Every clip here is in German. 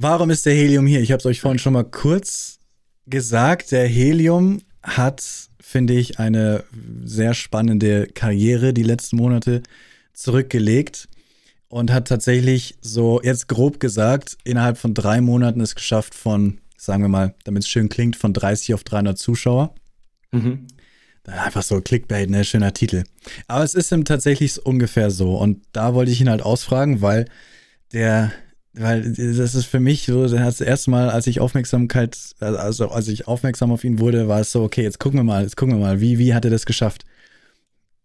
warum ist der Helium hier? Ich habe es euch vorhin schon mal kurz gesagt. Der Helium hat, finde ich, eine sehr spannende Karriere die letzten Monate zurückgelegt und hat tatsächlich so, jetzt grob gesagt, innerhalb von drei Monaten es geschafft von, sagen wir mal, damit es schön klingt, von 30 auf 300 Zuschauer. Mhm. Einfach so Clickbait, ne, schöner Titel. Aber es ist ihm tatsächlich ungefähr so. Und da wollte ich ihn halt ausfragen, weil der, weil das ist für mich so, das erste Mal, als ich Aufmerksamkeit, also als ich aufmerksam auf ihn wurde, war es so, okay, jetzt gucken wir mal, jetzt gucken wir mal, wie, wie hat er das geschafft?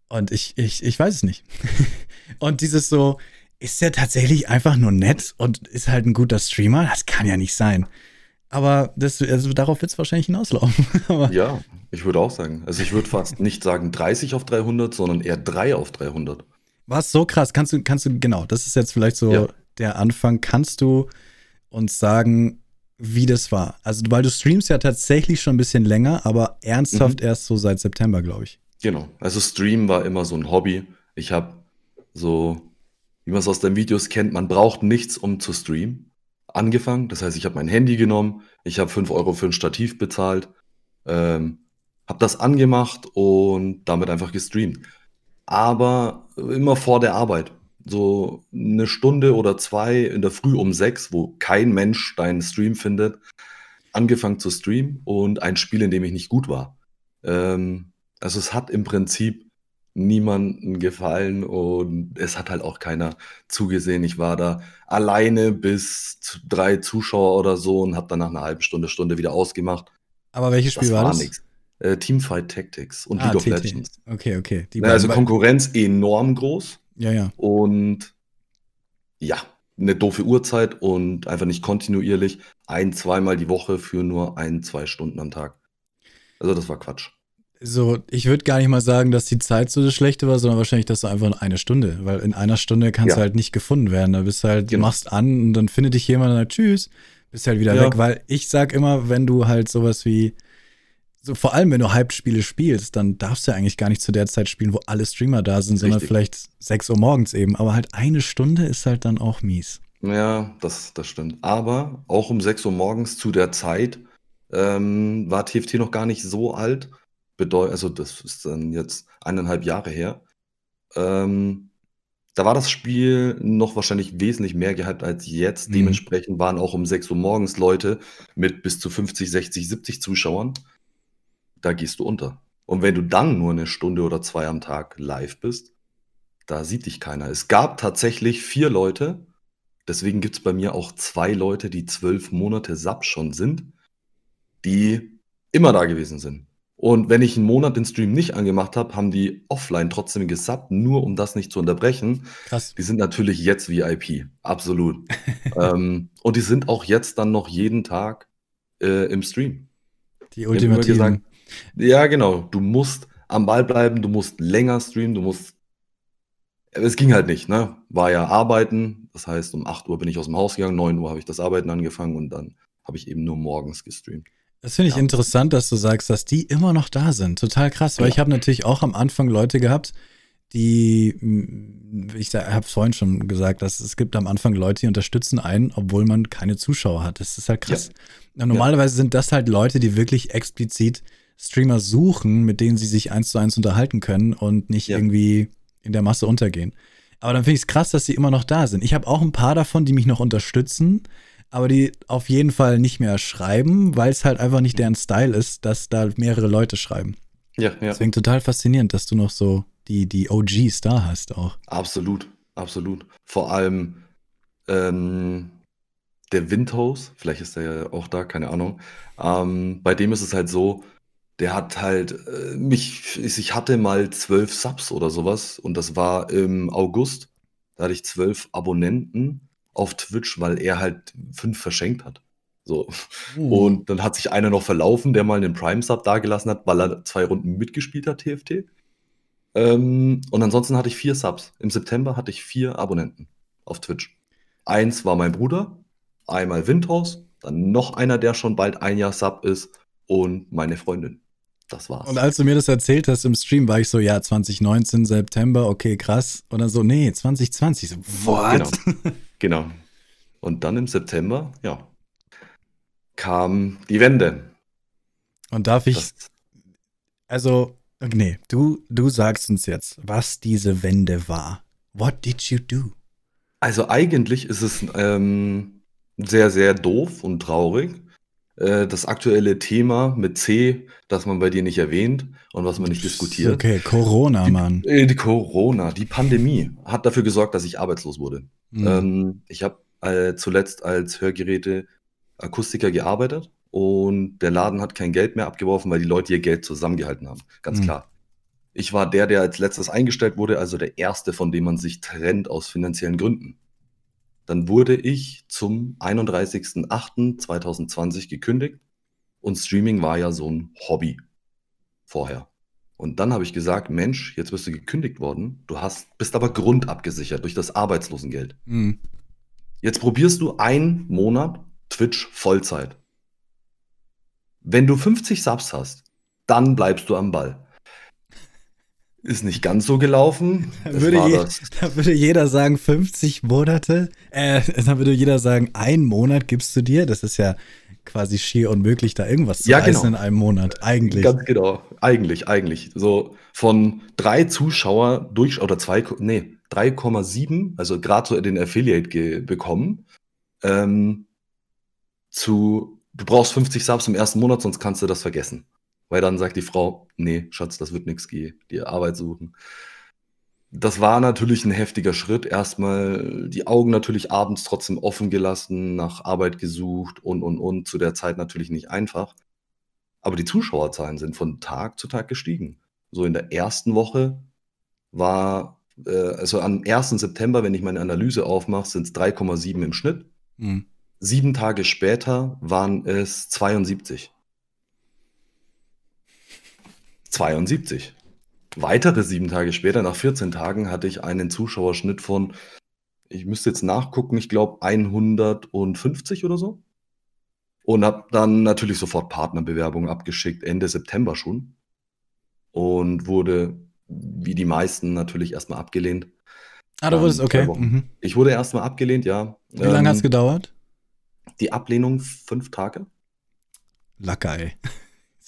Und ich, ich, ich weiß es nicht. und dieses so, ist der tatsächlich einfach nur nett und ist halt ein guter Streamer? Das kann ja nicht sein. Aber das, also darauf wird es wahrscheinlich hinauslaufen. ja, ich würde auch sagen. Also ich würde fast nicht sagen 30 auf 300, sondern eher 3 auf 300. Was so krass? Kannst du, kannst du, genau, das ist jetzt vielleicht so ja. Der Anfang. Kannst du uns sagen, wie das war? Also, weil du streamst ja tatsächlich schon ein bisschen länger, aber ernsthaft mhm. erst so seit September, glaube ich. Genau. Also Stream war immer so ein Hobby. Ich habe so, wie man es aus den Videos kennt, man braucht nichts, um zu streamen. Angefangen. Das heißt, ich habe mein Handy genommen, ich habe 5 Euro für ein Stativ bezahlt, ähm, habe das angemacht und damit einfach gestreamt. Aber immer vor der Arbeit. So eine Stunde oder zwei in der Früh um sechs, wo kein Mensch deinen Stream findet, angefangen zu streamen und ein Spiel, in dem ich nicht gut war. Ähm, also es hat im Prinzip niemanden gefallen und es hat halt auch keiner zugesehen. Ich war da alleine bis drei Zuschauer oder so und habe dann nach einer halben Stunde, Stunde wieder ausgemacht. Aber welches Spiel das war, das? Nix. Äh, Teamfight Tactics und ah, League of TT. Legends. Okay, okay. Ja, also Konkurrenz enorm groß. Ja, ja. Und ja, eine doofe Uhrzeit und einfach nicht kontinuierlich. Ein, zweimal die Woche für nur ein, zwei Stunden am Tag. Also das war Quatsch. So, ich würde gar nicht mal sagen, dass die Zeit so das Schlechte war, sondern wahrscheinlich, dass du einfach nur eine Stunde, weil in einer Stunde kannst ja. du halt nicht gefunden werden. Da bist du halt, genau. machst an und dann findet dich jemand und sagt Tschüss, bist halt wieder ja. weg. Weil ich sag immer, wenn du halt sowas wie, so vor allem wenn du Hype-Spiele spielst, dann darfst du eigentlich gar nicht zu der Zeit spielen, wo alle Streamer da sind, sondern vielleicht 6 Uhr morgens eben. Aber halt eine Stunde ist halt dann auch mies. Ja, das, das stimmt. Aber auch um 6 Uhr morgens zu der Zeit ähm, war TFT noch gar nicht so alt bedeutet, also das ist dann jetzt eineinhalb Jahre her. Ähm, da war das Spiel noch wahrscheinlich wesentlich mehr gehypt als jetzt. Mhm. Dementsprechend waren auch um 6 Uhr morgens Leute mit bis zu 50, 60, 70 Zuschauern. Da gehst du unter. Und wenn du dann nur eine Stunde oder zwei am Tag live bist, da sieht dich keiner. Es gab tatsächlich vier Leute, deswegen gibt es bei mir auch zwei Leute, die zwölf Monate Sub schon sind, die immer da gewesen sind. Und wenn ich einen Monat den Stream nicht angemacht habe, haben die offline trotzdem gesubbt, nur um das nicht zu unterbrechen. Krass. Die sind natürlich jetzt VIP, absolut. ähm, und die sind auch jetzt dann noch jeden Tag äh, im Stream. Die ultimativen. Ja, genau. Du musst am Ball bleiben, du musst länger streamen, du musst. Es ging halt nicht, ne? War ja arbeiten. Das heißt, um 8 Uhr bin ich aus dem Haus gegangen, 9 Uhr habe ich das Arbeiten angefangen und dann habe ich eben nur morgens gestreamt. Das finde ich ja. interessant, dass du sagst, dass die immer noch da sind. Total krass, weil ja. ich habe natürlich auch am Anfang Leute gehabt, die, hm, ich habe vorhin schon gesagt, dass es gibt am Anfang Leute, die unterstützen einen, obwohl man keine Zuschauer hat. Das ist halt krass. Ja. Normalerweise sind das halt Leute, die wirklich explizit Streamer suchen, mit denen sie sich eins zu eins unterhalten können und nicht irgendwie in der Masse untergehen. Aber dann finde ich es krass, dass sie immer noch da sind. Ich habe auch ein paar davon, die mich noch unterstützen, aber die auf jeden Fall nicht mehr schreiben, weil es halt einfach nicht deren Style ist, dass da mehrere Leute schreiben. Ja, ja. Deswegen total faszinierend, dass du noch so die, die OGs da hast auch. Absolut, absolut. Vor allem ähm, der Windhouse, vielleicht ist der ja auch da, keine Ahnung. Ähm, bei dem ist es halt so, der hat halt äh, mich, ich hatte mal zwölf Subs oder sowas und das war im August. Da hatte ich zwölf Abonnenten auf Twitch, weil er halt fünf verschenkt hat. So. Uh. Und dann hat sich einer noch verlaufen, der mal einen Prime-Sub dagelassen hat, weil er zwei Runden mitgespielt hat, TFT. Ähm, und ansonsten hatte ich vier Subs. Im September hatte ich vier Abonnenten auf Twitch. Eins war mein Bruder, einmal Windhaus, dann noch einer, der schon bald ein Jahr Sub ist und meine Freundin. Das war's. Und als du mir das erzählt hast im Stream, war ich so, ja, 2019, September, okay, krass. Und dann so, nee, 2020. So, what? Genau. genau. Und dann im September, ja, kam die Wende. Und darf ich, Das, also, nee, du, du sagst uns jetzt, was diese Wende war. What did you do? also eigentlich ist es ähm, sehr, sehr doof und traurig. Äh, das aktuelle Thema mit C, das man bei dir nicht erwähnt und was man nicht diskutiert. Okay, Corona, Mann. Äh, Die Corona, die Pandemie hat dafür gesorgt, dass ich arbeitslos wurde. Mhm. Ähm, ich habe äh, zuletzt als Hörgeräte-Akustiker gearbeitet und der Laden hat kein Geld mehr abgeworfen, weil die Leute ihr Geld zusammengehalten haben. Ganz Mhm. klar. Ich war der, der als letztes eingestellt wurde, also der erste, von dem man sich trennt aus finanziellen Gründen. Dann wurde ich zum 31.08.2020 gekündigt und Streaming war ja so ein Hobby vorher. Und dann habe ich gesagt, Mensch, jetzt bist du gekündigt worden, du hast, bist aber grundabgesichert durch das Arbeitslosengeld. Mhm. Jetzt probierst du einen Monat Twitch Vollzeit. Wenn du 50 Subs hast, dann bleibst du am Ball. Ist nicht ganz so gelaufen. Da würde, je, da würde jeder sagen, 50 Monate. Äh, dann würde jeder sagen, ein Monat gibst du dir. Das ist ja quasi schier unmöglich, da irgendwas zu Ja, genau. in einem Monat. Eigentlich. Ganz genau. Eigentlich, eigentlich. So von drei Zuschauer durch oder zwei, nee, 3,7, also gerade so den Affiliate bekommen, ähm, zu, du brauchst 50 Subs im ersten Monat, sonst kannst du das vergessen. Weil dann sagt die Frau, nee, Schatz, das wird nichts, geh dir Arbeit suchen. Das war natürlich ein heftiger Schritt. Erstmal die Augen natürlich abends trotzdem offen gelassen, nach Arbeit gesucht und, und, und. Zu der Zeit natürlich nicht einfach. Aber die Zuschauerzahlen sind von Tag zu Tag gestiegen. So in der ersten Woche war, äh, also am 1. September, wenn ich meine Analyse aufmache, sind es 3,7 im Schnitt. Mhm. Sieben Tage später waren es 72. 72. Weitere sieben Tage später, nach 14 Tagen, hatte ich einen Zuschauerschnitt von, ich müsste jetzt nachgucken, ich glaube 150 oder so. Und habe dann natürlich sofort Partnerbewerbungen abgeschickt, Ende September schon. Und wurde, wie die meisten, natürlich erstmal abgelehnt. Ah, du wurdest, okay. Mhm. Ich wurde erstmal abgelehnt, ja. Wie lange Ähm, hat es gedauert? Die Ablehnung fünf Tage. Lacker, ey.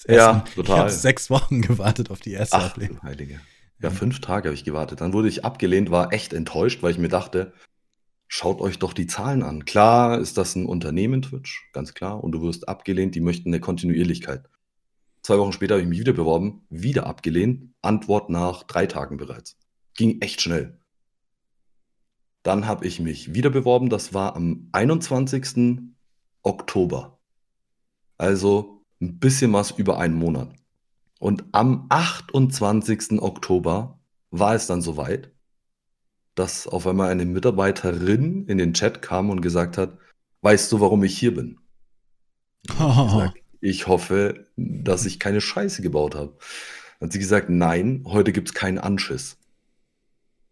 Ja, erste- Ich total. habe sechs Wochen gewartet auf die erste Ach, Ablehnung. Heilige. Ja, fünf Tage habe ich gewartet. Dann wurde ich abgelehnt, war echt enttäuscht, weil ich mir dachte, schaut euch doch die Zahlen an. Klar ist das ein Unternehmen, Twitch, ganz klar. Und du wirst abgelehnt, die möchten eine Kontinuierlichkeit. Zwei Wochen später habe ich mich wieder beworben, wieder abgelehnt. Antwort nach drei Tagen bereits. Ging echt schnell. Dann habe ich mich wieder beworben, das war am 21. Oktober. Also ein bisschen was über einen Monat. Und am 28. Oktober war es dann soweit, dass auf einmal eine Mitarbeiterin in den Chat kam und gesagt hat, weißt du, warum ich hier bin? gesagt, ich hoffe, dass ich keine Scheiße gebaut habe. Dann hat sie gesagt, nein, heute gibt es keinen Anschiss.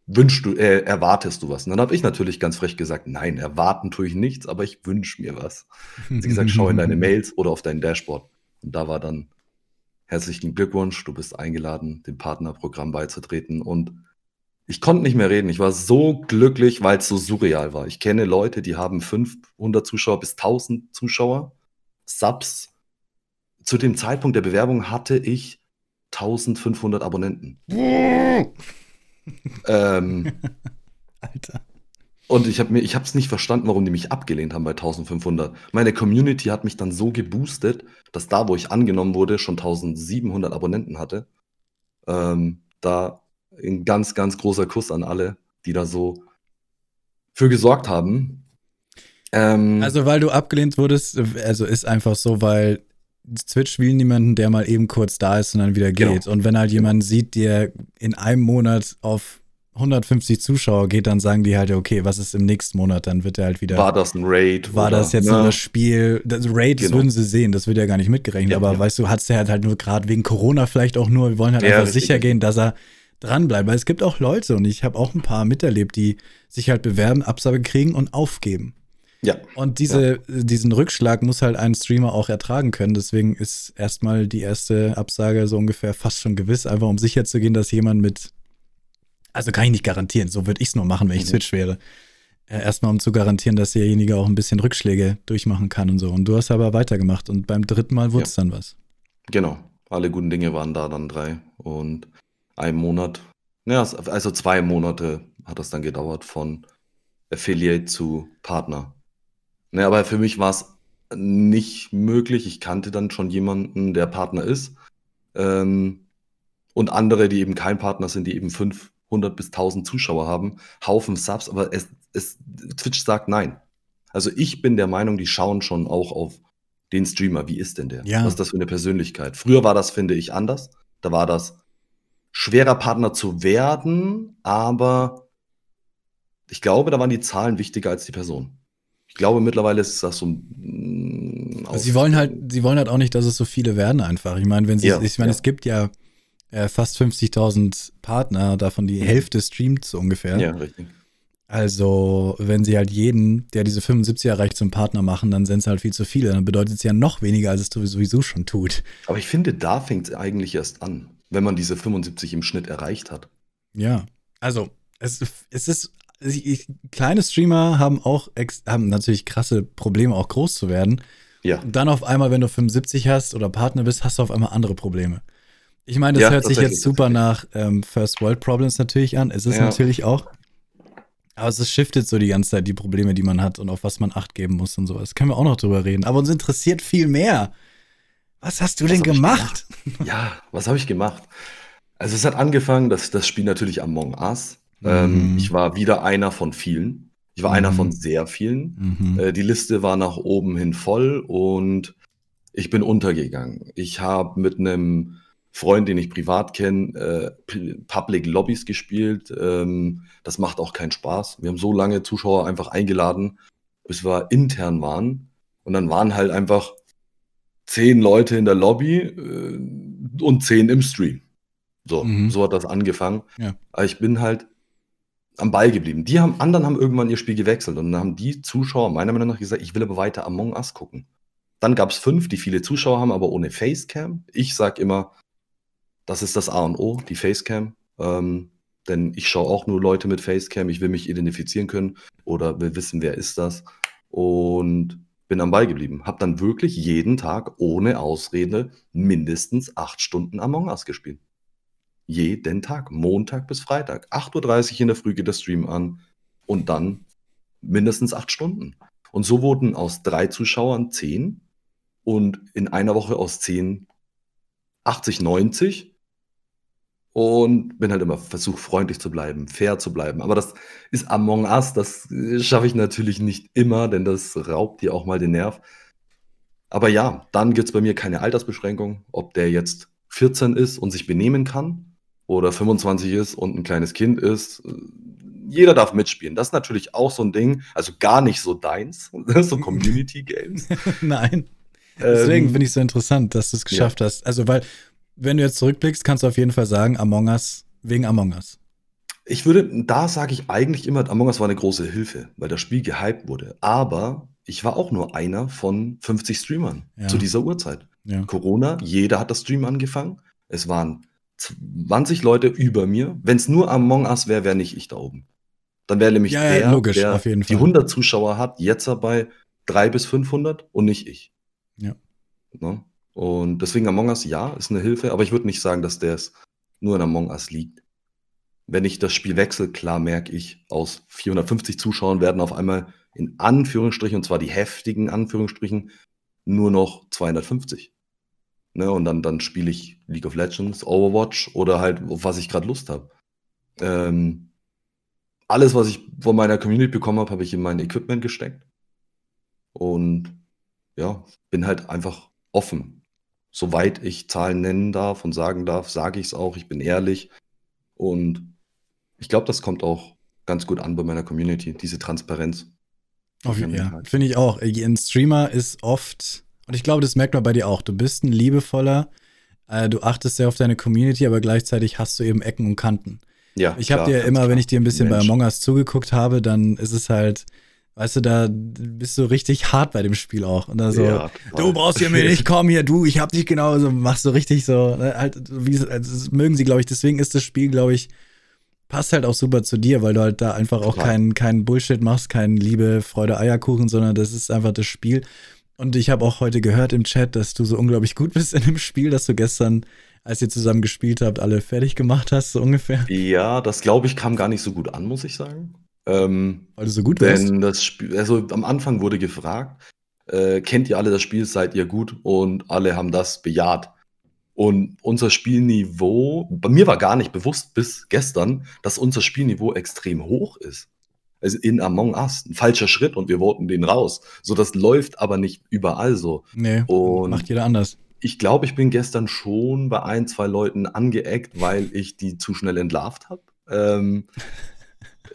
Wünschst du, äh, erwartest du was? Und dann habe ich natürlich ganz frech gesagt, nein, erwarten tue ich nichts, aber ich wünsche mir was. Hat sie gesagt, schau in deine Mails oder auf dein Dashboard. Und da war dann herzlichen Glückwunsch, du bist eingeladen, dem Partnerprogramm beizutreten. Und ich konnte nicht mehr reden. Ich war so glücklich, weil es so surreal war. Ich kenne Leute, die haben 500 Zuschauer bis 1000 Zuschauer, Subs. Zu dem Zeitpunkt der Bewerbung hatte ich 1500 Abonnenten. ähm, Alter. Und ich habe mir, ich habe es nicht verstanden, warum die mich abgelehnt haben bei 1500. Meine Community hat mich dann so geboostet, dass da, wo ich angenommen wurde, schon 1700 Abonnenten hatte. Ähm, da ein ganz, ganz großer Kuss an alle, die da so für gesorgt haben. Ähm, Also, weil du abgelehnt wurdest, also ist einfach so, weil Twitch will niemanden, der mal eben kurz da ist und dann wieder Genau. geht. Und wenn halt jemand sieht, der in einem Monat auf 150 Zuschauer geht, dann sagen die halt, okay, was ist im nächsten Monat? Dann wird er halt wieder. war das ein Raid? war oder- das jetzt ne? nur das Spiel? Das Raid, das Genau. würden sie sehen, das wird ja gar nicht mitgerechnet. Ja, aber ja. weißt du, hat's der halt, halt nur gerade wegen Corona vielleicht auch nur, wir wollen halt Ja, einfach sicher gehen, dass er dranbleibt. Weil es gibt auch Leute und ich habe auch ein paar miterlebt, die sich halt bewerben, Absage kriegen und aufgeben. Ja, Und diese, diesen Rückschlag muss halt ein Streamer auch ertragen können. Deswegen ist erstmal die erste Absage so ungefähr fast schon gewiss, einfach um sicher zu gehen, dass jemand mit, also kann ich nicht garantieren, so würde ich es nur machen, wenn ich Mhm. Twitch wäre, Ja, erstmal um zu garantieren, dass derjenige auch ein bisschen Rückschläge durchmachen kann und so. Und du hast aber weitergemacht und beim dritten Mal wurde es ja. dann was. Genau. Alle guten Dinge waren da dann drei. Und ein Monat, ja, also zwei Monate hat das dann gedauert von Affiliate zu Partner. Ne, aber für mich war es nicht möglich. Ich kannte dann schon jemanden, der Partner ist. Ähm, und andere, die eben kein Partner sind, die eben 500 bis 1000 Zuschauer haben, Haufen Subs, aber es, es, Twitch sagt nein. Also ich bin der Meinung, die schauen schon auch auf den Streamer. Wie ist denn der? Ja. Was ist das für eine Persönlichkeit? Früher war das, finde ich, anders. Da war das schwerer Partner zu werden, aber ich glaube, da waren die Zahlen wichtiger als die Person. Ich glaube, mittlerweile ist das so ein. Also sie wollen halt, sie wollen halt auch nicht, dass es so viele werden einfach. Ich meine, wenn sie, ja, ich meine, ja. es gibt ja äh, fast 50.000 Partner, davon die Hälfte streamt so ungefähr. Ja, richtig. Also, wenn sie halt jeden, der diese 75 erreicht, zum Partner machen, dann sind es halt viel zu viele. Dann bedeutet es ja noch weniger, als es sowieso schon tut. Aber ich finde, da fängt es eigentlich erst an, wenn man diese 75 im Schnitt erreicht hat. Ja, also, es, es ist ich, kleine Streamer haben auch haben natürlich krasse Probleme, auch groß zu werden. Ja. dann auf einmal, wenn du 75 hast oder Partner bist, hast du auf einmal andere Probleme. Ich meine, das ja, hört sich jetzt super nach ähm, First World Problems natürlich an. Es ist ja. natürlich auch. Aber es shiftet so die ganze Zeit die Probleme, die man hat und auf was man Acht geben muss und sowas. Können wir auch noch drüber reden. Aber uns interessiert viel mehr. Was hast du was denn gemacht? gemacht? Ja, was habe ich gemacht? Also es hat angefangen, dass das Spiel natürlich Among Us. Ähm, mhm. ich war wieder einer von vielen. Ich war mhm. einer von sehr vielen. Mhm. Äh, die Liste war nach oben hin voll und ich bin untergegangen. Ich habe mit einem Freund, den ich privat kenne, äh, Public Lobbys gespielt. Ähm, das macht auch keinen Spaß. Wir haben so lange Zuschauer einfach eingeladen, bis wir intern waren. Und dann waren halt einfach zehn Leute in der Lobby äh, und zehn im Stream. So, mhm. so hat das angefangen. Ja. Aber ich bin halt am Ball geblieben. Die haben, anderen haben irgendwann ihr Spiel gewechselt und dann haben die Zuschauer meiner Meinung nach gesagt, ich will aber weiter Among Us gucken. Dann gab es fünf, die viele Zuschauer haben, aber ohne Facecam. Ich sag immer, das ist das A und O, die Facecam. Ähm, denn ich schaue auch nur Leute mit Facecam. Ich will mich identifizieren können oder will wissen, wer ist das. Und bin am Ball geblieben. Hab dann wirklich jeden Tag ohne Ausrede mindestens acht Stunden Among Us gespielt. Jeden Tag, Montag bis Freitag. 8.30 Uhr in der Früh geht der Stream an und dann mindestens acht Stunden. Und so wurden aus drei Zuschauern zehn und in einer Woche aus zehn 80, 90 und bin halt immer versucht, freundlich zu bleiben, fair zu bleiben. Aber das ist Among Us, das schaffe ich natürlich nicht immer, denn das raubt dir auch mal den Nerv. Aber ja, dann gibt es bei mir keine Altersbeschränkung, ob der jetzt 14 ist und sich benehmen kann oder 25 ist und ein kleines Kind ist. Jeder darf mitspielen. Das ist natürlich auch so ein Ding, also gar nicht so deins, so Community Games. Nein. Deswegen ähm, finde ich es so interessant, dass du es geschafft ja. hast. Also, weil, wenn du jetzt zurückblickst, kannst du auf jeden Fall sagen, Among Us wegen Among Us. Ich würde, da sage ich eigentlich immer, Among Us war eine große Hilfe, weil das Spiel gehypt wurde. Aber ich war auch nur einer von 50 Streamern ja. zu dieser Uhrzeit. Ja. Corona, jeder hat das Stream angefangen. Es waren 20 Leute über mir. Wenn es nur Among Us wäre, wäre nicht ich da oben. Dann wäre nämlich ja, der, logisch, der die 100 Zuschauer hat, jetzt dabei 3 bis 500 und nicht ich. Ja. Ne? Und deswegen Among Us, ja, ist eine Hilfe, aber ich würde nicht sagen, dass der es nur in Among Us liegt. Wenn ich das Spiel wechsle, klar merke ich, aus 450 Zuschauern werden auf einmal in Anführungsstrichen, und zwar die heftigen Anführungsstrichen, nur noch 250. Ne, und dann, dann spiele ich League of Legends, Overwatch oder halt, auf was ich gerade Lust habe. Ähm, alles, was ich von meiner Community bekommen habe, habe ich in mein Equipment gesteckt. Und ja, bin halt einfach offen. Soweit ich Zahlen nennen darf und sagen darf, sage ich es auch. Ich bin ehrlich. Und ich glaube, das kommt auch ganz gut an bei meiner Community, diese Transparenz. Auf, ja, finde ich auch. Ein Streamer ist oft und ich glaube, das merkt man bei dir auch. Du bist ein liebevoller, äh, du achtest sehr auf deine Community, aber gleichzeitig hast du eben Ecken und Kanten. Ja. Ich habe dir immer, klar. wenn ich dir ein bisschen Mensch. bei Among Us zugeguckt habe, dann ist es halt, weißt du, da bist du richtig hart bei dem Spiel auch. Und da so, ja, du brauchst hier mir nicht, komm hier, du, ich hab dich genauso, machst du richtig so, ne, halt, wie, also, das mögen sie, glaube ich. Deswegen ist das Spiel, glaube ich, passt halt auch super zu dir, weil du halt da einfach auch keinen kein Bullshit machst, kein Liebe, Freude, Eierkuchen, sondern das ist einfach das Spiel. Und ich habe auch heute gehört im Chat, dass du so unglaublich gut bist in dem Spiel, dass du gestern, als ihr zusammen gespielt habt, alle fertig gemacht hast, so ungefähr. Ja, das glaube ich kam gar nicht so gut an, muss ich sagen. Ähm, weil du so gut bist. Denn das Spiel, also am Anfang wurde gefragt, äh, kennt ihr alle das Spiel, seid ihr gut? Und alle haben das bejaht. Und unser Spielniveau, bei mir war gar nicht bewusst bis gestern, dass unser Spielniveau extrem hoch ist. Also in Among Us, ein falscher Schritt und wir wollten den raus. So, das läuft aber nicht überall so. Nee, und macht jeder anders. Ich glaube, ich bin gestern schon bei ein, zwei Leuten angeeckt, weil ich die zu schnell entlarvt habe. Ähm,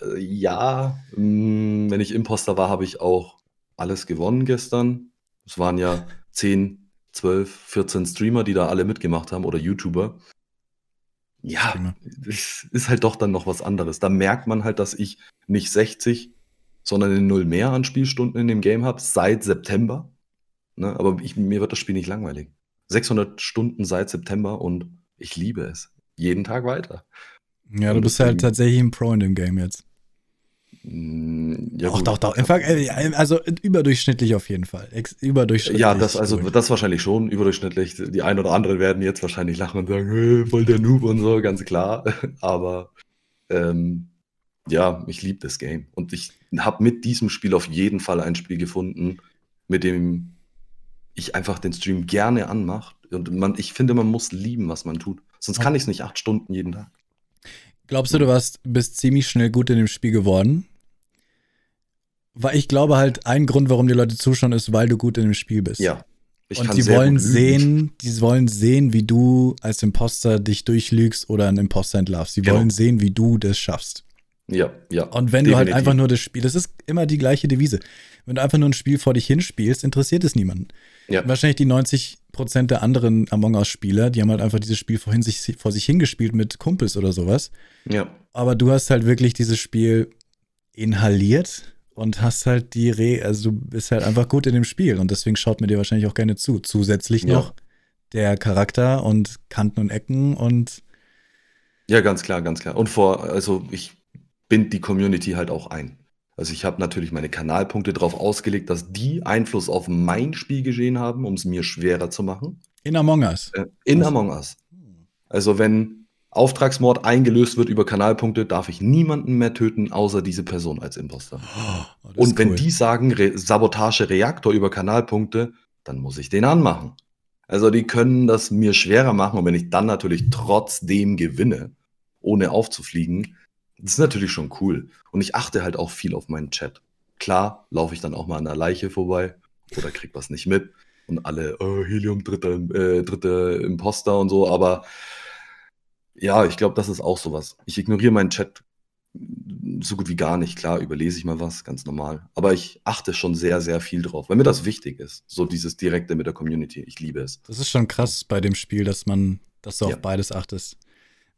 äh, ja, mh, mm, wenn ich Imposter war, habe ich auch alles gewonnen gestern. Es waren ja 10, 12, 14 Streamer, die da alle mitgemacht haben oder YouTuber. Ja, es ist halt doch dann noch was anderes. Da merkt man halt, dass ich nicht 60, sondern eine Null mehr an Spielstunden in dem Game habe seit September. Ne? Aber ich, mir wird das Spiel nicht langweilig. 600 Stunden seit September und ich liebe es. Jeden Tag weiter. Ja, du bist halt tatsächlich ein Pro in dem Game jetzt. Hm, ja, doch, doch, doch. Äh, also überdurchschnittlich auf jeden Fall. Überdurchschnittlich. Ja, das, also, das wahrscheinlich schon überdurchschnittlich. Die ein oder anderen werden jetzt wahrscheinlich lachen und sagen, voll der Noob und so, ganz klar. Aber ähm, ja, ich liebe das Game. Und ich habe mit diesem Spiel auf jeden Fall ein Spiel gefunden, mit dem ich einfach den Stream gerne anmache. Und man, ich finde, man muss lieben, was man tut. Sonst kann ich es nicht acht Stunden jeden Tag. Glaubst du, du warst, bist ziemlich schnell gut in dem Spiel geworden? Weil ich glaube halt, ein Grund, warum die Leute zuschauen, ist, weil du gut in dem Spiel bist. Ja. Ich und die wollen sehen, die wollen sehen, wie du als Imposter dich durchlügst oder einen Imposter entlarvst. Sie genau. wollen sehen, wie du das schaffst. Ja, ja. Und wenn definitiv. du halt einfach nur das Spiel, das ist immer die gleiche Devise. Wenn du einfach nur ein Spiel vor dich hinspielst, interessiert es niemanden. Ja. Wahrscheinlich die 90 Prozent der anderen Among Us-Spieler, die haben halt einfach dieses Spiel vorhin sich, vor sich hingespielt mit Kumpels oder sowas. Ja. Aber du hast halt wirklich dieses Spiel inhaliert und hast halt die Re, also du bist halt einfach gut in dem Spiel und deswegen schaut mir dir wahrscheinlich auch gerne zu. Zusätzlich ja. noch der Charakter und Kanten und Ecken und ja, ganz klar, ganz klar. Und vor, also ich bind die Community halt auch ein. Also ich habe natürlich meine Kanalpunkte darauf ausgelegt, dass die Einfluss auf mein Spiel geschehen haben, um es mir schwerer zu machen. In Among Us. Äh, in Among Us. Also wenn Auftragsmord eingelöst wird über Kanalpunkte, darf ich niemanden mehr töten, außer diese Person als Imposter. Oh, und wenn cool. die sagen Re Sabotage Reaktor über Kanalpunkte, dann muss ich den anmachen. Also die können das mir schwerer machen und wenn ich dann natürlich trotzdem gewinne, ohne aufzufliegen, das ist natürlich schon cool. Und ich achte halt auch viel auf meinen Chat. Klar, laufe ich dann auch mal an der Leiche vorbei oder krieg was nicht mit und alle oh, Helium dritter äh, dritte Imposter und so, aber ja, ich glaube, das ist auch sowas. Ich ignoriere meinen Chat so gut wie gar nicht. Klar, überlese ich mal was, ganz normal. Aber ich achte schon sehr, sehr viel drauf, weil mir das wichtig ist. So dieses Direkte mit der Community. Ich liebe es. Das ist schon krass bei dem Spiel, dass man, dass du ja. auf beides achtest.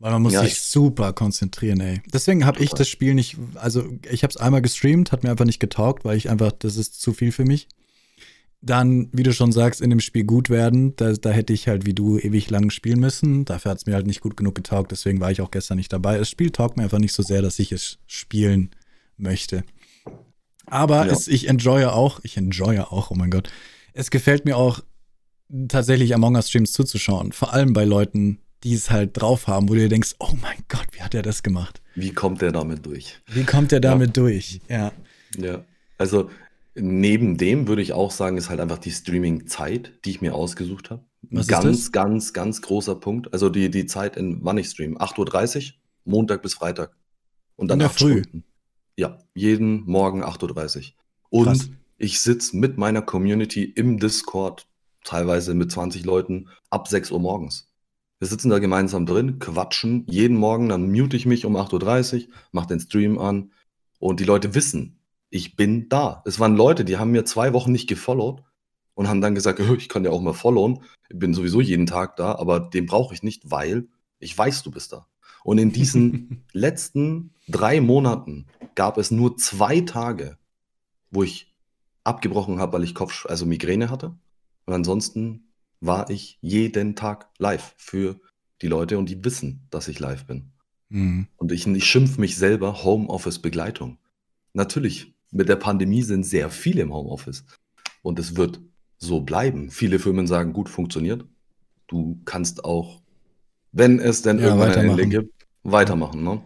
Weil man muss ja, sich super konzentrieren, ey. Deswegen habe ich das Spiel nicht, also ich habe es einmal gestreamt, hat mir einfach nicht getaugt, weil ich einfach, das ist zu viel für mich dann, wie du schon sagst, in dem Spiel gut werden. Da, da hätte ich halt wie du ewig lang spielen müssen. Dafür hat es mir halt nicht gut genug getaugt, deswegen war ich auch gestern nicht dabei. Das Spiel taugt mir einfach nicht so sehr, dass ich es spielen möchte. Aber ja. es, ich enjoye auch, ich enjoye auch, oh mein Gott. Es gefällt mir auch tatsächlich Among Us Streams zuzuschauen. Vor allem bei Leuten, die es halt drauf haben, wo du dir denkst, oh mein Gott, wie hat er das gemacht? Wie kommt er damit durch? Wie kommt er damit ja. durch? Ja. Ja. Also Neben dem würde ich auch sagen, ist halt einfach die Streaming-Zeit, die ich mir ausgesucht habe. Was ganz, ist das? ganz, ganz großer Punkt. Also die, die Zeit, in wann ich stream. 8.30 Uhr, Montag bis Freitag. Und dann in der früh. Stunden. Ja, jeden Morgen 8.30 Uhr. Und Krass. ich sitze mit meiner Community im Discord, teilweise mit 20 Leuten, ab 6 Uhr morgens. Wir sitzen da gemeinsam drin, quatschen jeden Morgen, dann mute ich mich um 8.30 Uhr, mache den Stream an und die Leute wissen, ich bin da. Es waren Leute, die haben mir zwei Wochen nicht gefollowt und haben dann gesagt, ich kann ja auch mal followen. Ich bin sowieso jeden Tag da, aber den brauche ich nicht, weil ich weiß, du bist da. Und in diesen letzten drei Monaten gab es nur zwei Tage, wo ich abgebrochen habe, weil ich Kopf, also Migräne hatte. Und ansonsten war ich jeden Tag live für die Leute und die wissen, dass ich live bin. Mhm. Und ich, ich schimpfe mich selber Homeoffice-Begleitung. Natürlich, mit der Pandemie sind sehr viele im Homeoffice. Und es wird so bleiben. Viele Firmen sagen, gut funktioniert. Du kannst auch, wenn es denn Ja, irgendwann ein Ende gibt, weitermachen. Ne?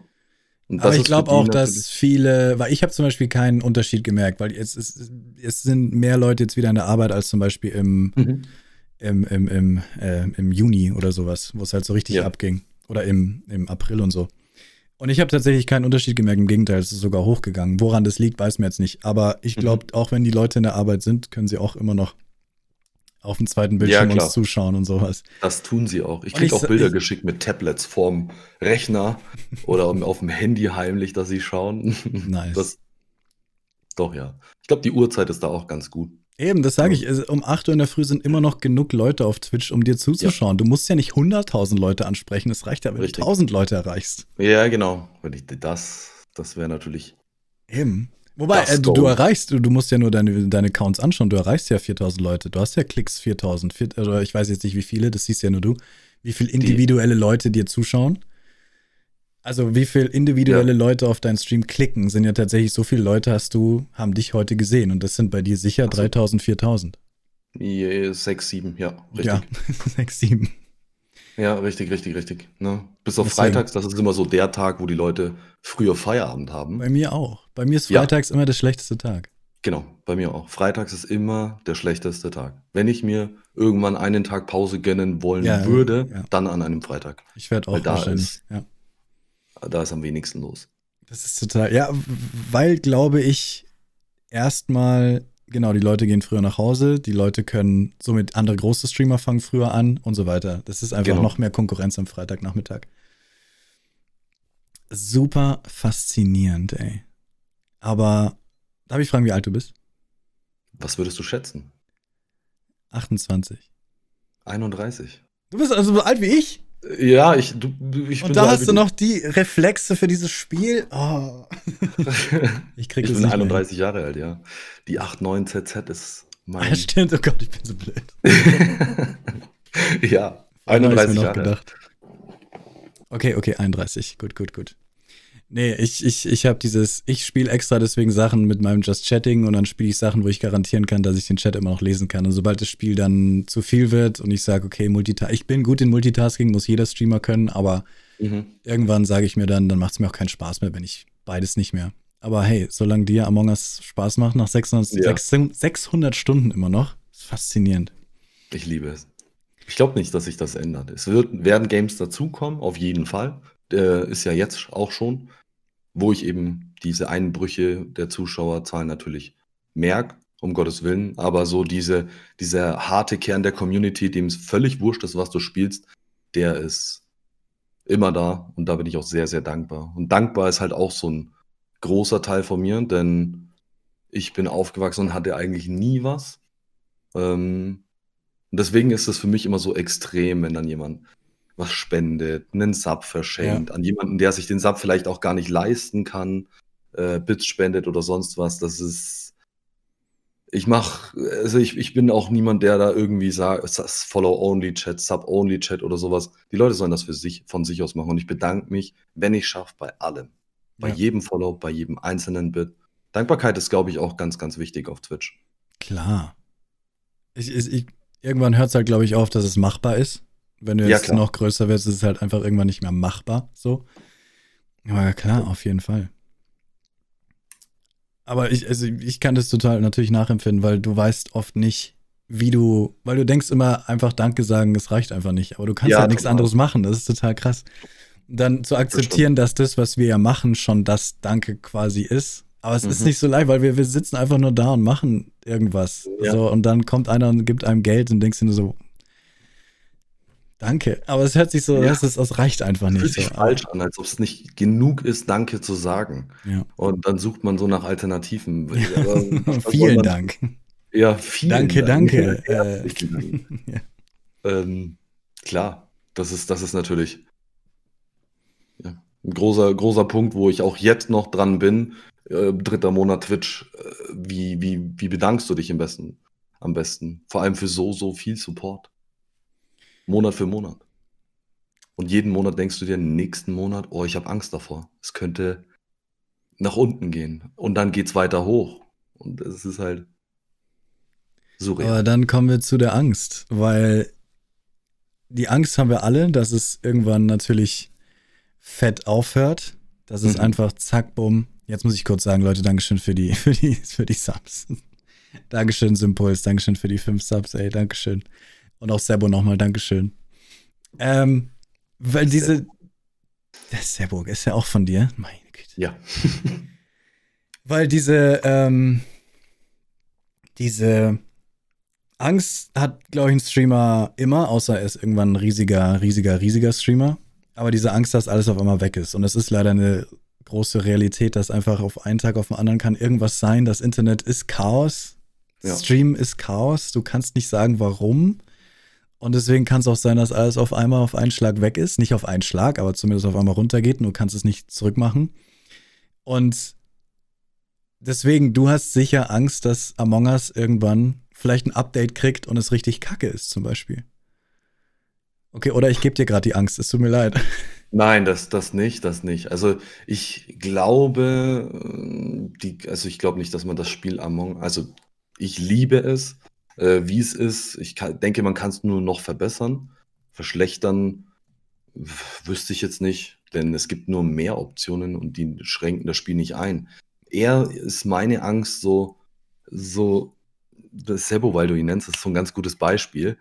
Und Aber ich glaube auch, dass viele, weil ich habe zum Beispiel keinen Unterschied gemerkt, weil es, es, es sind mehr Leute jetzt wieder in der Arbeit als zum Beispiel im, Mhm. Im, im, im, äh, im Juni oder sowas, wo es halt so richtig Ja. abging. Oder im, im April und so. Und ich habe tatsächlich keinen Unterschied gemerkt, im Gegenteil, es ist sogar hochgegangen. Woran das liegt, weiß man jetzt nicht. Aber ich Mhm. glaube, auch wenn die Leute in der Arbeit sind, können sie auch immer noch auf dem zweiten Bildschirm klar. uns zuschauen und sowas. Das tun sie auch. Ich kriege auch Bilder ich- geschickt mit Tablets vorm Rechner oder auf dem Handy heimlich, dass sie schauen. Nice. Das, doch, ja. Ich glaube, die Uhrzeit ist da auch ganz gut. Eben, das sage ich. Also, Um 8 Uhr in der Früh sind immer noch genug Leute auf Twitch, um dir zuzuschauen. Du musst ja nicht 100.000 Leute ansprechen. Es reicht ja, wenn Richtig. du 1000 Leute erreichst. Ja, genau. Wenn ich das, das wäre natürlich. Eben. Wobei, äh, du, du erreichst, du, du musst ja nur deine, deine Accounts anschauen. Du erreichst ja 4000 Leute. Du hast ja Klicks 4000. Vier, oder ich weiß jetzt nicht, wie viele, das siehst ja nur du. Wie viele individuelle Leute dir zuschauen. Also, wie viele individuelle Leute auf deinen Stream klicken, sind ja tatsächlich so viele Leute hast du, haben dich heute gesehen. Und das sind bei dir sicher Ach so. 3000, 4000. Je- Sechs, sieben, ja, richtig. Ja, Ja, 6, 7. richtig, richtig, richtig. Ne? Bis auf Deswegen. Freitags, das ist immer so der Tag, wo die Leute früher Feierabend haben. Bei mir auch. Bei mir ist Ja. freitags immer der schlechteste Tag. Genau, bei mir auch. Freitags ist immer der schlechteste Tag. Wenn ich mir irgendwann einen Tag Pause gönnen wollen Ja, würde, ja. dann an einem Freitag. Ich werde auch Weil da wahrscheinlich. ist- ja. Da ist am wenigsten los. Das ist total. Ja, weil, glaube ich, erstmal, genau, die Leute gehen früher nach Hause, die Leute können somit andere große Streamer fangen früher an und so weiter. Das ist einfach Genau. noch mehr Konkurrenz am Freitagnachmittag. Super faszinierend, ey. Aber darf ich fragen, wie alt du bist? Was würdest du schätzen? 28. 31. Du bist also so alt wie ich? Ja, ich, du, ich bin Und da hast du noch die Reflexe für dieses Spiel? Oh. Ich krieg ich bin nicht mehr hin. 31 Jahre alt, ja. Die 89ZZ ist Ah, mein. stimmt, oh Gott, ich bin so blöd. ja, Vorhin hab ich's 31 mir noch Jahre. gedacht. Okay, okay, 31. Gut, gut, gut. Nee, ich, ich, ich habe dieses, ich spiele extra deswegen Sachen mit meinem Just Chatting und dann spiele ich Sachen, wo ich garantieren kann, dass ich den Chat immer noch lesen kann. Und sobald das Spiel dann zu viel wird und ich sage, okay, Multita ich bin gut in Multitasking, muss jeder Streamer können, aber Mhm. irgendwann sage ich mir dann, dann macht es mir auch keinen Spaß mehr, wenn ich beides nicht mehr. Aber hey, solange dir Among Us Spaß macht, nach 600, Ja. 600 600 Stunden immer noch, ist faszinierend. Ich liebe es. Ich glaube nicht, dass sich das ändert. Es wird, werden Games dazukommen, auf jeden Fall. Der ist ja jetzt auch schon, wo ich eben diese Einbrüche der Zuschauerzahlen natürlich merke, um Gottes Willen. Aber so diese, dieser harte Kern der Community, dem es völlig wurscht ist, was du spielst, der ist immer da. Und da bin ich auch sehr, sehr dankbar. Und dankbar ist halt auch so ein großer Teil von mir, denn ich bin aufgewachsen und hatte eigentlich nie was. Ähm, und deswegen ist es für mich immer so extrem, wenn dann jemand was spendet, einen Sub verschenkt, an jemanden, der sich den Sub vielleicht auch gar nicht leisten kann, äh, Bits spendet oder sonst was. Das ist. Ich mach, also ich, ich bin auch niemand, der da irgendwie sagt, Follow-Only-Chat, Sub-Only-Chat oder sowas. Die Leute sollen das für sich, von sich aus machen. Und ich bedanke mich, wenn ich schaffe, bei allem. Bei Ja. jedem Follow, bei jedem einzelnen Bit. Dankbarkeit ist, glaube ich, auch ganz, ganz wichtig auf Twitch. Klar. Ich, ich, ich, irgendwann hört es halt, glaube ich, auf, dass es machbar ist. Wenn du Ja, jetzt klar. noch größer wirst, ist es halt einfach irgendwann nicht mehr machbar. So. Aber ja, klar, auf jeden Fall. Aber ich, also ich kann das total natürlich nachempfinden, weil du weißt oft nicht, wie du, weil du denkst immer einfach Danke sagen, es reicht einfach nicht. Aber du kannst Ja, halt nichts anderes machen. Das ist total krass. Dann zu akzeptieren, dass das, was wir ja machen, schon das Danke quasi ist. Aber es ist Mhm. nicht so leicht, weil wir, wir sitzen einfach nur da und machen irgendwas. Ja. So, und dann kommt einer und gibt einem Geld und denkst dir nur so, Danke. Aber es hört sich so, Ja. das, ist, das reicht einfach nicht. Fühlt So. sich falsch an, als ob es nicht genug ist, Danke zu sagen. Ja. Und dann sucht man so nach Alternativen. Vielen Dank. Ja, vielen Danke, Dank. danke. Äh, herzlichen Dank. ja. ähm, klar, das ist, das ist natürlich ja, ein großer, großer Punkt, wo ich auch jetzt noch dran bin. Äh, dritter Monat Twitch. Äh, wie, wie, wie bedankst du dich am besten? Am besten. Vor allem für so, so viel Support. Monat für Monat. Und jeden Monat denkst du dir, nächsten Monat, oh, ich habe Angst davor. Es könnte nach unten gehen. Und dann geht es weiter hoch. Und es ist halt surreal. Aber dann kommen wir zu der Angst, weil die Angst haben wir alle, dass es irgendwann natürlich fett aufhört. Das ist mhm. einfach zack, bumm. Jetzt muss ich kurz sagen, Leute, Dankeschön für die, für die, für die Subs. Dankeschön, Sympuls, Dankeschön für die fünf Subs, ey, Dankeschön. Und auch Sebo nochmal, Dankeschön. Ähm, weil diese. Der Sebo ist ja auch von dir. Meine Güte. Ja. weil diese, ähm, diese Angst hat, glaube ich, ein Streamer immer, außer er ist irgendwann ein riesiger, riesiger, riesiger Streamer. Aber diese Angst, dass alles auf einmal weg ist. Und es ist leider eine große Realität, dass einfach auf einen Tag auf den anderen kann irgendwas sein. Das Internet ist Chaos. Ja. Stream ist Chaos. Du kannst nicht sagen, warum. Und deswegen kann es auch sein, dass alles auf einmal auf einen Schlag weg ist. Nicht auf einen Schlag, aber zumindest auf einmal runtergeht und du kannst es nicht zurückmachen. Und deswegen, du hast sicher Angst, dass Among Us irgendwann vielleicht ein Update kriegt und es richtig kacke ist, zum Beispiel. Okay, oder ich gebe dir gerade die Angst, es tut mir leid. Nein, das, das nicht, das nicht. Also ich glaube, die, also ich glaube nicht, dass man das Spiel Among, also ich liebe es, äh, wie es ist. Ich kann, denke, man kann es nur noch verbessern. Verschlechtern wüsste ich jetzt nicht, denn es gibt nur mehr Optionen und die schränken das Spiel nicht ein. Eher ist meine Angst so, so das Sebo, weil du ihn nennst, ist so ein ganz gutes Beispiel.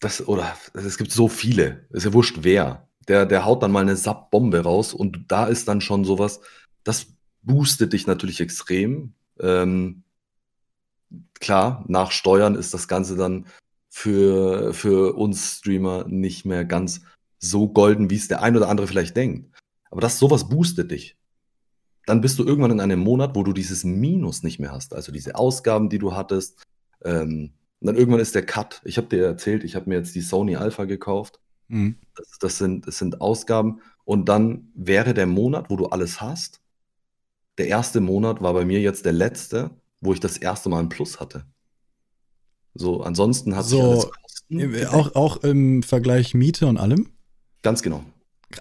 Das, oder es gibt so viele, ist ja wurscht wer. Der, der haut dann mal eine Sub-Bombe raus und da ist dann schon sowas, das boostet dich natürlich extrem. Ähm, klar, nach Steuern ist das Ganze dann für, für uns Streamer nicht mehr ganz so golden, wie es der ein oder andere vielleicht denkt. Aber das sowas boostet dich dann bist du irgendwann in einem Monat, wo du dieses Minus nicht mehr hast, also diese Ausgaben, die du hattest. Ähm, dann irgendwann ist der Cut. Ich habe dir erzählt, ich habe mir jetzt die Sony Alpha gekauft. Mhm. Das, das, sind, das sind Ausgaben. Und dann wäre der Monat, wo du alles hast. Der erste Monat war bei mir jetzt der letzte, wo ich das erste Mal ein Plus hatte. So, ansonsten hat so, sich alles Kosten. Auch, auch im Vergleich Miete und allem? Ganz genau.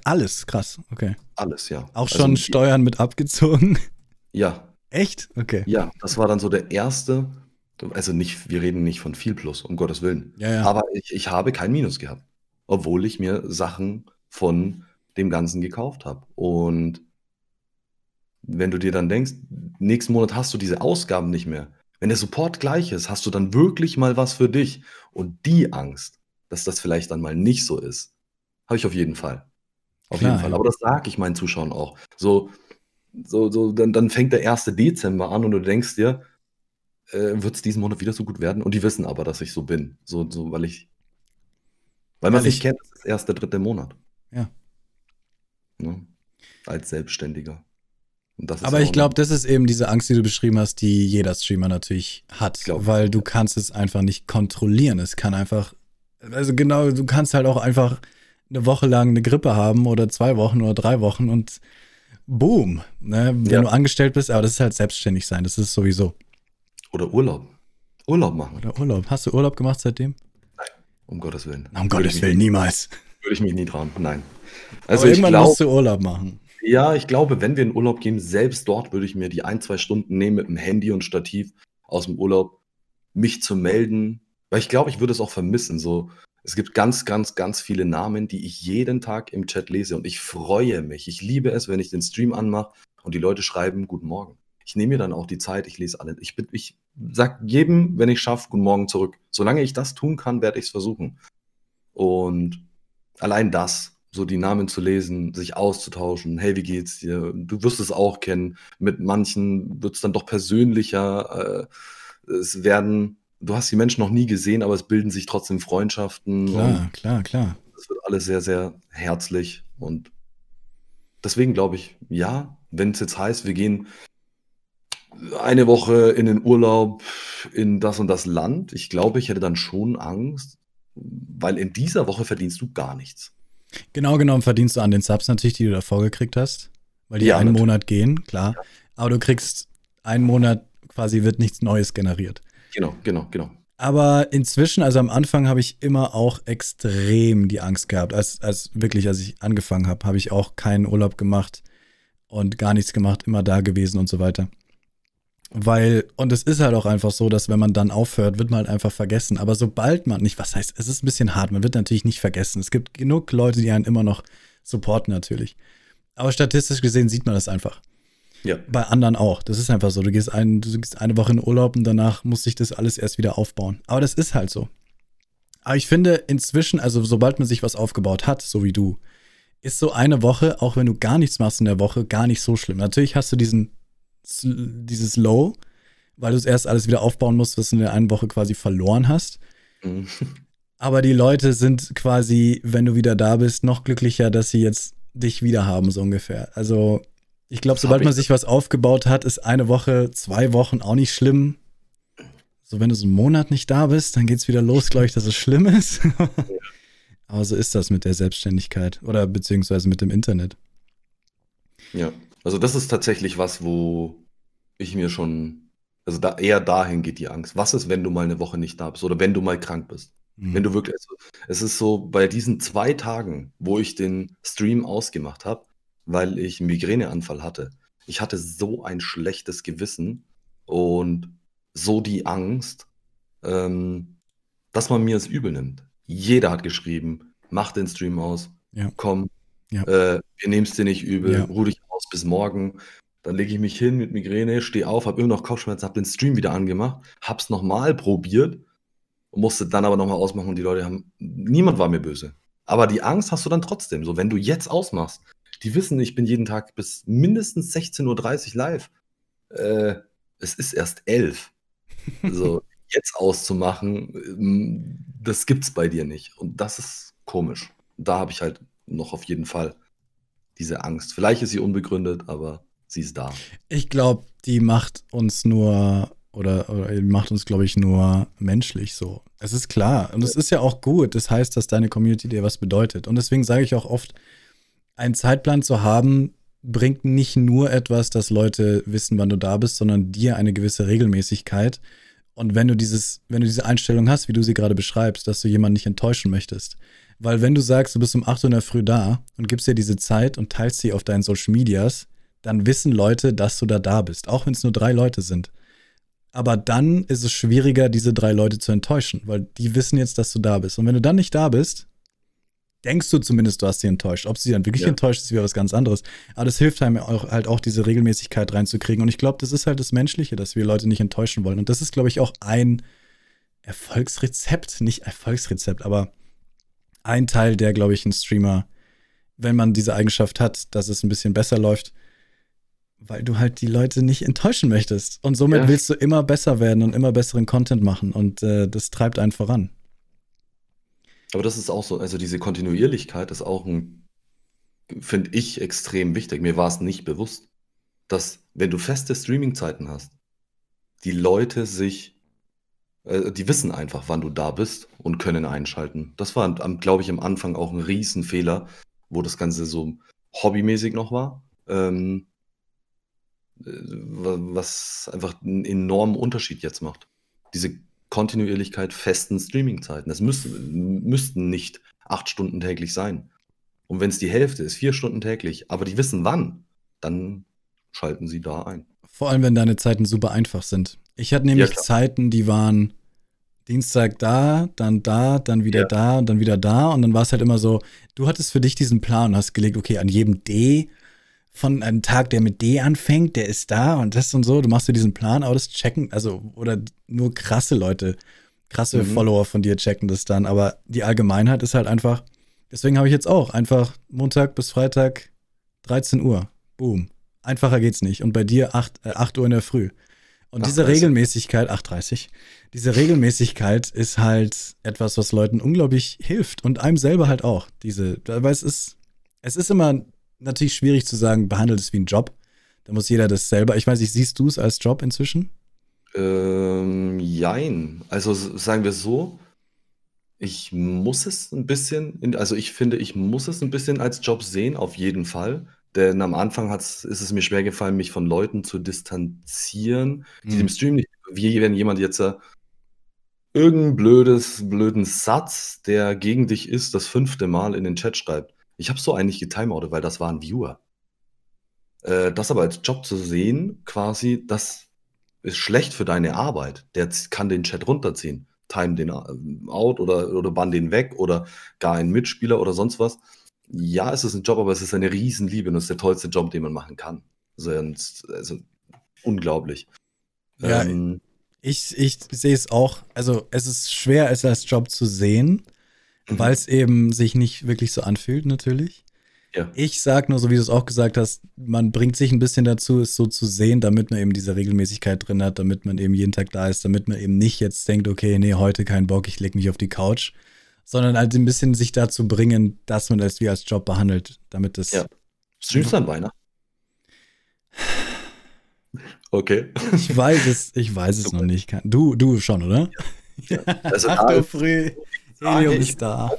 Alles, krass, okay. Alles, ja. Auch also schon Steuern mit abgezogen? Ja. Echt? Okay. Ja, das war dann so der erste, also nicht, wir reden nicht von viel Plus, um Gottes Willen. Ja, ja. Aber ich, ich habe kein Minus gehabt, obwohl ich mir Sachen von dem Ganzen gekauft habe. Und wenn du dir dann denkst, nächsten Monat hast du diese Ausgaben nicht mehr. Wenn der Support gleich ist, hast du dann wirklich mal was für dich. Und die Angst, dass das vielleicht dann mal nicht so ist, habe ich auf jeden Fall. Auf Klar, jeden Fall. Ja. Aber das sage ich meinen Zuschauern auch. So, so, so dann, dann fängt der 1. Dezember an und du denkst dir, äh, wird es diesen Monat wieder so gut werden? Und die wissen aber, dass ich so bin. So, so weil ich. Weil man sich kennt, das ist erst der dritte Monat. Ja. Ne? Als Selbstständiger. Aber ich glaube, das ist eben diese Angst, die du beschrieben hast, die jeder Streamer natürlich hat. Weil du kannst es einfach nicht kontrollieren. Es kann einfach. Also genau, du kannst halt auch einfach eine Woche lang eine Grippe haben oder zwei Wochen oder drei Wochen und boom, ne? wenn ja. du angestellt bist, aber das ist halt selbstständig sein, das ist sowieso. Oder Urlaub. Urlaub machen. Oder Urlaub. Hast du Urlaub gemacht seitdem? Nein, um Gottes Willen. um Gottes Willen, niemals. Würde ich mich nie trauen, nein. Also aber irgendwann glaub, musst du Urlaub machen. Ja, ich glaube, wenn wir in Urlaub gehen, selbst dort würde ich mir die ein, zwei Stunden nehmen mit dem Handy und Stativ aus dem Urlaub, mich zu melden, weil ich glaube, ich würde es auch vermissen, so es gibt ganz, ganz, ganz viele Namen, die ich jeden Tag im Chat lese und ich freue mich. Ich liebe es, wenn ich den Stream anmache und die Leute schreiben Guten Morgen. Ich nehme mir dann auch die Zeit, ich lese alle. Ich, ich sage jedem, wenn ich schaffe, Guten Morgen zurück. Solange ich das tun kann, werde ich es versuchen. Und allein das, so die Namen zu lesen, sich auszutauschen, hey, wie geht's dir? Du wirst es auch kennen. Mit manchen wird es dann doch persönlicher. Äh, es werden du hast die Menschen noch nie gesehen, aber es bilden sich trotzdem Freundschaften. Klar, klar, klar. Es wird alles sehr, sehr herzlich und deswegen glaube ich, ja, wenn es jetzt heißt, wir gehen eine Woche in den Urlaub in das und das Land, ich glaube, ich hätte dann schon Angst, weil in dieser Woche verdienst du gar nichts. Genau genommen verdienst du an den Subs natürlich, die du davor gekriegt hast, weil die ja, einen natürlich. Monat gehen, klar. Aber du kriegst einen Monat quasi wird nichts Neues generiert. Genau, genau, genau. Aber inzwischen, also am Anfang habe ich immer auch extrem die Angst gehabt. Als, als wirklich, als ich angefangen habe, habe ich auch keinen Urlaub gemacht und gar nichts gemacht, immer da gewesen und so weiter. Weil, und es ist halt auch einfach so, dass wenn man dann aufhört, wird man halt einfach vergessen. Aber sobald man nicht, was heißt, es ist ein bisschen hart, man wird natürlich nicht vergessen. Es gibt genug Leute, die einen immer noch supporten natürlich. Aber statistisch gesehen sieht man das einfach. Ja. Bei anderen auch. Das ist einfach so. Du gehst, ein, du gehst eine Woche in Urlaub und danach muss sich das alles erst wieder aufbauen. Aber das ist halt so. Aber ich finde inzwischen, also sobald man sich was aufgebaut hat, so wie du, ist so eine Woche, auch wenn du gar nichts machst in der Woche, gar nicht so schlimm. Natürlich hast du diesen, dieses Low, weil du es erst alles wieder aufbauen musst, was du in der einen Woche quasi verloren hast. Mhm. Aber die Leute sind quasi, wenn du wieder da bist, noch glücklicher, dass sie jetzt dich wieder haben, so ungefähr. Also ich glaube, sobald man sich was aufgebaut hat, ist eine Woche, zwei Wochen auch nicht schlimm. So, wenn du so einen Monat nicht da bist, dann geht es wieder los, glaube ich, dass es schlimm ist. Aber so ist das mit der Selbstständigkeit oder beziehungsweise mit dem Internet. Ja, also das ist tatsächlich was, wo ich mir schon, also da eher dahin geht die Angst. Was ist, wenn du mal eine Woche nicht da bist oder wenn du mal krank bist? Mhm. Wenn du wirklich, also, es ist so, bei diesen zwei Tagen, wo ich den Stream ausgemacht habe, weil ich einen Migräneanfall hatte. Ich hatte so ein schlechtes Gewissen und so die Angst, ähm, dass man mir es übel nimmt. Jeder hat geschrieben, mach den Stream aus, ja. komm, ja. Äh, wir nehmen es dir nicht übel, ja. ruh dich aus bis morgen. Dann lege ich mich hin mit Migräne, stehe auf, habe immer noch Kopfschmerzen, habe den Stream wieder angemacht, habe es nochmal probiert und musste dann aber nochmal ausmachen und die Leute haben, niemand war mir böse. Aber die Angst hast du dann trotzdem. So, wenn du jetzt ausmachst, die wissen, ich bin jeden Tag bis mindestens 16.30 Uhr live. Äh, es ist erst 11. Also jetzt auszumachen, ähm, das gibt's bei dir nicht. Und das ist komisch. Da habe ich halt noch auf jeden Fall diese Angst. Vielleicht ist sie unbegründet, aber sie ist da. Ich glaube, die macht uns nur oder, oder macht uns, glaube ich, nur menschlich so. Es ist klar und es ist ja auch gut. Das heißt, dass deine Community dir was bedeutet. Und deswegen sage ich auch oft, einen Zeitplan zu haben, bringt nicht nur etwas, dass Leute wissen, wann du da bist, sondern dir eine gewisse Regelmäßigkeit. Und wenn du dieses, wenn du diese Einstellung hast, wie du sie gerade beschreibst, dass du jemanden nicht enttäuschen möchtest. Weil wenn du sagst, du bist um 8 Uhr in der Früh da und gibst dir diese Zeit und teilst sie auf deinen Social Medias, dann wissen Leute, dass du da da bist, auch wenn es nur drei Leute sind. Aber dann ist es schwieriger, diese drei Leute zu enttäuschen, weil die wissen jetzt, dass du da bist. Und wenn du dann nicht da bist, denkst du zumindest, du hast sie enttäuscht. Ob sie dann wirklich ja. enttäuscht ist, wäre was ganz anderes. Aber das hilft einem auch, halt auch, diese Regelmäßigkeit reinzukriegen. Und ich glaube, das ist halt das Menschliche, dass wir Leute nicht enttäuschen wollen. Und das ist, glaube ich, auch ein Erfolgsrezept, nicht Erfolgsrezept, aber ein Teil, der, glaube ich, ein Streamer, wenn man diese Eigenschaft hat, dass es ein bisschen besser läuft, weil du halt die Leute nicht enttäuschen möchtest. Und somit ja. willst du immer besser werden und immer besseren Content machen. Und äh, das treibt einen voran. Aber das ist auch so, also diese Kontinuierlichkeit ist auch ein, finde ich, extrem wichtig. Mir war es nicht bewusst, dass wenn du feste Streaming-Zeiten hast, die Leute sich, äh, die wissen einfach, wann du da bist und können einschalten. Das war, glaube ich, am Anfang auch ein Riesenfehler, wo das Ganze so hobbymäßig noch war. Ähm, äh, was einfach einen enormen Unterschied jetzt macht. Diese Kontinuierlichkeit festen Streaming-Zeiten. Das müssen, müssten nicht acht Stunden täglich sein. Und wenn es die Hälfte ist, vier Stunden täglich, aber die wissen wann, dann schalten sie da ein. Vor allem, wenn deine Zeiten super einfach sind. Ich hatte nämlich ja, Zeiten, die waren Dienstag da, dann da, dann wieder ja. da und dann wieder da. Und dann war es halt immer so, du hattest für dich diesen Plan und hast gelegt, okay, an jedem D von einem Tag, der mit D anfängt, der ist da und das und so. Du machst dir diesen Plan, aber das checken, also, oder nur krasse Leute, krasse mhm. Follower von dir checken das dann. Aber die Allgemeinheit ist halt einfach, deswegen habe ich jetzt auch einfach Montag bis Freitag 13 Uhr. Boom. Einfacher geht's nicht. Und bei dir 8, äh, 8 Uhr in der Früh. Und 8, diese Regelmäßigkeit, 8.30, diese Regelmäßigkeit ist halt etwas, was Leuten unglaublich hilft und einem selber halt auch. Diese, weil es ist, es ist immer natürlich schwierig zu sagen, behandelt es wie ein Job. Da muss jeder das selber. Ich weiß nicht, siehst du es als Job inzwischen? Ähm, jein. Also sagen wir so, ich muss es ein bisschen, in, also ich finde, ich muss es ein bisschen als Job sehen, auf jeden Fall. Denn am Anfang ist es mir schwer gefallen, mich von Leuten zu distanzieren, die mhm. dem Stream nicht, wie wenn jemand jetzt irgendein blödes blöden Satz, der gegen dich ist, das fünfte Mal in den Chat schreibt. Ich habe so eigentlich getimeoutet, weil das war ein Viewer. Äh, das aber als Job zu sehen, quasi, das ist schlecht für deine Arbeit. Der kann den Chat runterziehen, time den äh, out oder oder bann den weg oder gar einen Mitspieler oder sonst was. Ja, es ist ein Job, aber es ist eine Riesenliebe und es ist der tollste Job, den man machen kann. Sonst also unglaublich. Ja, ähm, ich ich sehe es auch also, es ist schwer, es als Job zu sehen, mhm. weil es eben sich nicht wirklich so anfühlt natürlich. Ja. Ich sag nur, so wie du es auch gesagt hast, man bringt sich ein bisschen dazu, es so zu sehen, damit man eben diese Regelmäßigkeit drin hat, damit man eben jeden Tag da ist, damit man eben nicht jetzt denkt, okay, nee, heute kein Bock, ich leg mich auf die Couch, sondern halt ein bisschen sich dazu bringen, dass man das wie als Job behandelt, damit das. Ja. Streamst du an Weihnachten? Okay. Ich weiß es, ich weiß es noch nicht. Du, du schon, oder? Ja. ja. Also Ach du früh. Helium ist da.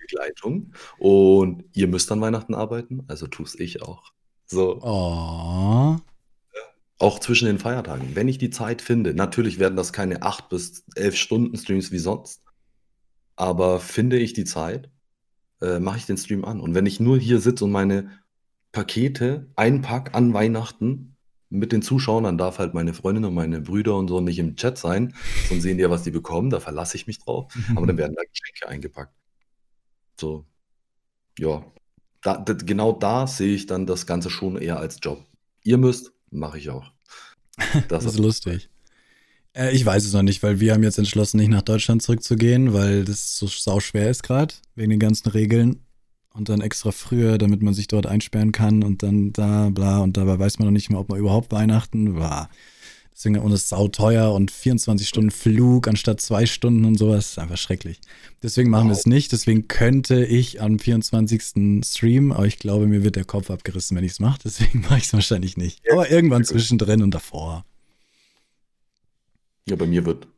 Begleitung. Und ihr müsst an Weihnachten arbeiten, also tue ich auch. So. Oh. Auch zwischen den Feiertagen. Wenn ich die Zeit finde, natürlich werden das keine acht bis elf Stunden Streams wie sonst, aber finde ich die Zeit, äh, mache ich den Stream an. Und wenn ich nur hier sitze und meine Pakete einpack an Weihnachten mit den Zuschauern, dann darf halt meine Freundin und meine Brüder und so nicht im Chat sein, sonst sehen die ja, was die bekommen, da verlasse ich mich drauf. Aber dann werden da Geschenke eingepackt. So, ja. Da, da, genau da sehe ich dann das Ganze schon eher als Job. Ihr müsst, mache ich auch. Das, das ist lustig. Äh, ich weiß es noch nicht, weil wir haben jetzt entschlossen, nicht nach Deutschland zurückzugehen, weil das so sau schwer ist gerade, wegen den ganzen Regeln. Und dann extra früher, damit man sich dort einsperren kann und dann da, bla. Und dabei weiß man noch nicht mehr, ob man überhaupt Weihnachten war. Deswegen, und es ist sauteuer und 24 Stunden Flug anstatt zwei Stunden und sowas. Ist einfach schrecklich. Deswegen machen wow. wir es nicht. Deswegen könnte ich am 24. streamen, aber ich glaube, mir wird der Kopf abgerissen, wenn ich es mache. Deswegen mache ich es wahrscheinlich nicht. Aber irgendwann zwischendrin und davor. Ja, bei mir wird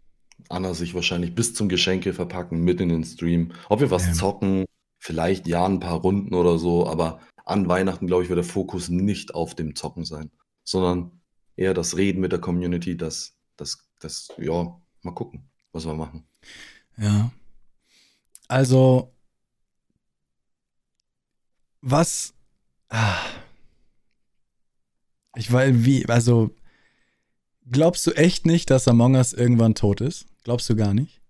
Anna sich wahrscheinlich bis zum Geschenke verpacken, mit in den Stream. Ob wir was ähm. zocken, vielleicht ja ein paar Runden oder so, aber an Weihnachten, glaube ich, wird der Fokus nicht auf dem Zocken sein, sondern eher das Reden mit der Community, das, das, das, ja, mal gucken, was wir machen. Ja. Also, was. Ah, ich weiß, wie, also, glaubst du echt nicht, dass Among Us irgendwann tot ist? Glaubst du gar nicht?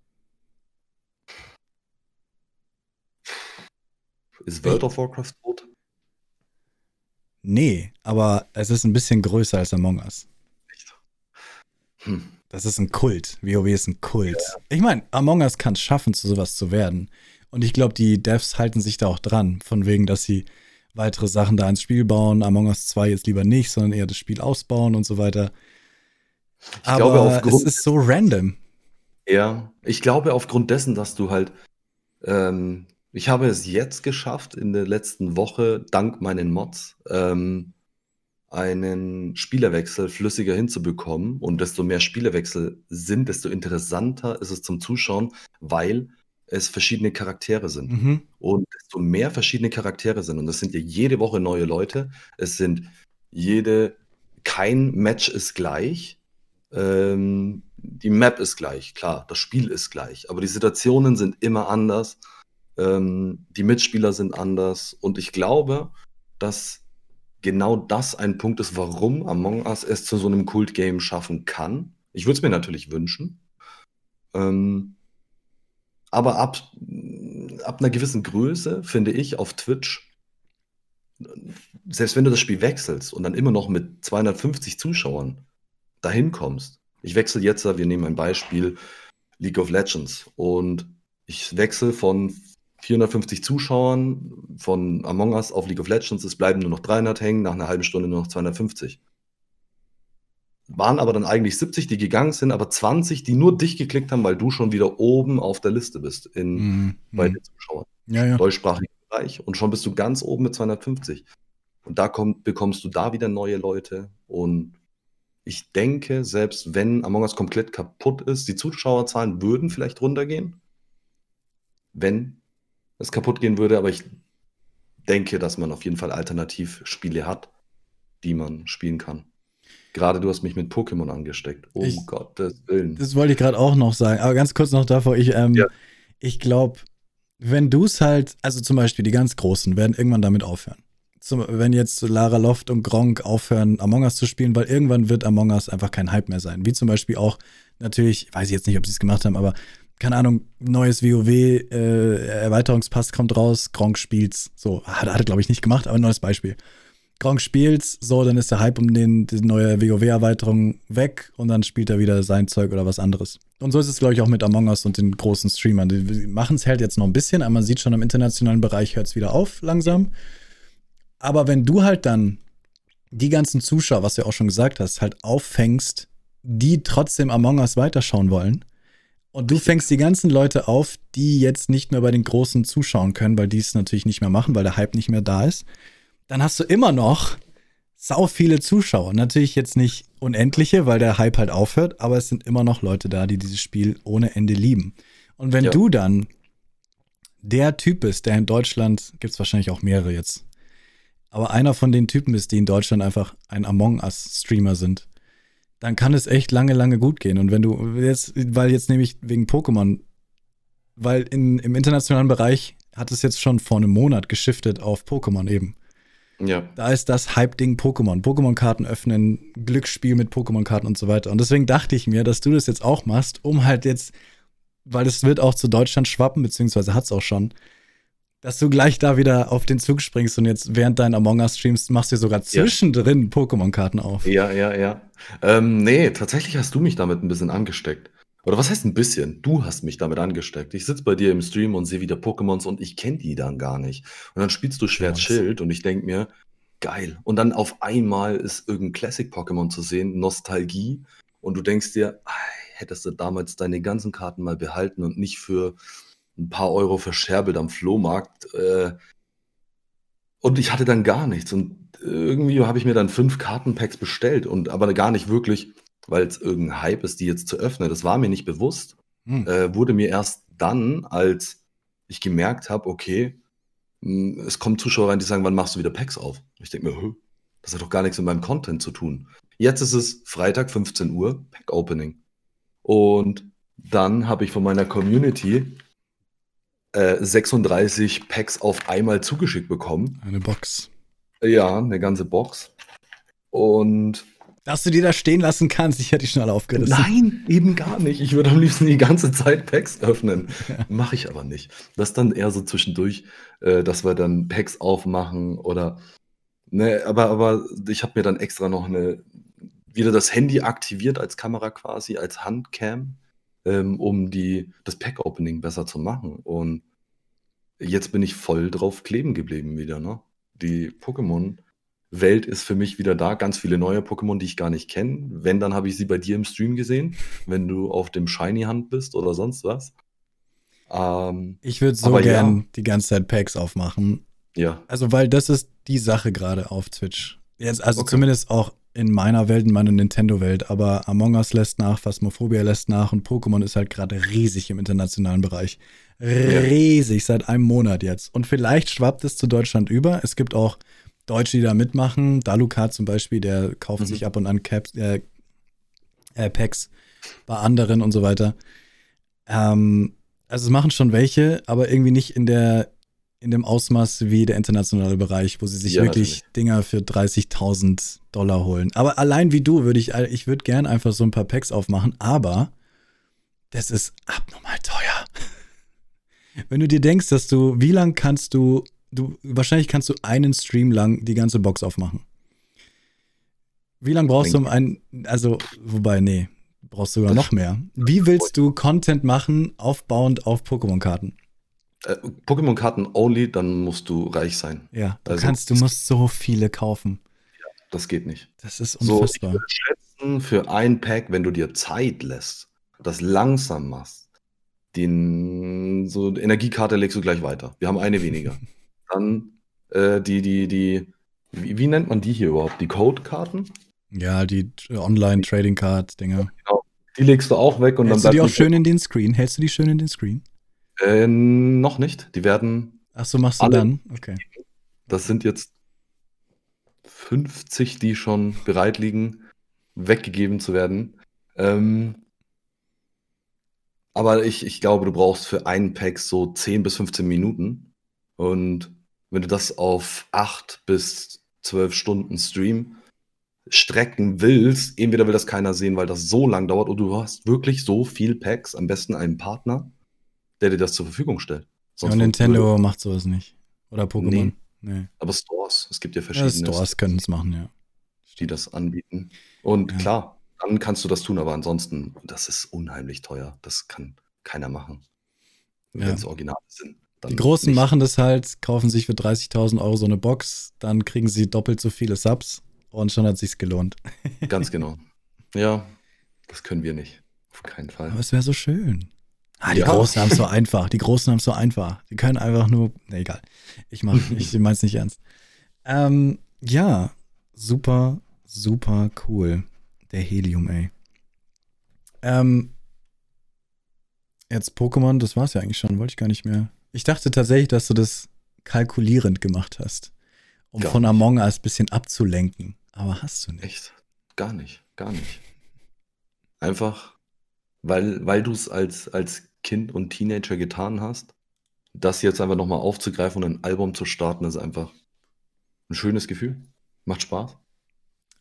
Ist World of Warcraft tot? Nee, aber es ist ein bisschen größer als Among Us. Echt? Hm. Das ist ein Kult. WoW ist ein Kult. Ja. Ich meine, Among Us kann es schaffen, zu sowas zu werden. Und ich glaube, die Devs halten sich da auch dran, von wegen, dass sie weitere Sachen da ins Spiel bauen. Among Us 2 jetzt lieber nicht, sondern eher das Spiel ausbauen und so weiter. Ich Aber glaube, aufgrund es ist so random. Ja, ich glaube, aufgrund dessen, dass du halt ähm, ich habe es jetzt geschafft, in der letzten Woche dank meinen Mods, ähm, einen Spielerwechsel flüssiger hinzubekommen. Und desto mehr Spielerwechsel sind, desto interessanter ist es zum Zuschauen, weil es verschiedene Charaktere sind. Mhm. Und desto mehr verschiedene Charaktere sind, und das sind ja jede Woche neue Leute, es sind jede, kein Match ist gleich. Ähm, die Map ist gleich, klar, das Spiel ist gleich, aber die Situationen sind immer anders. Ähm, die Mitspieler sind anders und ich glaube, dass genau das ein Punkt ist, warum Among Us es zu so einem Kult-Game schaffen kann. Ich würde es mir natürlich wünschen. Ähm, aber ab, ab einer gewissen Größe, finde ich, auf Twitch, selbst wenn du das Spiel wechselst und dann immer noch mit 250 Zuschauern dahin kommst. Ich wechsle jetzt, wir nehmen ein Beispiel, League of Legends und ich wechsle von 450 Zuschauern von Among Us auf League of Legends, es bleiben nur noch 300 hängen, nach einer halben Stunde nur noch 250. Waren aber dann eigentlich 70, die gegangen sind, aber 20, die nur dich geklickt haben, weil du schon wieder oben auf der Liste bist in, mm, bei mm. den Zuschauern. Ja, ja. Deutschsprachigen Bereich. Und schon bist du ganz oben mit 250. Und da kommt, bekommst du da wieder neue Leute. Und ich denke, selbst wenn Among Us komplett kaputt ist, die Zuschauerzahlen würden vielleicht runtergehen, wenn es kaputt gehen würde, aber ich denke, dass man auf jeden Fall Alternativspiele hat, die man spielen kann. Gerade du hast mich mit Pokémon angesteckt. Um Ich- Gottes Willen. Das wollte ich gerade auch noch sagen. Aber ganz kurz noch davor, ich, ähm, Ja. ich glaube, wenn du es halt, also zum Beispiel die ganz Großen werden irgendwann damit aufhören. Zum, wenn jetzt Lara Loft und Gronk aufhören, Among Us zu spielen, weil irgendwann wird Among Us einfach kein Hype mehr sein. Wie zum Beispiel auch, natürlich, weiß ich jetzt nicht, ob sie es gemacht haben, aber keine Ahnung, neues WoW, äh, Erweiterungspass kommt raus, Gronk spielt's. So, hat, hat er, glaube ich, nicht gemacht, aber ein neues Beispiel. Gronk spielt's, so, dann ist der Hype um den, die neue WoW-Erweiterung weg und dann spielt er wieder sein Zeug oder was anderes. Und so ist es, glaube ich, auch mit Among Us und den großen Streamern. Die machen es halt jetzt noch ein bisschen, aber man sieht schon im internationalen Bereich hört es wieder auf, langsam. Aber wenn du halt dann die ganzen Zuschauer, was du ja auch schon gesagt hast, halt auffängst, die trotzdem Among Us weiterschauen wollen, und du fängst die ganzen Leute auf, die jetzt nicht mehr bei den Großen zuschauen können, weil die es natürlich nicht mehr machen, weil der Hype nicht mehr da ist, dann hast du immer noch sau viele Zuschauer. Natürlich jetzt nicht unendliche, weil der Hype halt aufhört, aber es sind immer noch Leute da, die dieses Spiel ohne Ende lieben. Und wenn Ja. du dann der Typ bist, der in Deutschland, gibt es wahrscheinlich auch mehrere jetzt, aber einer von den Typen ist, die in Deutschland einfach ein Among Us-Streamer sind, dann kann es echt lange, lange gut gehen. Und wenn du jetzt, weil jetzt nämlich wegen Pokémon, weil in, im internationalen Bereich hat es jetzt schon vor einem Monat geschiftet auf Pokémon eben. Ja. Da ist das Hype-Ding Pokémon. Pokémon-Karten öffnen, Glücksspiel mit Pokémon-Karten und so weiter. Und deswegen dachte ich mir, dass du das jetzt auch machst, um halt jetzt, weil es wird auch zu Deutschland schwappen, beziehungsweise hat es auch schon, dass du gleich da wieder auf den Zug springst und jetzt während deinen Among Us streamst, machst du sogar zwischendrin Pokémon-Karten auf. Ja, ja, ja. Ähm, nee, tatsächlich hast du mich damit ein bisschen angesteckt. Oder was heißt ein bisschen? Du hast mich damit angesteckt. Ich sitze bei dir im Stream und sehe wieder Pokémons und ich kenne die dann gar nicht. Und dann spielst du Schwert. Schild und ich denke mir, geil. Und dann auf einmal ist irgendein Classic-Pokémon zu sehen, Nostalgie. Und du denkst dir, hättest du damals deine ganzen Karten mal behalten und nicht für ein paar Euro verscherbelt am Flohmarkt. Äh, und ich hatte dann gar nichts. Und irgendwie habe ich mir dann fünf Kartenpacks bestellt und aber gar nicht wirklich, weil es irgendein Hype ist, die jetzt zu öffnen. Das war mir nicht bewusst. Hm. Äh, wurde mir erst dann, als ich gemerkt habe, okay, mh, es kommen Zuschauer rein, die sagen, wann machst du wieder Packs auf? Ich denke mir, das hat doch gar nichts mit meinem Content zu tun. Jetzt ist es Freitag, 15 Uhr, Pack Opening. Und dann habe ich von meiner Community äh, 36 Packs auf einmal zugeschickt bekommen. Eine Box. Ja, eine ganze Box. Und Dass du die da stehen lassen kannst, ich hätte die schon alle aufgerissen. nein, eben gar nicht. Ich würde am liebsten die ganze Zeit Packs öffnen. Ja. Mache ich aber nicht. Das dann eher so zwischendurch, äh, dass wir dann Packs aufmachen oder ne, aber, aber ich habe mir dann extra noch eine wieder das Handy aktiviert als Kamera quasi, als Handcam, ähm, um die, das Pack-Opening besser zu machen. Und jetzt bin ich voll drauf kleben geblieben wieder, ne? Die Pokémon-Welt ist für mich wieder da. Ganz viele neue Pokémon, die ich gar nicht kenne. Wenn, dann habe ich sie bei dir im Stream gesehen, wenn du auf dem Shiny-Hand bist oder sonst was. Ähm, Ich würde so Aber ja. gern die ganze Zeit Packs aufmachen. ja, Also, weil das ist die Sache gerade auf Twitch. Jetzt, also Okay. zumindest auch in meiner Welt, in meiner Nintendo-Welt. Aber Among Us lässt nach, Phasmophobia lässt nach und Pokémon ist halt gerade riesig im internationalen Bereich. Riesig, seit einem Monat jetzt. Und vielleicht schwappt es zu Deutschland über. Es gibt auch Deutsche, die da mitmachen. Dalukat zum Beispiel, der kauft Mhm. sich ab und an Caps, äh, äh, Packs bei anderen und so weiter. Ähm, also es machen schon welche, aber irgendwie nicht in der in dem Ausmaß wie der internationale Bereich, wo sie sich Ja, wirklich Dinger für 30.000 Dollar holen. Aber allein wie du würde ich, ich würde gern einfach so ein paar Packs aufmachen, aber das ist abnormal teuer. Wenn du dir denkst, dass du, wie lang kannst du, du, wahrscheinlich kannst du einen Stream lang die ganze Box aufmachen. Wie lange brauchst du um einen, also, wobei, nee, brauchst du sogar noch mehr. Wie willst du Content machen, aufbauend auf Pokémon-Karten? Äh, Pokémon-Karten only, dann musst du reich sein. Ja, du Also, kannst, du musst so viele kaufen. Das geht nicht. Das ist So, ich unfassbar. schätzen, für ein Pack, wenn du dir Zeit lässt, das langsam machst, den, so die Energiekarte legst du gleich weiter. Wir haben eine weniger. Dann äh, die, die, die, wie, wie nennt man die hier überhaupt? Die Code-Karten? Ja, die Online-Trading-Card-Dinger. Die legst du auch weg und Hältst du dann die auch schön in den Screen? Hältst du die schön in den Screen? Äh, noch nicht. Die werden, Ach so, machst du dann? Okay. das sind jetzt 50, die schon bereit liegen. weggegeben zu werden. Ähm, aber ich, ich glaube, du brauchst für einen Pack so 10 bis 15 Minuten. Und wenn du das auf 8 bis 12 Stunden Stream strecken willst, entweder will das keiner sehen, weil das so lang dauert, und du hast wirklich so viel Packs, am besten einen Partner, der dir das zur Verfügung stellt. Sonst ja, Nintendo macht sowas nicht. Oder Pokémon. Nee. nee. Aber Stores, es gibt ja verschiedene. Ja, Stores können es machen, ja. Die das anbieten. Und ja. klar, dann kannst du das tun, aber ansonsten, das ist unheimlich teuer. Das kann keiner machen. Wenn es Originale sind. Die Großen nicht. machen das halt, kaufen sich für 30.000 Euro so eine Box, dann kriegen sie doppelt so viele Subs und schon hat sich's gelohnt. Ganz genau. Ja, das können wir nicht. Auf keinen Fall. Aber es wäre so schön. Ah, die ja. Großen haben es so einfach. Die Großen haben es so einfach. Die können einfach nur. Ne, egal. Ich mach, ich mein's nicht ernst. Ähm, ja, super, super cool. Der Helium, ey. Ähm, jetzt Pokémon, das war's ja eigentlich schon, wollte ich gar nicht mehr. Ich dachte tatsächlich, dass du das kalkulierend gemacht hast, um gar von Among Us ein bisschen abzulenken. Aber hast du nicht. Echt? Gar nicht, gar nicht. Einfach, weil, weil du es als, als Kind und Teenager getan hast, das jetzt einfach nochmal aufzugreifen und ein Album zu starten, ist einfach ein schönes Gefühl. Macht Spaß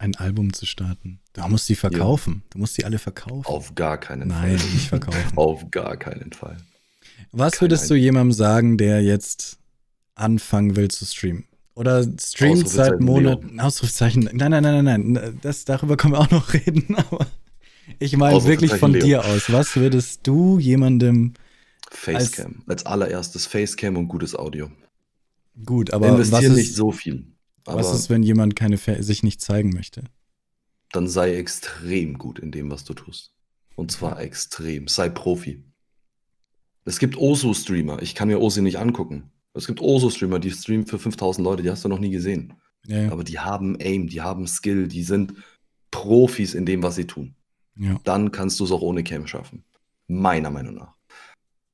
ein Album zu starten. Du musst die verkaufen. Ja. Du musst die alle verkaufen. Auf gar keinen Nein, Fall. Nein, nicht verkaufen. Auf gar keinen Fall. Was Kein würdest du jemandem sagen, der jetzt anfangen will zu streamen? Oder streamt seit Monaten. Ausrufezeichen. Nein, nein, nein, nein, nein. Das, darüber können wir auch noch reden, aber ich meine wirklich von Leo. dir aus. Was würdest du jemandem. Facecam. Als, als allererstes Facecam und gutes Audio. Gut, aber. Investieren nicht so viel. Was ist, wenn jemand keine sich nicht zeigen möchte? Dann sei extrem gut in dem, was du tust. Und zwar extrem. Sei Profi. Es gibt Osu-Streamer. Ich kann mir Osu nicht angucken. Es gibt Osu-Streamer, die streamen für 5000 Leute. Die hast du noch nie gesehen. Ja. Aber die haben Aim, die haben Skill, die sind Profis in dem, was sie tun. Ja. Dann kannst du es auch ohne Cam schaffen. Meiner Meinung nach.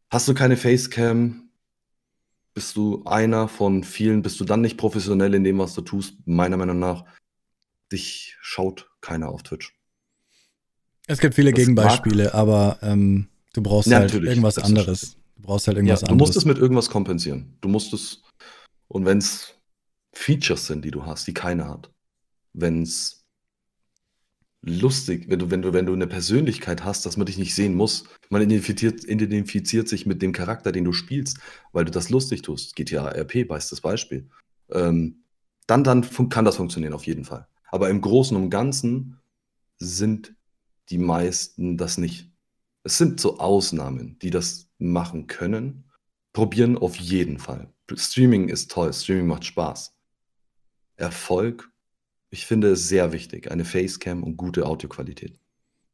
Hast du keine Facecam, bist du einer von vielen, bist du dann nicht professionell in dem, was du tust, meiner Meinung nach, dich schaut keiner auf Twitch. Es gibt viele das Gegenbeispiele, aber ähm, du brauchst ja, halt irgendwas anderes. Du brauchst halt irgendwas ja, du anderes. Du musst es mit irgendwas kompensieren. Du musst es, und wenn es Features sind, die du hast, die keiner hat, wenn es lustig, wenn du, wenn du, wenn du eine Persönlichkeit hast, dass man dich nicht sehen muss. Man identifiziert, identifiziert sich mit dem Charakter, den du spielst, weil du das lustig tust. GTA RP, bestes Beispiel. Ähm, dann, dann kann das funktionieren, auf jeden Fall. Aber im Großen und Ganzen sind die meisten das nicht. Es sind so Ausnahmen, die das machen können. Probieren auf jeden Fall. Streaming ist toll, Streaming macht Spaß. Erfolg ich finde es sehr wichtig, eine Facecam und gute Audioqualität.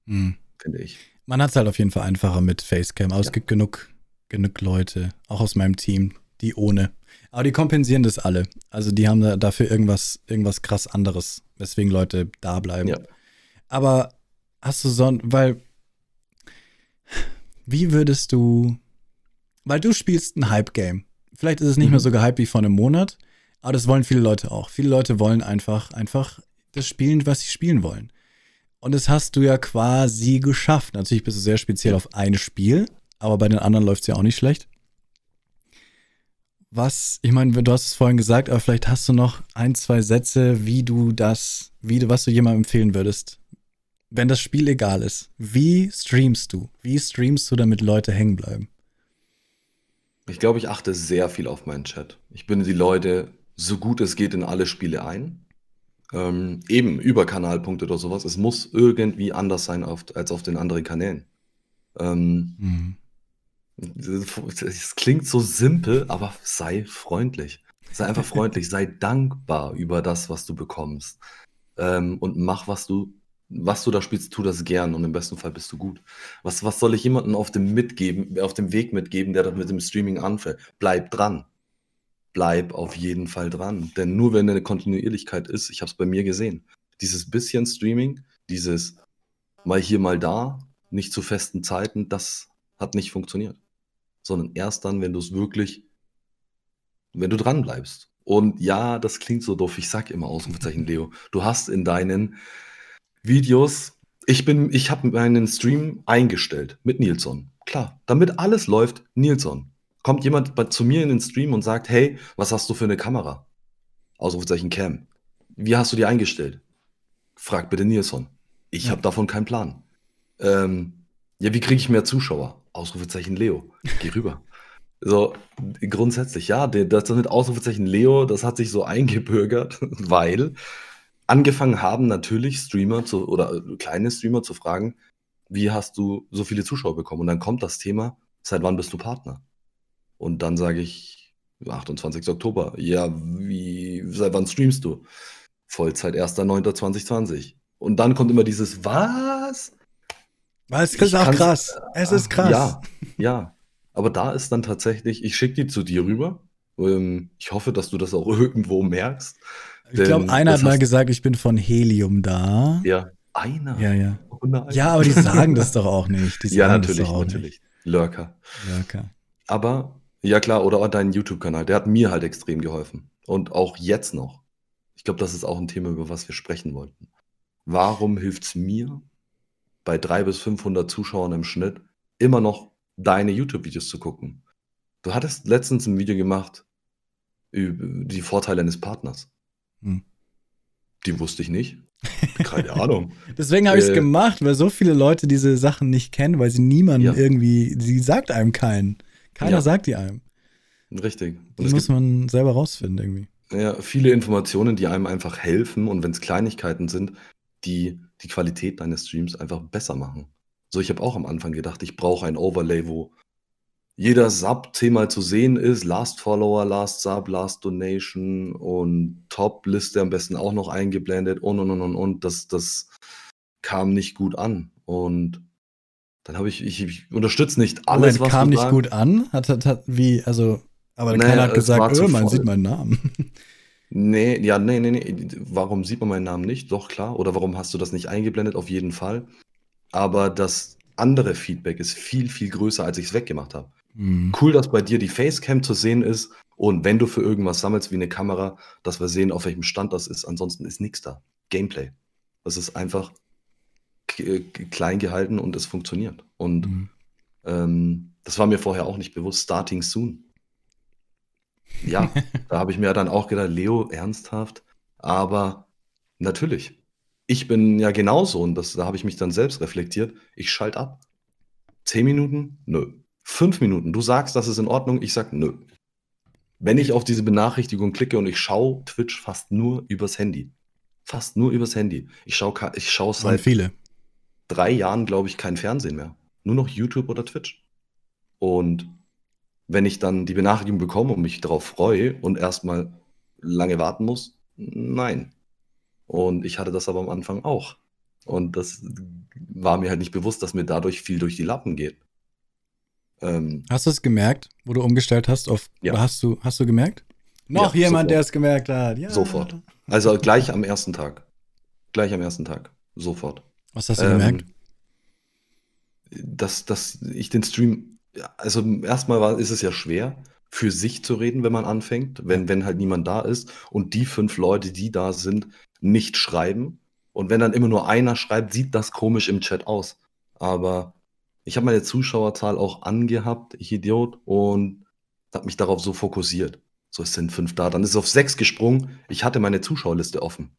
Mhm. Finde ich. Man hat es halt auf jeden Fall einfacher mit Facecam. Aber ja. es gibt genug, genug Leute, auch aus meinem Team, die ohne. Aber die kompensieren das alle. Also die haben da dafür irgendwas, irgendwas krass anderes, weswegen Leute da bleiben. Ja. Aber hast du so, weil, wie würdest du, weil du spielst ein Hype-Game. Vielleicht ist es nicht mhm. mehr so gehypt wie vor einem Monat, aber das wollen viele Leute auch. Viele Leute wollen einfach, einfach das spielen, was sie spielen wollen. Und das hast du ja quasi geschafft. Natürlich bist du sehr speziell auf ein Spiel, aber bei den anderen läuft es ja auch nicht schlecht. Was, ich meine, du hast es vorhin gesagt, aber vielleicht hast du noch ein, zwei Sätze, wie du das, wie du, was du jemandem empfehlen würdest, wenn das Spiel egal ist. Wie streamst du? Wie streamst du, damit Leute hängen bleiben? Ich glaube, ich achte sehr viel auf meinen Chat. Ich binde die Leute so gut es geht in alle Spiele ein. Ähm, eben über Kanalpunkte oder sowas. Es muss irgendwie anders sein auf, als auf den anderen Kanälen. Ähm, mhm. Es klingt so simpel, aber sei freundlich. Sei einfach freundlich, sei dankbar über das, was du bekommst. Ähm, und mach, was du, was du da spielst, tu das gern und im besten Fall bist du gut. Was, was soll ich jemandem auf dem mitgeben, auf dem Weg mitgeben, der mit dem Streaming anfällt? Bleib dran bleib auf jeden Fall dran. Denn nur wenn eine Kontinuierlichkeit ist, ich habe es bei mir gesehen, dieses bisschen Streaming, dieses mal hier, mal da, nicht zu festen Zeiten, das hat nicht funktioniert. Sondern erst dann, wenn du es wirklich, wenn du dran bleibst. Und ja, das klingt so doof, ich sag immer Ausrufezeichen, Leo, du hast in deinen Videos. Ich bin, ich habe meinen Stream eingestellt mit Nilsson. Klar, damit alles läuft, Nilsson. Kommt jemand bei, zu mir in den Stream und sagt, hey, was hast du für eine Kamera? Ausrufezeichen Cam. Wie hast du die eingestellt? Frag bitte Nilsson. Ich Ja. habe davon keinen Plan. Ähm, ja, wie kriege ich mehr Zuschauer? Ausrufezeichen Leo. Geh rüber. So, grundsätzlich, ja, das mit Ausrufezeichen Leo, das hat sich so eingebürgert, weil angefangen haben natürlich Streamer zu, oder äh, kleine Streamer zu fragen, wie hast du so viele Zuschauer bekommen? Und dann kommt das Thema, seit wann bist du Partner? Und dann sage ich, 28. Oktober. Ja, wie, seit wann streamst du? Vollzeit 1.9.2020. Und dann kommt immer dieses, was? Es Ich ist auch krass. Es ist krass. Ja, ja. Aber da ist dann tatsächlich, ich schicke die zu dir rüber. Ähm, ich hoffe, dass du das auch irgendwo merkst. ich glaube, einer das hat mal gesagt, ich bin von Helium da. Ja, einer. Ja, ja. Oh. Ja, aber die sagen das doch auch nicht. Die sagen ja, das natürlich, natürlich. Lurker. Nicht. Ja, okay. Aber, ja klar, oder auch deinen YouTube-Kanal, der hat mir halt extrem geholfen. Und auch jetzt noch. Ich glaube, das ist auch ein Thema, über was wir sprechen wollten. Warum hilft es mir, bei 300 bis 500 Zuschauern im Schnitt, immer noch deine YouTube-Videos zu gucken? Du hattest letztens ein Video gemacht über die Vorteile eines Partners. Hm. Die wusste ich nicht. Keine Ahnung. Deswegen habe ich es Äh, gemacht, weil so viele Leute diese Sachen nicht kennen, weil sie niemanden Ja. irgendwie, sie sagt einem keinen. Keiner Ja. sagt die einem. Richtig. Und Das es muss man selber rausfinden irgendwie. Ja, viele Informationen, die einem einfach helfen und wenn es Kleinigkeiten sind, die die Qualität deines Streams einfach besser machen. So, ich habe auch am Anfang gedacht, ich brauche ein Overlay, wo jeder Sub zehnmal zu sehen ist, Last Follower, Last Sub, Last Donation und Top-Liste am besten auch noch eingeblendet und und und und und. Das, das kam nicht gut an. Und dann habe ich, ich, ich unterstütze nicht alles, Moment, was kam nicht gut an? Hat, hat, hat wie, also, aber Naja, keiner hat gesagt, oh, man voll. sieht meinen Namen. Nee, ja, nee, nee, nee. Warum sieht man meinen Namen nicht? Doch, klar. Oder warum hast du das nicht eingeblendet? Auf jeden Fall. Aber das andere Feedback ist viel, viel größer, als ich es weggemacht habe. Hm. Cool, dass bei dir die Facecam zu sehen ist und wenn du für irgendwas sammelst wie eine Kamera, dass wir sehen, auf welchem Stand das ist. Ansonsten ist nichts da. Gameplay. Das ist einfach klein gehalten und es funktioniert. Und Hm. ähm, das war mir vorher auch nicht bewusst. Starting soon. Ja, da habe ich mir dann auch gedacht, Leo, ernsthaft? Aber natürlich. Ich bin ja genauso und das, da habe ich mich dann selbst reflektiert. Ich schalte ab. Zehn Minuten? Nö. Fünf Minuten. Du sagst, das ist in Ordnung. Ich sag nö. Wenn ich auf diese Benachrichtigung klicke und ich schaue Twitch fast nur übers Handy. Fast nur übers Handy. Ich schaue ich schau seit viele. Drei Jahren, glaube ich, kein Fernsehen mehr. Nur noch YouTube oder Twitch. Und wenn ich dann die Benachrichtigung bekomme und mich darauf freue und erstmal lange warten muss, nein. Und ich hatte das aber am Anfang auch. Und das war mir halt nicht bewusst, dass mir dadurch viel durch die Lappen geht. Ähm, Hast du es gemerkt, wo du umgestellt hast auf, Ja. hast du, hast du gemerkt? Noch Ja, jemand, sofort. der es gemerkt hat. Ja. Sofort. also gleich am ersten Tag. Gleich am ersten Tag. Sofort. Was hast du Ähm, gemerkt? dass, dass ich den Stream, also erstmal war, ist es ja schwer, für sich zu reden, wenn man anfängt, wenn, wenn halt niemand da ist und die fünf Leute, die da sind, nicht schreiben. Und wenn dann immer nur einer schreibt, sieht das komisch im Chat aus. Aber ich habe meine Zuschauerzahl auch angehabt, ich Idiot, und habe mich darauf so fokussiert. So, es sind fünf da. Dann ist es auf sechs gesprungen. Ich hatte meine Zuschauerliste offen.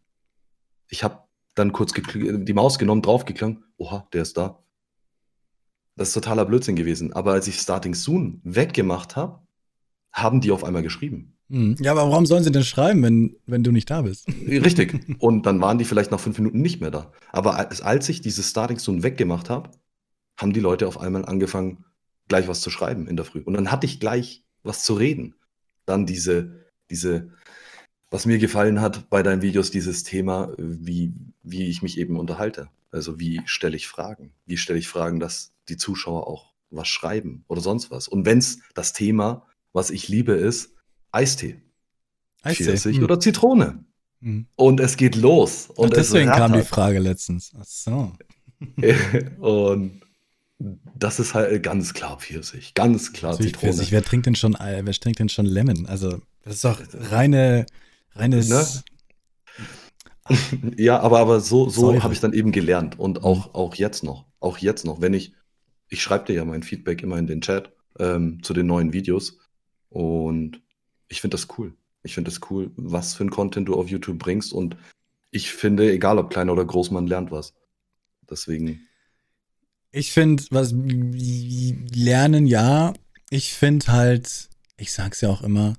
Ich habe dann kurz die Maus genommen, draufgeklangt. Oha, der ist da. Das ist totaler Blödsinn gewesen. Aber als ich Starting Soon weggemacht habe, haben die auf einmal geschrieben. Hm. Ja, aber warum sollen sie denn schreiben, wenn, wenn du nicht da bist? Richtig. Und dann waren die vielleicht nach fünf Minuten nicht mehr da. Aber als, als ich dieses Starting Soon weggemacht habe, haben die Leute auf einmal angefangen, gleich was zu schreiben in der Früh. Und dann hatte ich gleich was zu reden. Dann diese, diese, was mir gefallen hat bei deinen Videos, dieses Thema, wie, wie ich mich eben unterhalte. Also wie stelle ich Fragen? Wie stelle ich Fragen, dass die Zuschauer auch was schreiben oder sonst was? Und wenn es das Thema, was ich liebe, ist Eistee, Eistee. Pfirsich Hm. oder Zitrone. Hm. Und es geht los. Und es deswegen kam die. Frage letztens. Ach so. Und das ist halt ganz klar Pfirsich. Ganz klar Natürlich Zitrone. Pfirsich. Wer trinkt denn schon, wer trinkt denn schon Lemon? Also, das ist doch reine, reines. Ne? Ja, aber aber so so habe ich dann eben gelernt und auch auch jetzt noch auch jetzt noch, wenn ich ich schreibe dir ja mein Feedback immer in den Chat, ähm, zu den neuen Videos und ich finde das cool. Ich finde das cool, was für 'n Content du auf YouTube bringst und ich finde, egal ob klein oder groß, man lernt was. Deswegen Ich finde, was lernen, ja. Ich finde halt, ich sag's ja auch immer,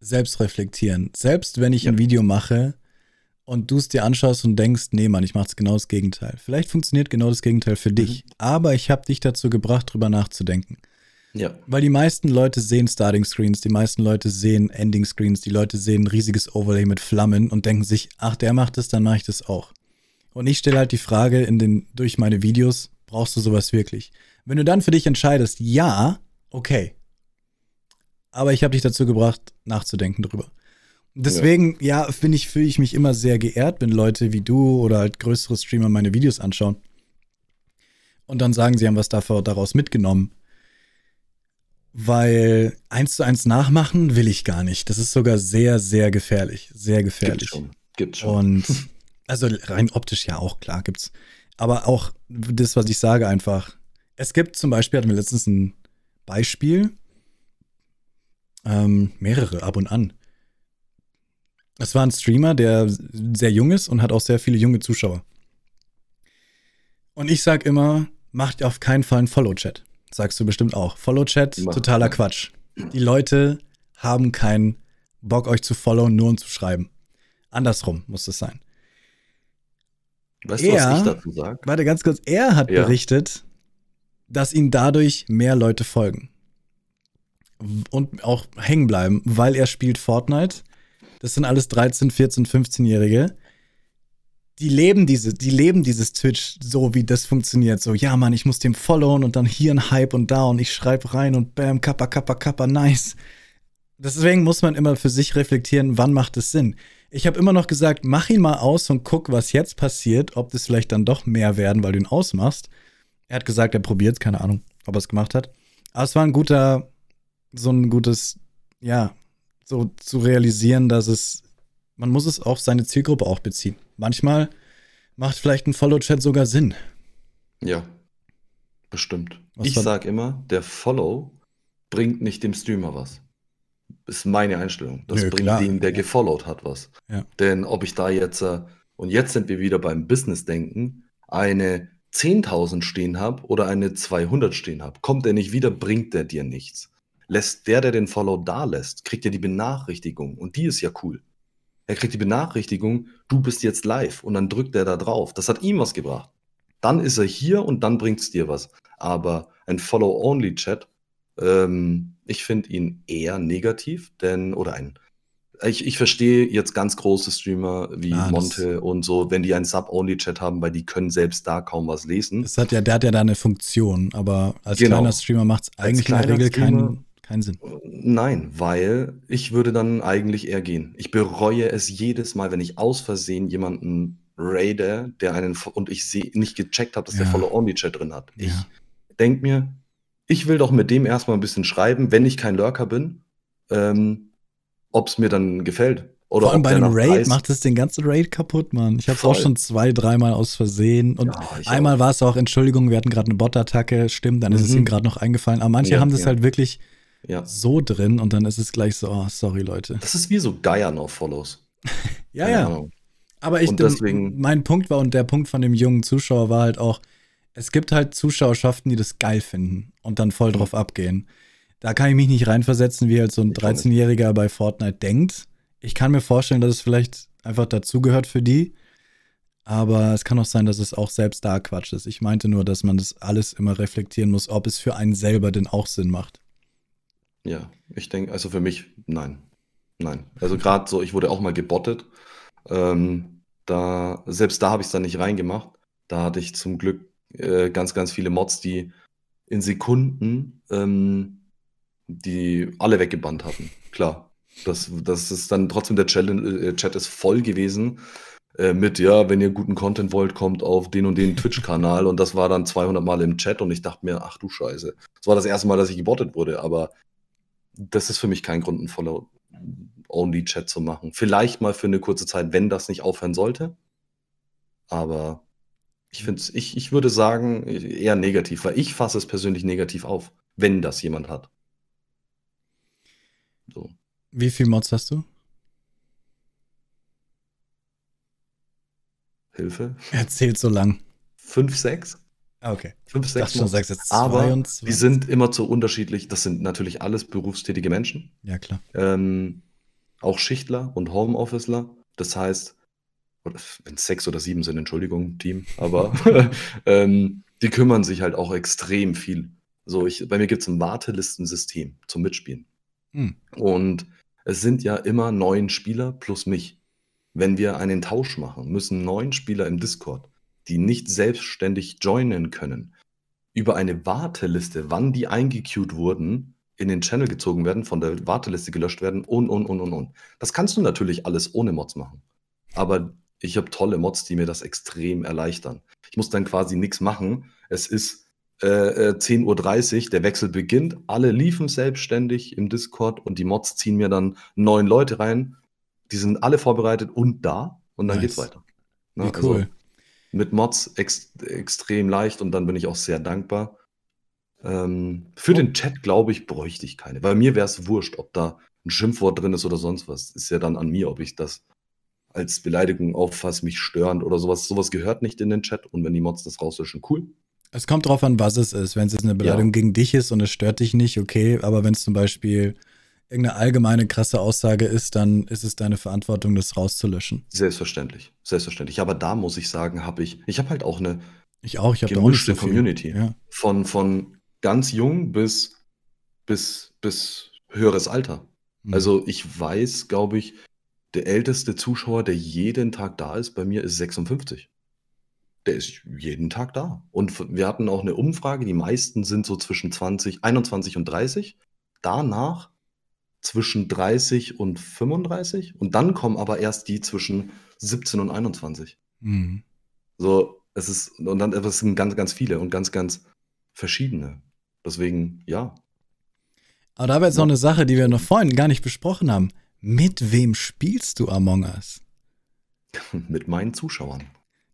selbst reflektieren. Selbst wenn ich Ja. ein Video mache und du's dir anschaust und denkst: „Ne, Mann, ich mache genau das Gegenteil.“ Vielleicht funktioniert genau das Gegenteil für dich, Mhm. aber ich habe dich dazu gebracht, drüber nachzudenken. Ja. Weil die meisten Leute sehen Starting Screens, die meisten Leute sehen Ending Screens, die Leute sehen 'n riesiges Overlay mit Flammen und denken sich: „Ach, der macht das, dann mache ich das auch.“ Und ich stelle halt die Frage in den durch meine Videos: „Brauchst du sowas wirklich?“ Wenn du dann für dich entscheidest: „Ja“, okay. Aber ich habe dich dazu gebracht, nachzudenken drüber. Deswegen, ja, finde ich fühle ich mich immer sehr geehrt, wenn Leute wie du oder halt größere Streamer meine Videos anschauen und dann sagen, sie haben was davor daraus mitgenommen. Weil eins zu eins nachmachen will ich gar nicht. Das ist sogar sehr, sehr gefährlich. Sehr gefährlich. schon. Gibt's schon. Und also rein optisch ja auch, klar, gibt's. Aber auch das, was ich sage, einfach. Es gibt zum Beispiel, hatten wir letztens ein Beispiel, ähm, mehrere ab und an. Es war ein Streamer, der sehr jung ist und hat auch sehr viele junge Zuschauer. Und ich sag immer, macht auf keinen Fall einen Follow-Chat. Sagst du bestimmt auch. Follow-Chat, totaler Quatsch. Die Leute haben keinen Bock, euch zu followen, nur um zu schreiben. Andersrum muss es sein. Weißt du, was ich dazu sage? Warte ganz kurz, er hat Ja. berichtet, dass ihm dadurch mehr Leute folgen. Und auch hängen bleiben, weil er spielt Fortnite. Das sind alles 13, 14, 15-Jährige. Die leben diese, die leben dieses Twitch so, wie das funktioniert. So, ja, Mann, ich muss dem followen und dann hier ein Hype und da und ich schreibe rein und bam, kappa, kappa, kappa, nice. Deswegen muss man immer für sich reflektieren, wann macht es Sinn. Ich habe immer noch gesagt, mach ihn mal aus und guck, was jetzt passiert, ob das vielleicht dann doch mehr werden, weil du ihn ausmachst. Er hat gesagt, er probiert, keine Ahnung, ob er es gemacht hat. Aber es war ein guter, so ein gutes, ja, so zu realisieren, dass es, man muss es auf seine Zielgruppe auch beziehen. Manchmal macht vielleicht ein Follow-Chat sogar Sinn. Ja, bestimmt. Was ich war- sag immer, der Follow bringt nicht dem Streamer was. Ist meine Einstellung. Das Nö, bringt klar. dem, der gefollowt hat, was. Ja. Denn ob ich da jetzt, äh, und jetzt sind wir wieder beim Business-Denken, eine 10.000 stehen habe oder eine 200 stehen habe, kommt der nicht wieder, bringt der dir nichts. Lässt der, der den Follow da lässt, kriegt er die Benachrichtigung. Und die ist ja cool. Er kriegt die Benachrichtigung, du bist jetzt live. Und dann drückt er da drauf. Das hat ihm was gebracht. Dann ist er hier und dann bringt es dir was. Aber ein Follow-Only-Chat, ähm, ich finde ihn eher negativ, denn, oder ein, ich, ich verstehe jetzt ganz große Streamer wie Ah, das- Monte und so, wenn die einen Sub-Only-Chat haben, weil die können selbst da kaum was lesen. Es hat ja, der hat ja da eine Funktion, aber als Genau. kleiner Streamer macht es eigentlich in der Regel Streamer- keinen, keinen Sinn. Nein, weil ich würde dann eigentlich eher gehen. Ich bereue es jedes Mal, wenn ich aus Versehen jemanden raide, der einen und ich sehe nicht gecheckt habe, dass der Ja. Follow-Only-Chat drin hat. Ich Ja. denke mir, ich will doch mit dem erstmal ein bisschen schreiben, wenn ich kein Lurker bin, ähm, ob es mir dann gefällt. Oder Vor allem bei einem Raid Preis- macht es den ganzen Raid kaputt, Mann. Ich habe auch Voll. schon zwei, dreimal aus Versehen. Und Ja, ich einmal auch. war es auch, Entschuldigung, wir hatten gerade eine Bot-Attacke, stimmt, dann ist es Mhm. ihm gerade noch eingefallen. Aber manche Ja, haben das ja. halt wirklich Ja. so drin und dann ist es gleich so, oh, sorry, Leute. Das ist wie so Geiern auf Follows. Ja, Keine ja. Ahnung. Aber ich, deswegen- mein Punkt war und der Punkt von dem jungen Zuschauer war halt auch, es gibt halt Zuschauerschaften, die das geil finden und dann voll drauf abgehen. Da kann ich mich nicht reinversetzen, wie halt so ein Ich auch nicht. 13-Jähriger bei Fortnite denkt. Ich kann mir vorstellen, dass es vielleicht einfach dazugehört für die. Aber es kann auch sein, dass es auch selbst da Quatsch ist. Ich meinte nur, dass man das alles immer reflektieren muss, ob es für einen selber denn auch Sinn macht. Ja, ich denke, also für mich, nein. Nein. Also gerade so, ich wurde auch mal gebottet. Ähm, da, selbst da habe ich es dann nicht reingemacht. Da hatte ich zum Glück äh, ganz, ganz viele Mods, die in Sekunden ähm, die alle weggebannt hatten. Klar. Das, das ist dann trotzdem der Challenge, äh, Chat ist voll gewesen äh, mit, ja, wenn ihr guten Content wollt, kommt auf den und den Twitch-Kanal und das war dann 200 Mal im Chat und ich dachte mir, ach du Scheiße. Das war das erste Mal, dass ich gebottet wurde, aber das ist für mich kein Grund, ein Follow Only-Chat zu machen. Vielleicht mal für eine kurze Zeit, wenn das nicht aufhören sollte. Aber ich finde ich, ich würde sagen, eher negativ, weil ich fasse es persönlich negativ auf, wenn das jemand hat. So. Wie viel Mods hast du? Hilfe. Erzählt so lang. Fünf, sechs? Ah, okay. Fünf, sechs. Schon, sagst jetzt Aber 22. die sind immer zu unterschiedlich. Das sind natürlich alles berufstätige Menschen. Ja, klar. Ähm, auch Schichtler und Homeofficeler. Das heißt, wenn es sechs oder sieben sind, Entschuldigung, Team, aber ähm, die kümmern sich halt auch extrem viel. So, ich, bei mir gibt es ein Wartelistensystem zum Mitspielen. Hm. Und es sind ja immer neun Spieler plus mich. Wenn wir einen Tausch machen, müssen neun Spieler im Discord, die nicht selbstständig joinen können, über eine Warteliste, wann die eingequeued wurden, in den Channel gezogen werden, von der Warteliste gelöscht werden und, und, und, und, und. Das kannst du natürlich alles ohne Mods machen. Aber ich habe tolle Mods, die mir das extrem erleichtern. Ich muss dann quasi nichts machen. Es ist äh, 10.30 äh, Uhr, der Wechsel beginnt, alle liefen selbstständig im Discord und die Mods ziehen mir dann neun Leute rein. Die sind alle vorbereitet und da und dann nice. geht's weiter. Ne? Wie cool. Also mit Mods ex extrem leicht und dann bin ich auch sehr dankbar. Ähm, für oh. den Chat, glaube ich, bräuchte ich keine. Bei mir wäre es wurscht, ob da ein Schimpfwort drin ist oder sonst was. Ist ja dann an mir, ob ich das als Beleidigung auffasse, mich störend oder sowas. Sowas gehört nicht in den Chat und wenn die Mods das rauslöschen, cool. Es kommt drauf an, was es ist. Wenn es eine Beleidigung ja. gegen dich ist und es stört dich nicht, okay. Aber wenn es zum Beispiel irgendeine allgemeine krasse Aussage ist, dann ist es deine Verantwortung, das rauszulöschen. Selbstverständlich, selbstverständlich. Aber da muss ich sagen, habe ich, ich habe halt auch eine ich auch, ich habe gemischte so Community. Ja. Von, von ganz jung bis, bis, bis höheres Alter. Mhm. Also ich weiß, glaube ich, der älteste Zuschauer, der jeden Tag da ist, bei mir ist 56. Der ist jeden Tag da. Und wir hatten auch eine Umfrage, die meisten sind so zwischen 20, 21 und 30. Danach zwischen 30 und 35. Und dann kommen aber erst die zwischen 17 und 21. Mhm. So, es ist, und dann es sind ganz, ganz viele und ganz, ganz verschiedene. Deswegen, ja. Aber da wäre jetzt noch eine Sache, die wir noch vorhin gar nicht besprochen haben. Mit wem spielst du Among Us? Mit meinen Zuschauern.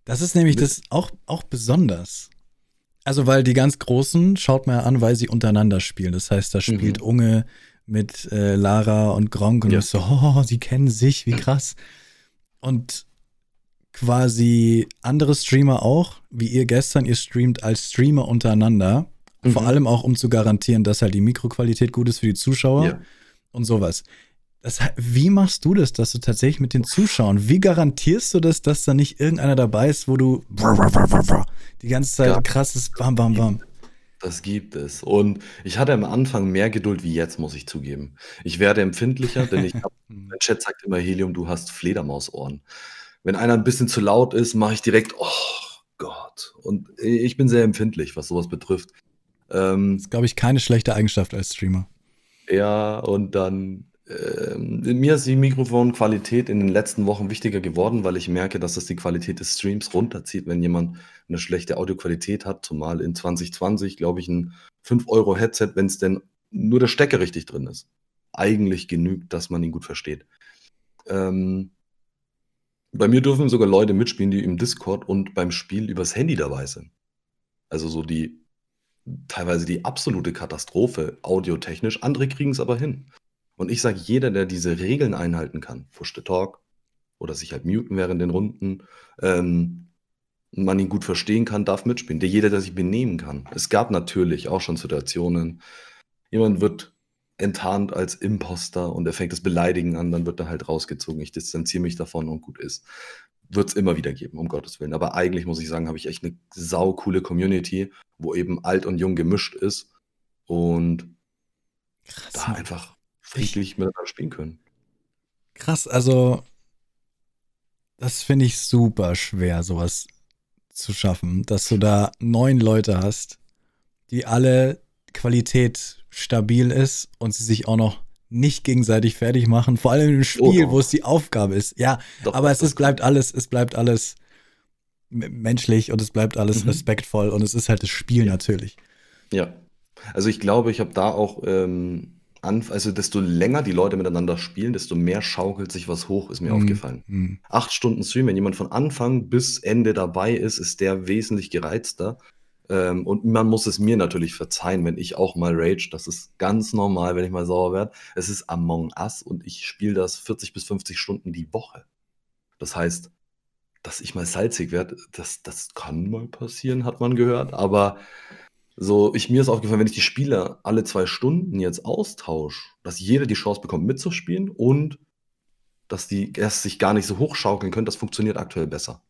Das ist nämlich Mit das auch, auch besonders. Also, weil die ganz Großen schaut man ja an, weil sie untereinander spielen. Das heißt, da spielt mhm. Unge mit äh, Lara und Gronk und ja. so, oh, sie kennen sich, wie krass. Und quasi andere Streamer auch, wie ihr gestern, ihr streamt als Streamer untereinander. Mhm. Vor allem auch, um zu garantieren, dass halt die Mikroqualität gut ist für die Zuschauer ja. und sowas. Das, wie machst du das, dass du tatsächlich mit den Zuschauern, wie garantierst du das, dass da nicht irgendeiner dabei ist, wo du die ganze Zeit krasses Bam, Bam, Bam. Das gibt es. Und ich hatte am Anfang mehr Geduld wie jetzt, muss ich zugeben. Ich werde empfindlicher, denn ich habe, mein Chat sagt immer, Helium, du hast Fledermausohren. Wenn einer ein bisschen zu laut ist, mache ich direkt, oh Gott. Und ich bin sehr empfindlich, was sowas betrifft. Ähm, das ist, glaube ich, keine schlechte Eigenschaft als Streamer. Ja, und dann ähm, mir ist die Mikrofonqualität in den letzten Wochen wichtiger geworden, weil ich merke, dass das die Qualität des Streams runterzieht, wenn jemand eine schlechte Audioqualität hat, zumal in 2020, glaube ich, ein 5-Euro-Headset, wenn es denn nur der Stecker richtig drin ist, eigentlich genügt, dass man ihn gut versteht. Ähm, bei mir dürfen sogar Leute mitspielen, die im Discord und beim Spiel übers Handy dabei sind. Also so die teilweise die absolute Katastrophe audiotechnisch. Andere kriegen es aber hin. Und ich sage, jeder, der diese Regeln einhalten kann, Push the Talk oder sich halt muten während den Runden, ähm, man ihn gut verstehen kann, darf mitspielen. Der jeder, der sich benehmen kann. Es gab natürlich auch schon Situationen, jemand wird enttarnt als Imposter und er fängt das Beleidigen an, dann wird er halt rausgezogen. Ich distanziere mich davon und gut ist. Wird es immer wieder geben, um Gottes Willen. Aber eigentlich muss ich sagen, habe ich echt eine saukoole Community, wo eben alt und jung gemischt ist und Krass, da einfach friedlich miteinander spielen können. Krass, also das finde ich super schwer, sowas zu schaffen, dass du da neun Leute hast, die alle Qualität stabil ist und sie sich auch noch nicht gegenseitig fertig machen, vor allem im Spiel, oh, wo es die Aufgabe ist. Ja, doch, aber es ist, bleibt alles, es bleibt alles menschlich und es bleibt alles mhm. respektvoll und es ist halt das Spiel ja. natürlich. Ja. Also ich glaube, ich habe da auch ähm, an, also desto länger die Leute miteinander spielen, desto mehr schaukelt sich was hoch, ist mir Mhm. aufgefallen. Mhm. Acht Stunden Stream, wenn jemand von Anfang bis Ende dabei ist, ist der wesentlich gereizter. Ähm, und man muss es mir natürlich verzeihen, wenn ich auch mal rage. Das ist ganz normal, wenn ich mal sauer werde. Es ist Among Us und ich spiele das 40 bis 50 Stunden die Woche. Das heißt, dass ich mal salzig werde, das, das kann mal passieren, hat man gehört. Aber so, ich, mir ist aufgefallen, wenn ich die Spieler alle zwei Stunden jetzt austausche, dass jeder die Chance bekommt mitzuspielen und dass die erst sich gar nicht so hochschaukeln können, das funktioniert aktuell besser.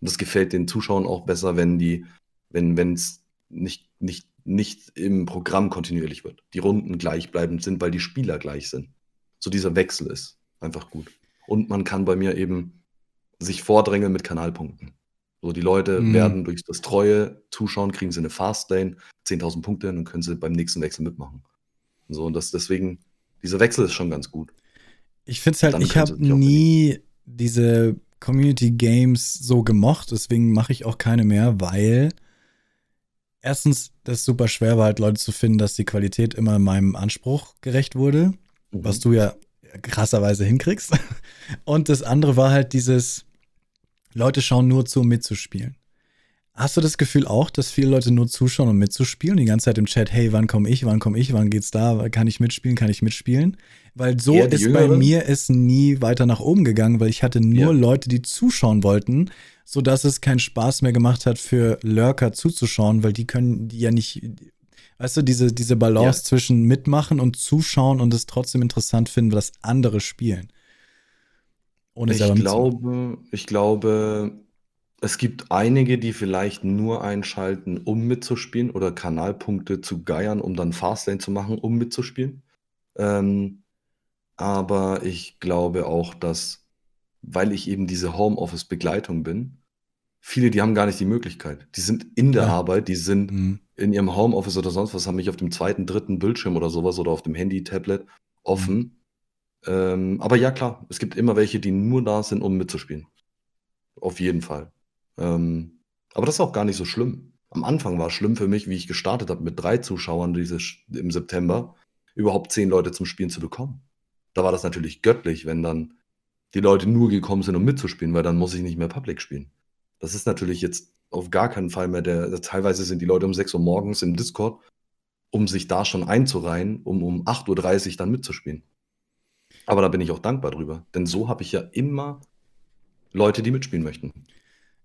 Und das gefällt den Zuschauern auch besser, wenn die, wenn es nicht, nicht, nicht im Programm kontinuierlich wird. Die Runden gleichbleibend sind, weil die Spieler gleich sind. So dieser Wechsel ist einfach gut. Und man kann bei mir eben sich vordrängeln mit Kanalpunkten. So, die Leute Mhm. werden durch das treue Zuschauen, kriegen sie eine Fastlane, 10.000 Punkte und dann können sie beim nächsten Wechsel mitmachen. So, und das deswegen, dieser Wechsel ist schon ganz gut. Ich finde es halt, ich habe nie diese Community Games so gemocht, deswegen mache ich auch keine mehr, weil erstens das super schwer war, halt Leute zu finden, dass die Qualität immer meinem Anspruch gerecht wurde, Mhm. was du ja krasserweise hinkriegst. Und das andere war halt dieses, Leute schauen nur zu, um mitzuspielen. Hast du das Gefühl auch, dass viele Leute nur zuschauen, um mitzuspielen? Die ganze Zeit im Chat, hey, wann komme ich, wann komme ich, wann geht's da, kann ich mitspielen, kann ich mitspielen? Weil so die ist bei Jüngeren? mir es nie weiter nach oben gegangen, weil ich hatte nur Ja. Leute, die zuschauen wollten, sodass es keinen Spaß mehr gemacht hat für Lurker zuzuschauen, weil die können die ja nicht, weißt du, diese, diese Balance Ja. zwischen mitmachen und zuschauen und es trotzdem interessant finden, was andere spielen. Ohne Ich glaube, ich glaube, es gibt einige, die vielleicht nur einschalten, um mitzuspielen oder Kanalpunkte zu geiern, um dann Fastlane zu machen, um mitzuspielen. Ähm, aber ich glaube auch, dass, weil ich eben diese Homeoffice-Begleitung bin, viele, die haben gar nicht die Möglichkeit. Die sind in der Ja. Arbeit, die sind Mhm. in ihrem Homeoffice oder sonst was, haben mich auf dem zweiten, dritten Bildschirm oder sowas oder auf dem Handy, Tablet offen. Ähm, aber ja, klar, es gibt immer welche, die nur da sind, um mitzuspielen. Auf jeden Fall. Ähm, aber das ist auch gar nicht so schlimm. Am Anfang war es schlimm für mich, wie ich gestartet habe mit drei Zuschauern dieses, im September, überhaupt zehn Leute zum Spielen zu bekommen. Da war das natürlich göttlich, wenn dann die Leute nur gekommen sind, um mitzuspielen, weil dann muss ich nicht mehr Public spielen. Das ist natürlich jetzt auf gar keinen Fall mehr der. Teilweise sind die Leute um 6 Uhr morgens im Discord, um sich da schon einzureihen, um um 8.30 Uhr dann mitzuspielen. Aber da bin ich auch dankbar drüber. Denn so habe ich ja immer Leute, die mitspielen möchten.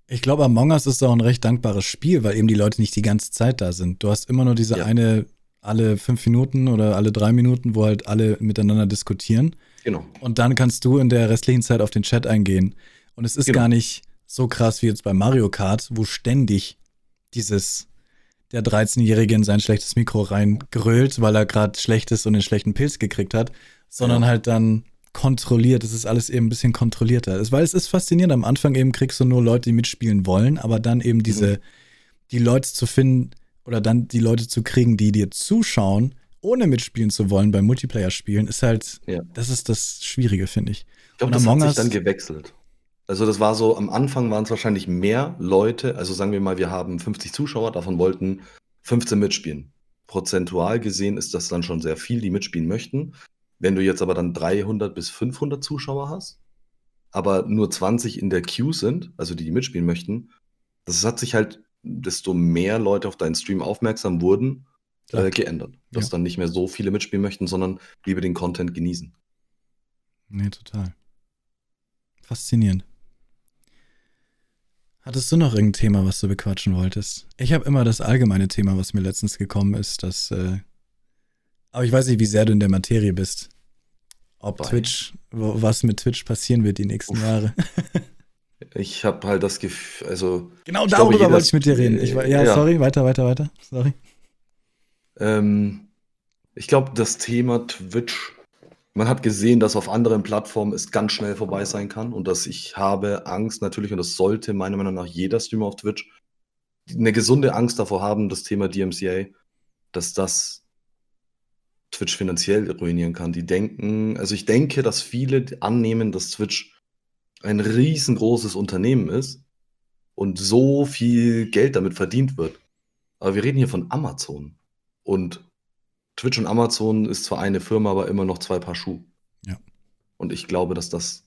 Ich glaube, Among Us ist auch ein recht dankbares Spiel, weil eben die Leute nicht die ganze Zeit da sind. Du hast immer nur diese Ja. eine, alle fünf Minuten oder alle drei Minuten, wo halt alle miteinander diskutieren. Genau. Und dann kannst du in der restlichen Zeit auf den Chat eingehen. Und es ist Genau. gar nicht so krass wie jetzt bei Mario Kart, wo ständig dieses der 13-Jährige in sein schlechtes Mikro reingrölt, weil er gerade schlecht ist und den schlechten Pilz gekriegt hat, sondern Ja. halt dann kontrolliert. Es ist alles eben ein bisschen kontrollierter. Es- Weil es ist faszinierend. Am Anfang eben kriegst du nur Leute, die mitspielen wollen, aber dann eben diese, die Leute zu finden oder dann die Leute zu kriegen, die dir zuschauen, ohne mitspielen zu wollen beim Multiplayer-Spielen, ist halt, Ja. das ist das Schwierige, finde ich. Ich glaube, das hat sich dann gewechselt. Also das war so, am Anfang waren es wahrscheinlich mehr Leute, also sagen wir mal, wir haben 50 Zuschauer, davon wollten 15 mitspielen. Prozentual gesehen ist das dann schon sehr viel, die mitspielen möchten. Wenn du jetzt aber dann 300 bis 500 Zuschauer hast, aber nur 20 in der Queue sind, also die, die mitspielen möchten, das hat sich halt, desto mehr Leute auf deinen Stream aufmerksam wurden, äh, geändert. Dass Ja. dann nicht mehr so viele mitspielen möchten, sondern lieber den Content genießen. Nee, total. Faszinierend. Hattest du noch irgendein Thema, was du bequatschen wolltest? Ich habe immer das allgemeine Thema, was mir letztens gekommen ist, dass. Äh, aber ich weiß nicht, wie sehr du in der Materie bist. Ob Bei- Twitch, was mit Twitch passieren wird die nächsten Uff. Jahre. Ich habe halt das Gefühl, also Genau Ich glaube, darüber jeder- wollte ich mit dir reden. Ich, ja, Ja. sorry, weiter, weiter, weiter. Sorry. Ähm, ich glaube, das Thema Twitch, man hat gesehen, dass auf anderen Plattformen es ganz schnell vorbei sein kann und dass ich habe Angst natürlich, und das sollte meiner Meinung nach jeder Streamer auf Twitch, eine gesunde Angst davor haben, das Thema DMCA, dass das Twitch finanziell ruinieren kann. Die denken, also ich denke, dass viele annehmen, dass Twitch ein riesengroßes Unternehmen ist und so viel Geld damit verdient wird. Aber wir reden hier von Amazon. Und Twitch und Amazon ist zwar eine Firma, aber immer noch zwei Paar Schuhe. Ja. Und ich glaube, dass das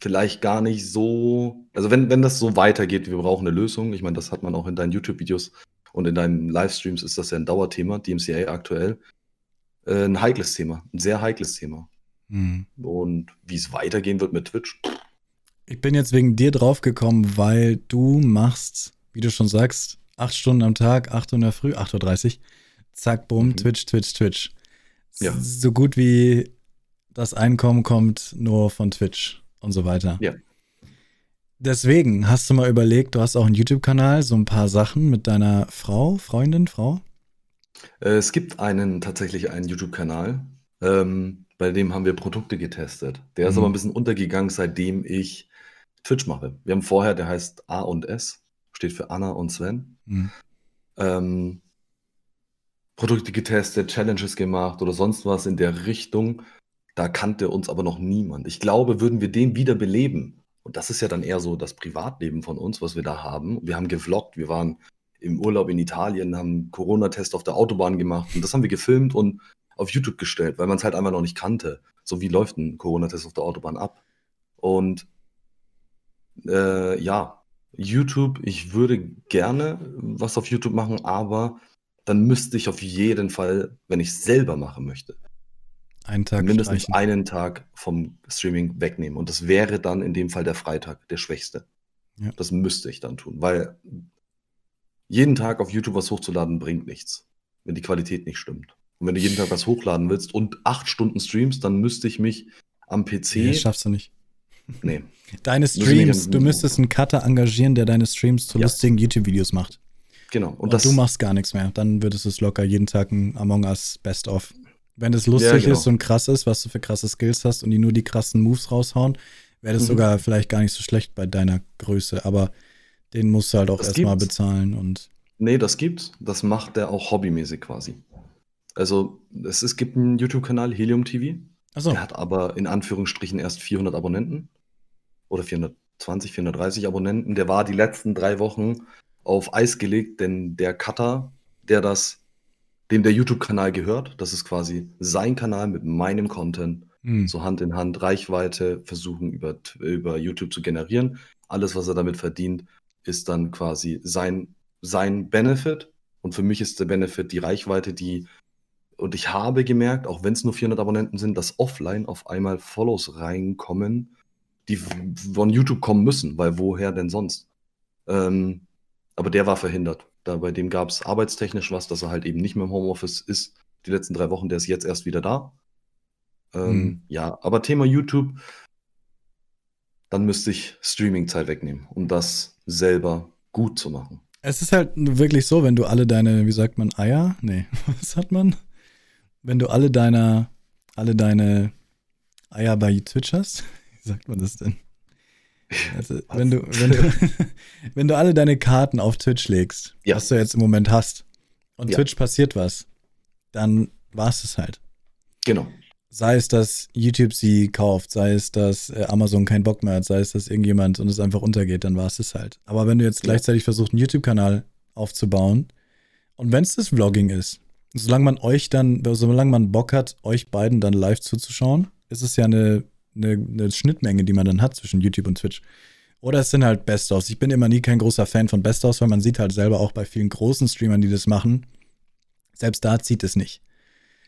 vielleicht gar nicht so, also wenn, wenn das so weitergeht, wir brauchen eine Lösung. Ich meine, das hat man auch in deinen YouTube-Videos und in deinen Livestreams ist das ja ein Dauerthema, DMCA aktuell. Äh, ein heikles Thema, ein sehr heikles Thema. Hm. Und wie es weitergehen wird mit Twitch, Ich bin jetzt wegen dir draufgekommen, weil du machst, wie du schon sagst, acht Stunden am Tag, 8 Uhr in der Früh, 8.30 Uhr, zack, bumm, Mhm. Twitch, Twitch, Twitch. Ja. So gut wie das Einkommen kommt nur von Twitch und so weiter. Ja. Deswegen hast du mal überlegt, du hast auch einen YouTube-Kanal, so ein paar Sachen mit deiner Frau, Freundin, Frau. Äh, es gibt einen tatsächlich einen YouTube-Kanal, ähm, bei dem haben wir Produkte getestet. Der ist Mhm. aber ein bisschen untergegangen, seitdem ich Twitch mache. Wir haben vorher, der heißt A und S, steht für Anna und Sven. Hm. Ähm, Produkte getestet, Challenges gemacht oder sonst was in der Richtung. Da kannte uns aber noch niemand. Ich glaube, würden wir den wieder beleben, und das ist ja dann eher so das Privatleben von uns, was wir da haben. Wir haben gevloggt, wir waren im Urlaub in Italien, haben Corona-Test auf der Autobahn gemacht und das haben wir gefilmt und auf YouTube gestellt, weil man es halt einfach noch nicht kannte. So wie läuft ein Corona-Test auf der Autobahn ab? Und äh, ja, YouTube, ich würde gerne was auf YouTube machen, aber dann müsste ich auf jeden Fall, wenn ich es selber machen möchte, Einen Tag mindestens streichen. einen Tag vom Streaming wegnehmen. Und das wäre dann in dem Fall der Freitag, der schwächste. Ja. Das müsste ich dann tun, weil jeden Tag auf YouTube was hochzuladen bringt nichts, wenn die Qualität nicht stimmt. Und wenn du jeden Tag was hochladen willst und acht Stunden streamst, dann müsste ich mich am PC. Nee, das schaffst du nicht. nee. Deine Streams, du müsstest einen Cutter engagieren, der deine Streams zu Ja. lustigen YouTube-Videos macht. Genau. Und, Und, du machst gar nichts mehr. Dann würdest du es locker jeden Tag ein Among Us Best-of. Wenn das lustig Ja, genau. ist und krass ist, was du für krasse Skills hast und die nur die krassen Moves raushauen, wäre das Mhm. sogar vielleicht gar nicht so schlecht bei deiner Größe. Aber den musst du halt auch erstmal bezahlen und Nee, das gibt's. Das macht er auch hobbymäßig quasi. Also, es, es gibt einen YouTube-Kanal, Helium TV. achso. Der hat aber in Anführungsstrichen erst 400 Abonnenten. Oder 420, 430 Abonnenten. Der war die letzten drei Wochen auf Eis gelegt, denn der Cutter, der das, dem der YouTube-Kanal gehört, das ist quasi sein Kanal mit meinem Content, Hm. so Hand in Hand Reichweite versuchen über, über YouTube zu generieren. Alles, was er damit verdient, ist dann quasi sein, sein Benefit. Und für mich ist der Benefit die Reichweite, die. Und ich habe gemerkt, auch wenn es nur 400 Abonnenten sind, dass offline auf einmal Follows reinkommen, die von YouTube kommen müssen, weil woher denn sonst? Ähm, aber der war verhindert. Da bei dem gab es arbeitstechnisch was, dass er halt eben nicht mehr im Homeoffice ist. Die letzten drei Wochen, der ist jetzt erst wieder da. Ähm, Mhm. Ja, aber Thema YouTube, dann müsste ich Streaming-Zeit wegnehmen, um das selber gut zu machen. Es ist halt wirklich so, wenn du alle deine, wie sagt man, Eier? Nee, was hat man? Wenn du alle deine, alle deine Eier bei Twitch hast, wie sagt man das denn? Also, wenn du, wenn du, wenn du alle deine Karten auf Twitch legst, Ja. was du jetzt im Moment hast, und Ja. Twitch passiert was, dann war es es halt. Genau. Sei es, dass YouTube sie kauft, sei es, dass äh, Amazon keinen Bock mehr hat, sei es, dass irgendjemand und es einfach untergeht, dann war es es halt. Aber wenn du jetzt gleichzeitig versuchst, einen YouTube-Kanal aufzubauen und wenn es das Vlogging ist, solange man euch dann, solange man Bock hat, euch beiden dann live zuzuschauen, ist es ja eine, eine, eine Schnittmenge, die man dann hat zwischen YouTube und Twitch. Oder es sind halt Best-ofs. Ich bin immer nie kein großer Fan von Best-ofs, weil man sieht halt selber auch bei vielen großen Streamern, die das machen, selbst da zieht es nicht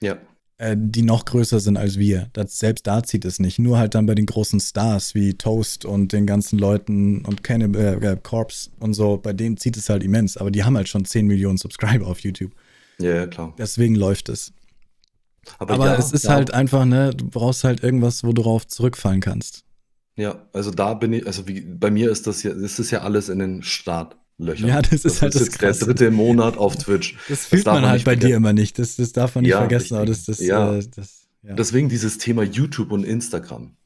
Ja. Äh, die noch größer sind als wir. Das, selbst da zieht es nicht. Nur halt dann bei den großen Stars wie Toast und den ganzen Leuten und Cannibal äh, Corpse und so, bei denen zieht es halt immens. Aber die haben halt schon 10 Millionen Subscriber auf YouTube. Ja, ja, klar. Deswegen läuft es. Aber ja, es ist ja, halt einfach, ne, du brauchst halt irgendwas, wo du drauf zurückfallen kannst. Ja, also da bin ich, also wie, bei mir ist das ja, das ist ja alles in den Startlöchern. Ja, das ist halt das jetzt der Krasse. dritte Monat auf Twitch. Das fühlt darf man halt bei dir immer nicht. Das, das darf man nicht Ja, vergessen. Aber das, das, Ja. äh, das, ja. Deswegen dieses Thema YouTube und Instagram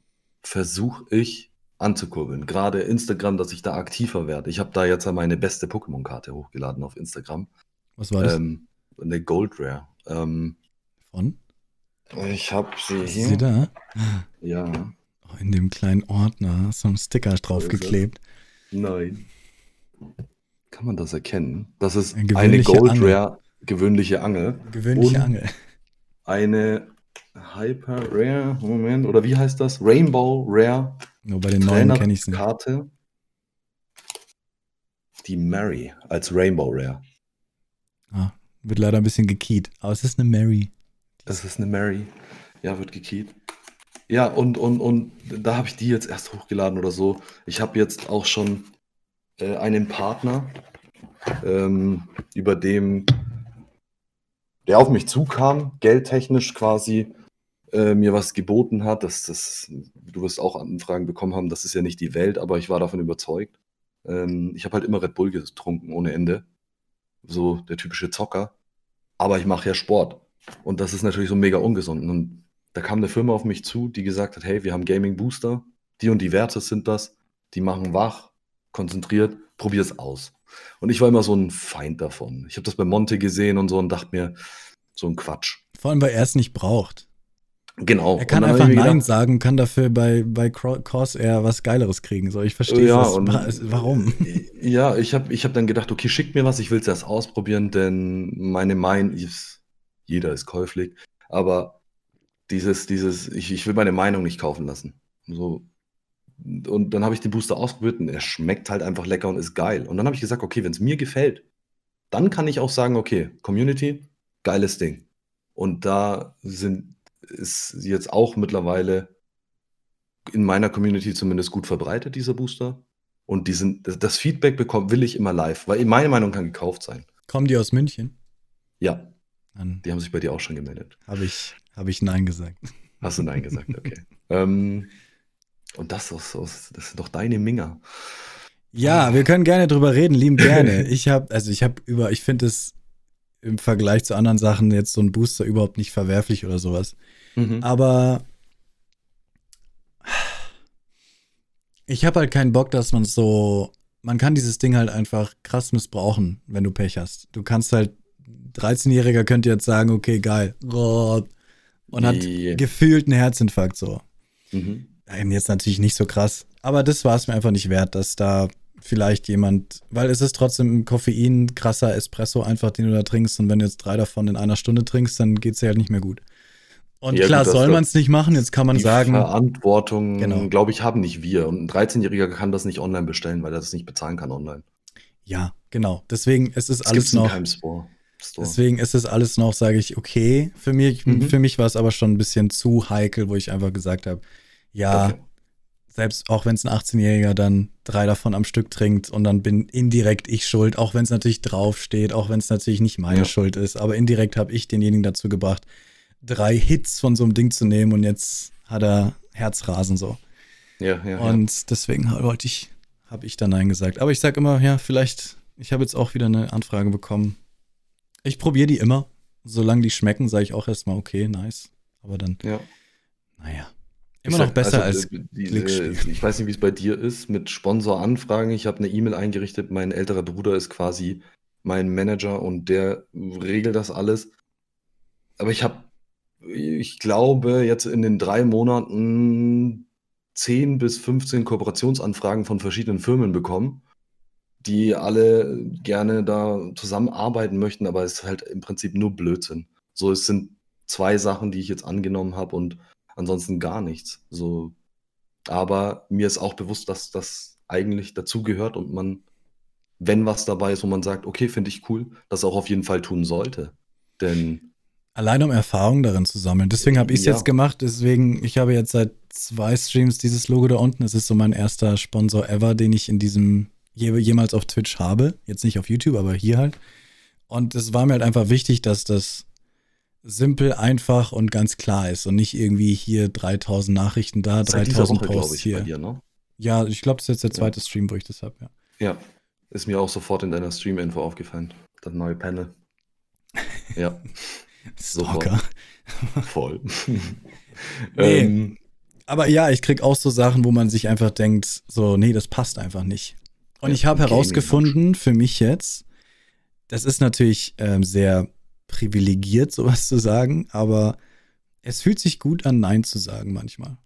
versuche ich anzukurbeln. Gerade Instagram, dass ich da aktiver werde. Ich habe da jetzt meine beste Pokémon-Karte hochgeladen auf Instagram. Was war das? Ähm, eine Gold Rare. Ähm, Von? ich habe sie Ist hier. sie da? Ja, Oh, in dem kleinen Ordner ist so ein Sticker draufgeklebt. nein. Kann man das erkennen? Das ist Eine eine gewöhnliche Gold Angel. Rare gewöhnliche Angel. Gewöhnliche Angel. eine Hyper Rare, Moment, oder wie heißt das? Rainbow Rare. Nur bei den neuen kenne ich es nicht. Karte. Die Mary als Rainbow Rare. Ah, wird leider ein bisschen gekiet, aber es ist eine Mary. Es ist eine Mary. Ja, wird gekiet. Ja, und, und, und da habe ich die jetzt erst hochgeladen oder so. Ich habe jetzt auch schon äh, einen Partner, ähm, über dem, der auf mich zukam, geldtechnisch quasi, äh, mir was geboten hat. Das, das, du wirst auch Anfragen bekommen haben, das ist ja nicht die Welt, aber ich war davon überzeugt. Ähm, ich habe halt immer Red Bull getrunken ohne Ende. So der typische Zocker. Aber ich mache ja Sport. Und das ist natürlich so mega ungesund. Und da kam eine Firma auf mich zu, die gesagt hat, hey, wir haben Gaming Booster, die und die Werte sind das, die machen wach, konzentriert, probier es aus. Und ich war immer so ein Feind davon. Ich habe das bei Monte gesehen und so und dachte mir, so ein Quatsch. Vor allem, weil er es nicht braucht. Genau. Er kann einfach Nein gedacht, sagen, kann dafür bei, bei Corsair was Geileres kriegen. So, ich verstehe ja, das. Warum? Ja, ich habe ich hab dann gedacht, okay, schickt mir was, ich will es erst ausprobieren, denn meine Meinung ist, jeder ist käuflich, aber dieses, dieses, ich, ich will meine Meinung nicht kaufen lassen. So, und dann habe ich den Booster ausprobiert und er schmeckt halt einfach lecker und ist geil. Und dann habe ich gesagt, okay, wenn es mir gefällt, dann kann ich auch sagen, okay, Community, geiles Ding. Und da sind, ist jetzt auch mittlerweile in meiner Community zumindest gut verbreitet, dieser Booster. Und die sind, das Feedback bekommen will ich immer live, weil meine Meinung kann gekauft sein. Kommen die aus München? Ja. Dann die haben sich bei dir auch schon gemeldet. Habe ich, hab ich Nein gesagt. Hast du Nein gesagt, okay. ähm, und das, ist, das ist doch deine Minger. Ja, wir können gerne drüber reden, lieben gerne. Ich habe, also ich habe über, ich finde es im Vergleich zu anderen Sachen jetzt so ein Booster überhaupt nicht verwerflich oder sowas. Mhm. Aber ich habe halt keinen Bock, dass man so, man kann dieses Ding halt einfach krass missbrauchen, wenn du Pech hast. Du kannst halt, 13-Jähriger könnte jetzt sagen, okay, geil, und hat yeah. gefühlt einen Herzinfarkt so. Mhm jetzt natürlich nicht so krass. Aber das war es mir einfach nicht wert, dass da vielleicht jemand, weil es ist trotzdem ein Koffein, krasser Espresso einfach, den du da trinkst. Und wenn du jetzt drei davon in einer Stunde trinkst, dann geht es ja halt nicht mehr gut. Und ja, klar, gut, soll man es nicht machen. Jetzt kann man die sagen. Verantwortung, genau. glaube ich, haben nicht wir. Und ein 13-Jähriger kann das nicht online bestellen, weil er das nicht bezahlen kann online. Ja, genau. Deswegen ist es alles noch. Store. Deswegen ist es alles noch, sage ich, okay. Für mich, mhm. für mich war es aber schon ein bisschen zu heikel, wo ich einfach gesagt habe, ja, okay. selbst auch wenn es ein 18-Jähriger dann drei davon am Stück trinkt und dann bin indirekt ich schuld, auch wenn es natürlich draufsteht, auch wenn es natürlich nicht meine ja. Schuld ist, aber indirekt habe ich denjenigen dazu gebracht, drei Hits von so einem Ding zu nehmen und jetzt hat er Herzrasen so. Ja, ja. Und ja. deswegen wollte ich, habe ich dann Nein gesagt. Aber ich sage immer, ja, vielleicht, ich habe jetzt auch wieder eine Anfrage bekommen. Ich probiere die immer. Solange die schmecken, sage ich auch erstmal, okay, nice. Aber dann, ja. naja. Immer noch besser also, als diese, Ich weiß nicht, wie es bei dir ist mit Sponsoranfragen. Ich habe eine E-Mail eingerichtet. Mein älterer Bruder ist quasi mein Manager und der regelt das alles. Aber ich habe, ich glaube, jetzt in den drei Monaten 10 bis 15 Kooperationsanfragen von verschiedenen Firmen bekommen, die alle gerne da zusammenarbeiten möchten, aber es ist halt im Prinzip nur Blödsinn. So, es sind zwei Sachen, die ich jetzt angenommen habe und ansonsten gar nichts. So, aber mir ist auch bewusst, dass das eigentlich dazugehört und man, wenn was dabei ist, wo man sagt, okay, finde ich cool, das auch auf jeden Fall tun sollte. Denn Allein um Erfahrung darin zu sammeln. Deswegen habe ich es ja. jetzt gemacht. Deswegen, ich habe jetzt seit zwei Streams dieses Logo da unten. Es ist so mein erster Sponsor ever, den ich in diesem je, jemals auf Twitch habe. Jetzt nicht auf YouTube, aber hier halt. Und es war mir halt einfach wichtig, dass das simpel, einfach und ganz klar ist und nicht irgendwie hier 3000 Nachrichten da, Seit 3000 Woche, Posts ich, hier. Dir, ne? Ja, ich glaube, das ist jetzt der zweite ja. Stream, wo ich das habe, ja. Ja, ist mir auch sofort in deiner Stream-Info aufgefallen. Das neue Panel. Ja. Stalker. Voll. nee, ähm, aber ja, ich krieg auch so Sachen, wo man sich einfach denkt, so, nee, das passt einfach nicht. Und ja, ich habe herausgefunden, für mich jetzt, das ist natürlich ähm, sehr privilegiert, sowas zu sagen, aber es fühlt sich gut an, Nein zu sagen manchmal.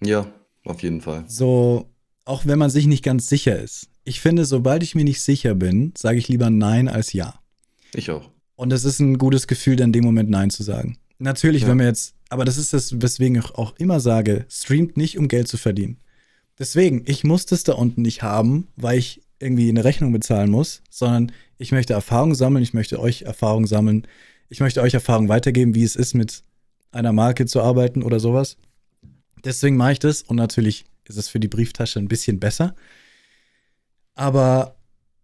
Ja, auf jeden Fall. So, auch wenn man sich nicht ganz sicher ist. Ich finde, sobald ich mir nicht sicher bin, sage ich lieber Nein als Ja. Ich auch. Und es ist ein gutes Gefühl, dann in dem Moment Nein zu sagen. Natürlich, Ja. wenn wir jetzt, aber das ist das, weswegen ich auch immer sage, streamt nicht, um Geld zu verdienen. Deswegen, ich muss das da unten nicht haben, weil ich irgendwie eine Rechnung bezahlen muss, sondern ich möchte Erfahrung sammeln, ich möchte euch Erfahrung sammeln, ich möchte euch Erfahrung weitergeben, wie es ist, mit einer Marke zu arbeiten oder sowas. Deswegen mache ich das und natürlich ist es für die Brieftasche ein bisschen besser. Aber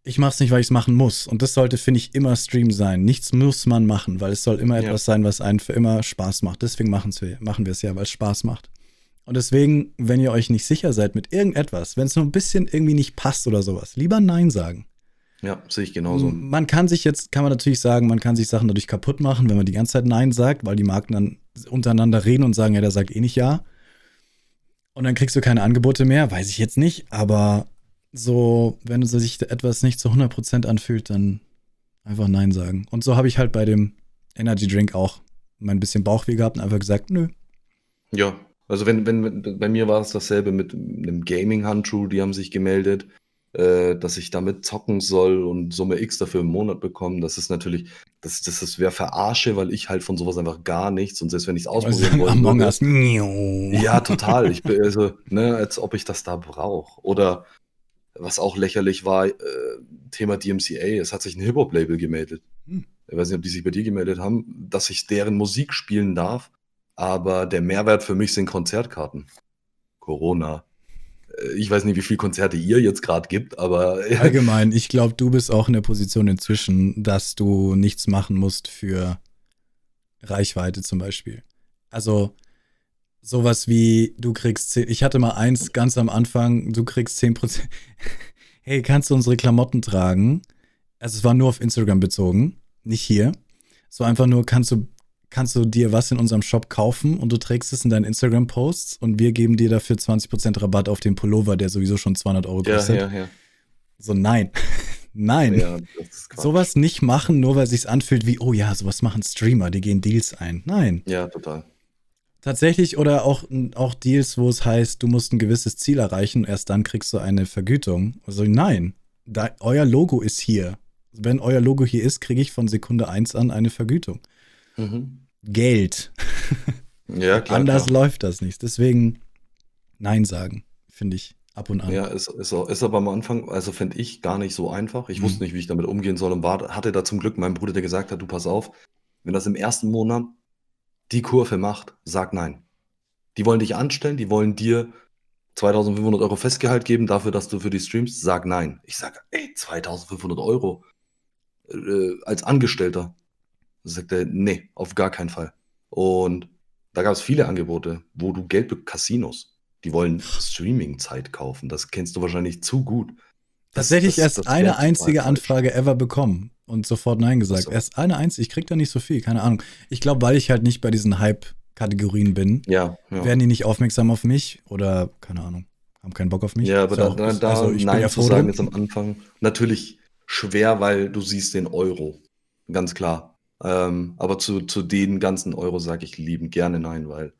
ich mache es nicht, weil ich es machen muss. Und das sollte, finde ich, immer Stream sein. Nichts muss man machen, weil es soll immer Ja. etwas sein, was einen für immer Spaß macht. Deswegen wir, machen wir es ja, weil es Spaß macht. Und deswegen, wenn ihr euch nicht sicher seid mit irgendetwas, wenn es nur ein bisschen irgendwie nicht passt oder sowas, lieber Nein sagen. Ja, sehe ich genauso. Man kann sich jetzt, kann man natürlich sagen, man kann sich Sachen dadurch kaputt machen, wenn man die ganze Zeit Nein sagt, weil die Marken dann untereinander reden und sagen, ja, der sagt eh nicht Ja. Und dann kriegst du keine Angebote mehr, weiß ich jetzt nicht, aber so, wenn sich etwas nicht zu 100% anfühlt, dann einfach Nein sagen. Und so habe ich halt bei dem Energy Drink auch mein bisschen Bauchweh gehabt und einfach gesagt, nö. Ja, also wenn, wenn, bei mir war es dasselbe mit einem Gaming-Handschuh, die haben sich gemeldet, äh, dass ich damit zocken soll und Summe X dafür im Monat bekommen. Das ist natürlich, das, das, das wäre Verarsche, weil ich halt von sowas einfach gar nichts und selbst wenn ich es ausprobieren wollte. Among Us. Ja. Ja, total. Ich bin also, ne, als ob ich das da brauche. Oder was auch lächerlich war, äh, Thema DMCA, es hat sich ein Hip-Hop-Label gemeldet. Hm. Ich weiß nicht, ob die sich bei dir gemeldet haben, dass ich deren Musik spielen darf, aber der Mehrwert für mich sind Konzertkarten. Corona. Äh, Ich weiß nicht, wie viele Konzerte ihr jetzt gerade gibt, aber Allgemein, ich glaube, du bist auch in der Position inzwischen, dass du nichts machen musst für Reichweite zum Beispiel. Also sowas wie, du kriegst 10, ich hatte mal eins ganz am Anfang, du kriegst 10%. Hey, kannst du unsere Klamotten tragen? Also es war nur auf Instagram bezogen, nicht hier. So einfach nur, kannst du, kannst du dir was in unserem Shop kaufen und du trägst es in deinen Instagram-Posts und wir geben dir dafür 20% Rabatt auf den Pullover, der sowieso schon 200 Euro ja, kostet. ja, ja. So, nein. nein. ja sowas nicht machen, nur weil sich's anfühlt wie, oh ja, sowas machen Streamer, die gehen Deals ein. Nein. Ja, total. Tatsächlich oder auch, auch Deals, wo es heißt, du musst ein gewisses Ziel erreichen, erst dann kriegst du eine Vergütung. Also nein, da, euer Logo ist hier. Wenn euer Logo hier ist, kriege ich von Sekunde 1 an eine Vergütung. Mhm. Geld. Ja, klar. Anders klar. läuft das nicht. Deswegen Nein sagen, finde ich ab und an. Ja, ist, ist, ist aber am Anfang, also finde ich, gar nicht so einfach. Ich Mhm. wusste nicht, wie ich damit umgehen soll und war, hatte da zum Glück meinen Bruder, der gesagt hat, du pass auf, wenn das im ersten Monat die Kurve macht, sag nein. Die wollen dich anstellen, die wollen dir 2500 Euro Festgehalt geben dafür, dass du für die streamst, sag nein. Ich sage, ey, 2500 Euro äh, als Angestellter. Sagt er, nee, auf gar keinen Fall. Und da gab es viele Angebote, wo du Geld be Casinos, die wollen Streaming-Zeit kaufen. Das kennst du wahrscheinlich zu gut. Das- Tatsächlich das- erst das eine einzige. Anfrage ever bekommen und sofort Nein gesagt. so. Erst eine einzige. Ich krieg da nicht so viel, keine Ahnung. Ich glaube, weil ich halt nicht bei diesen Hype-Kategorien bin, Ja, ja. werden die nicht aufmerksam auf mich oder keine Ahnung, haben keinen Bock auf mich. Ja, aber da, auch- da, da also Nein ja zu sagen jetzt am Anfang, natürlich schwer, weil du siehst den Euro. Ganz klar. Ähm, aber zu, zu den ganzen Euro sage ich lieben gerne nein, weil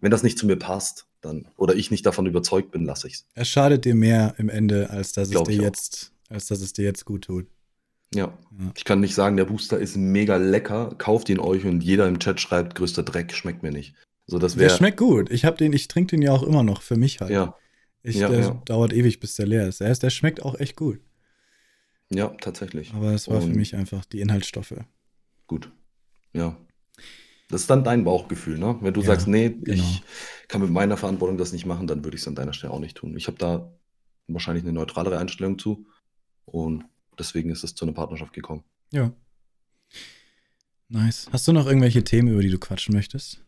wenn das nicht zu mir passt, dann oder ich nicht davon überzeugt bin, lasse ich's. Es schadet dir mehr im Ende, als dass es Glaub dir ich auch. jetzt, als dass es dir jetzt gut tut. Ja. Ja. Ich kann nicht sagen, der Booster ist mega lecker, kauft ihn euch und jeder im Chat schreibt, größter Dreck, schmeckt mir nicht. So, das Der wäre. schmeckt gut. Ich habe den, ich trinke den ja auch immer noch für mich halt. Ja, Ich, ja, der ja. dauert ewig, bis der leer ist. Der, ist. der schmeckt auch echt gut. ja, tatsächlich. Aber es war für Und- mich einfach die Inhaltsstoffe. Gut. Ja. Das ist dann dein Bauchgefühl, ne? Wenn du Ja, sagst, nee, genau. ich kann mit meiner Verantwortung das nicht machen, dann würde ich es an deiner Stelle auch nicht tun. Ich habe da wahrscheinlich eine neutralere Einstellung zu und deswegen ist es zu einer Partnerschaft gekommen. Ja. Nice. Hast du noch irgendwelche Themen, über die du quatschen möchtest?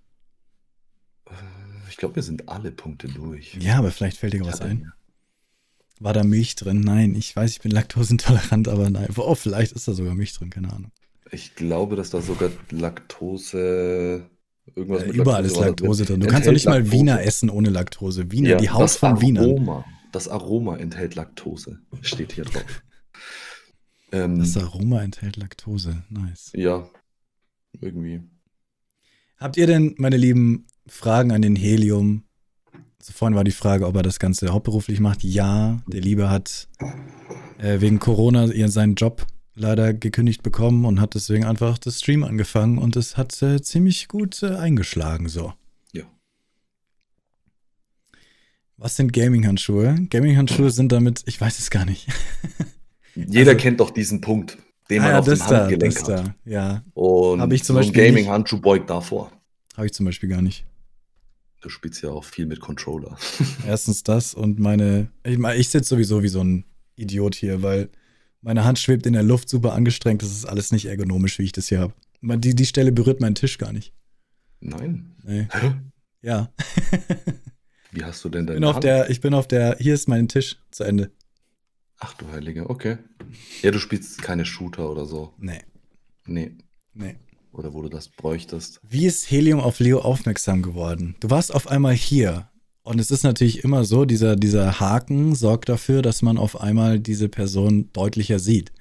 Ich glaube, wir sind alle Punkte durch. Ja, aber vielleicht fällt dir was ein. War da Milch drin? Nein, ich weiß, ich bin laktosintolerant, aber nein. Oh, vielleicht ist da sogar Milch drin, keine Ahnung. Ich glaube, dass da sogar Laktose irgendwas Äh, mit überall ist war. Laktose drin. Du kannst doch nicht mal Laktose. Wiener essen ohne Laktose. Wiener, Ja, die Haut das von Wienern. Aroma, das Aroma enthält Laktose. Steht hier drauf. ähm, Das Aroma enthält Laktose. Nice. ja, irgendwie. Habt ihr denn, meine lieben, Fragen an den Helium? Also vorhin war die Frage, ob er das Ganze hauptberuflich macht. Ja, der Liebe hat äh, wegen Corona ihren seinen Job leider gekündigt bekommen und hat deswegen einfach das Stream angefangen und es hat äh, ziemlich gut äh, eingeschlagen so. Ja. Was sind Gaming-Handschuhe? Gaming-Handschuhe sind damit, ich weiß es gar nicht. Jeder also, kennt doch diesen Punkt, den man ah, auf dem Handgelenk da, hat. Da, ja. Und Hab ich zum so ein Gaming-Handschuh beugt davor. Habe ich zum Beispiel gar nicht. Du spielst ja auch viel mit Controller. Erstens das und meine, ich, ich sitze sowieso wie so ein Idiot hier, weil meine Hand schwebt in der Luft super angestrengt. Das ist alles nicht ergonomisch, wie ich das hier habe. Die, die Stelle berührt meinen Tisch gar nicht. Nein. Nee. Hä? Ja. wie hast du denn deine bin auf Hand? Der, ich bin auf der, hier ist mein Tisch zu Ende. Ach du Heilige, okay. Ja, du spielst keine Shooter oder so. Nee. Nee. Nee. Oder wo du das bräuchtest. Wie ist Helium auf Leo aufmerksam geworden? Du warst auf einmal hier. Und es ist natürlich immer so, dieser, dieser Haken sorgt dafür, dass man auf einmal diese Person deutlicher sieht.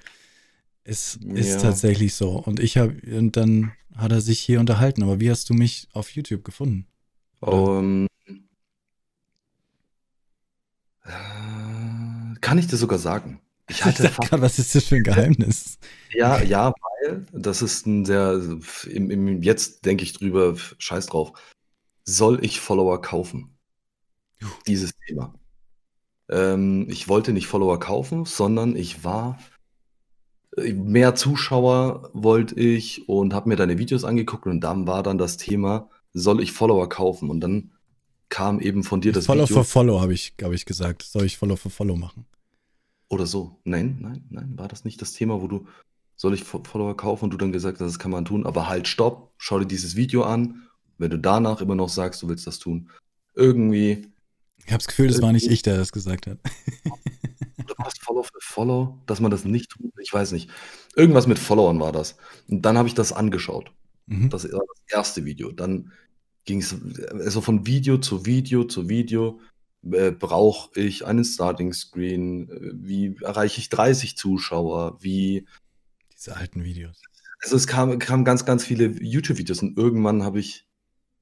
Es ist ja. tatsächlich so. Und ich habe, und dann hat er sich hier unterhalten. Aber wie hast du mich auf YouTube gefunden? Um, äh, kann ich dir sogar sagen. Ich hatte was ist das für ein Geheimnis? Ja, ja, weil das ist ein sehr, im, im jetzt denke ich drüber, scheiß drauf. Soll ich Follower kaufen? Dieses Thema. Ähm, ich wollte nicht Follower kaufen, sondern ich war äh, mehr Zuschauer wollte ich und habe mir deine Videos angeguckt und dann war dann das Thema, soll ich Follower kaufen? Und dann kam eben von dir das Follow Video. Follow for Follow habe ich, glaube ich, gesagt. Soll ich Follow for Follow machen? Oder so. Nein, nein, nein. War das nicht das Thema, wo du, soll ich Follower kaufen und du dann gesagt hast, das kann man tun, aber halt, stopp, schau dir dieses Video an. Wenn du danach immer noch sagst, du willst das tun, irgendwie. Ich habe das Gefühl, das war nicht ich, der das gesagt hat. Oder was Follow für Follow, dass man das nicht tut? Ich weiß nicht. Irgendwas mit Followern war das. Und dann habe ich das angeschaut. Mhm. Das war das erste Video. Dann ging es also von Video zu Video zu Video äh, brauche ich einen Starting Screen? Wie erreiche ich 30 Zuschauer? Wie Diese alten Videos. Also es kam, kamen ganz, ganz viele YouTube-Videos und irgendwann habe ich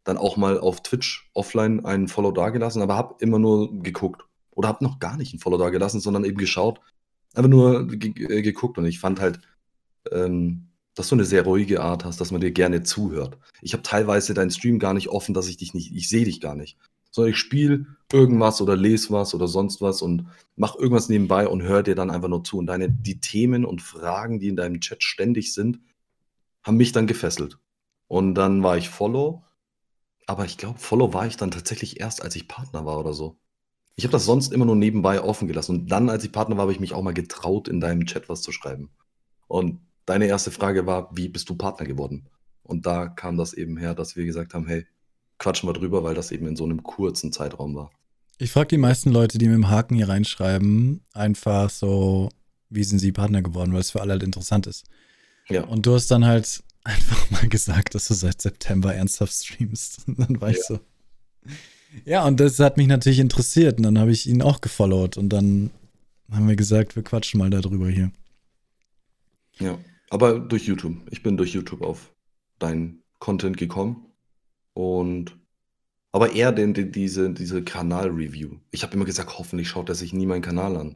dann auch mal auf Twitch offline einen Follow dagelassen, aber habe immer nur geguckt. Oder habe noch gar nicht einen Follow dagelassen, sondern eben geschaut. Einfach nur ge äh, geguckt und ich fand halt, ähm, dass du eine sehr ruhige Art hast, dass man dir gerne zuhört. Ich habe teilweise deinen Stream gar nicht offen, dass ich dich nicht, ich sehe dich gar nicht sondern ich spiele irgendwas oder lese was oder sonst was und mache irgendwas nebenbei und höre dir dann einfach nur zu. Und deine, die Themen und Fragen, die in deinem Chat ständig sind, haben mich dann gefesselt. Und dann war ich Follow, aber ich glaube, Follow war ich dann tatsächlich erst, als ich Partner war oder so. Ich habe das sonst immer nur nebenbei offen gelassen. Und dann, als ich Partner war, habe ich mich auch mal getraut, in deinem Chat was zu schreiben. Und deine erste Frage war, wie bist du Partner geworden? Und da kam das eben her, dass wir gesagt haben, hey, quatschen wir drüber, weil das eben in so einem kurzen Zeitraum war. Ich frage die meisten Leute, die mit dem Haken hier reinschreiben, einfach so, wie sind sie Partner geworden, weil es für alle halt interessant ist. Ja. Und du hast dann halt einfach mal gesagt, dass du seit September ernsthaft streamst. Und dann war ja. ich so. Ja, und das hat mich natürlich interessiert. Und dann habe ich ihn auch gefollowt. Und dann haben wir gesagt, wir quatschen mal darüber hier. Ja, aber durch YouTube. Ich bin durch YouTube auf deinen Content gekommen. Und aber eher den, den, diese, diese Kanal-Review. Ich habe immer gesagt, hoffentlich schaut er sich nie meinen Kanal an.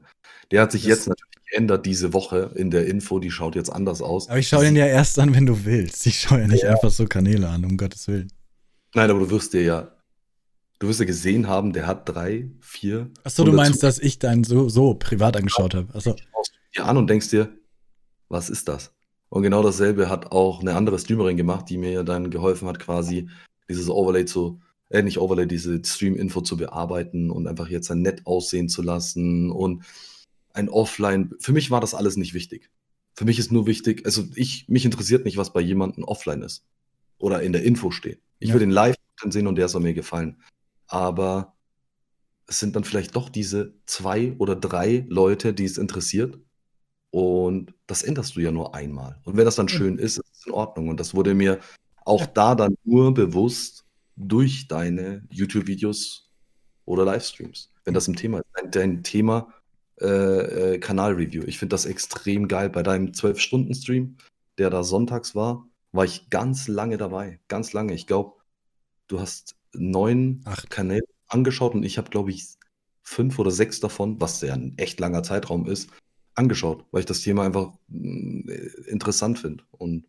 Der hat sich das jetzt natürlich geändert diese Woche in der Info, die schaut jetzt anders aus. Aber ich schaue den ja erst an, wenn du willst. Ich schaue ja nicht ja. einfach so Kanäle an, um Gottes Willen. Nein, aber du wirst dir ja, du wirst ja gesehen haben, der hat drei, vier. Achso, du meinst, dass ich dann so, so privat angeschaut habe. Du dir an und denkst dir, was ist das? Und genau dasselbe hat auch eine andere Streamerin gemacht, die mir dann geholfen hat, quasi dieses Overlay zu, äh, nicht Overlay, diese Stream-Info zu bearbeiten und einfach jetzt ein nett aussehen zu lassen und ein Offline. Für mich war das alles nicht wichtig. Für mich ist nur wichtig, also ich, mich interessiert nicht, was bei jemandem offline ist oder in der Info steht. Ich ja. will den live sehen und der soll mir gefallen. Aber es sind dann vielleicht doch diese zwei oder drei Leute, die es interessiert. Und das änderst du ja nur einmal. Und wenn das dann schön ist, ist es in Ordnung. Und das wurde mir auch da dann nur bewusst durch deine YouTube-Videos oder Livestreams. Wenn das ein Thema ist, dein, dein Thema äh, äh, Kanalreview. Ich finde das extrem geil. Bei deinem 12-Stunden-Stream, der da sonntags war, war ich ganz lange dabei. Ganz lange. Ich glaube, du hast neun Ach. Kanäle angeschaut und ich habe, glaube ich, fünf oder sechs davon, was ja ein echt langer Zeitraum ist, angeschaut, weil ich das Thema einfach mm, interessant finde. Und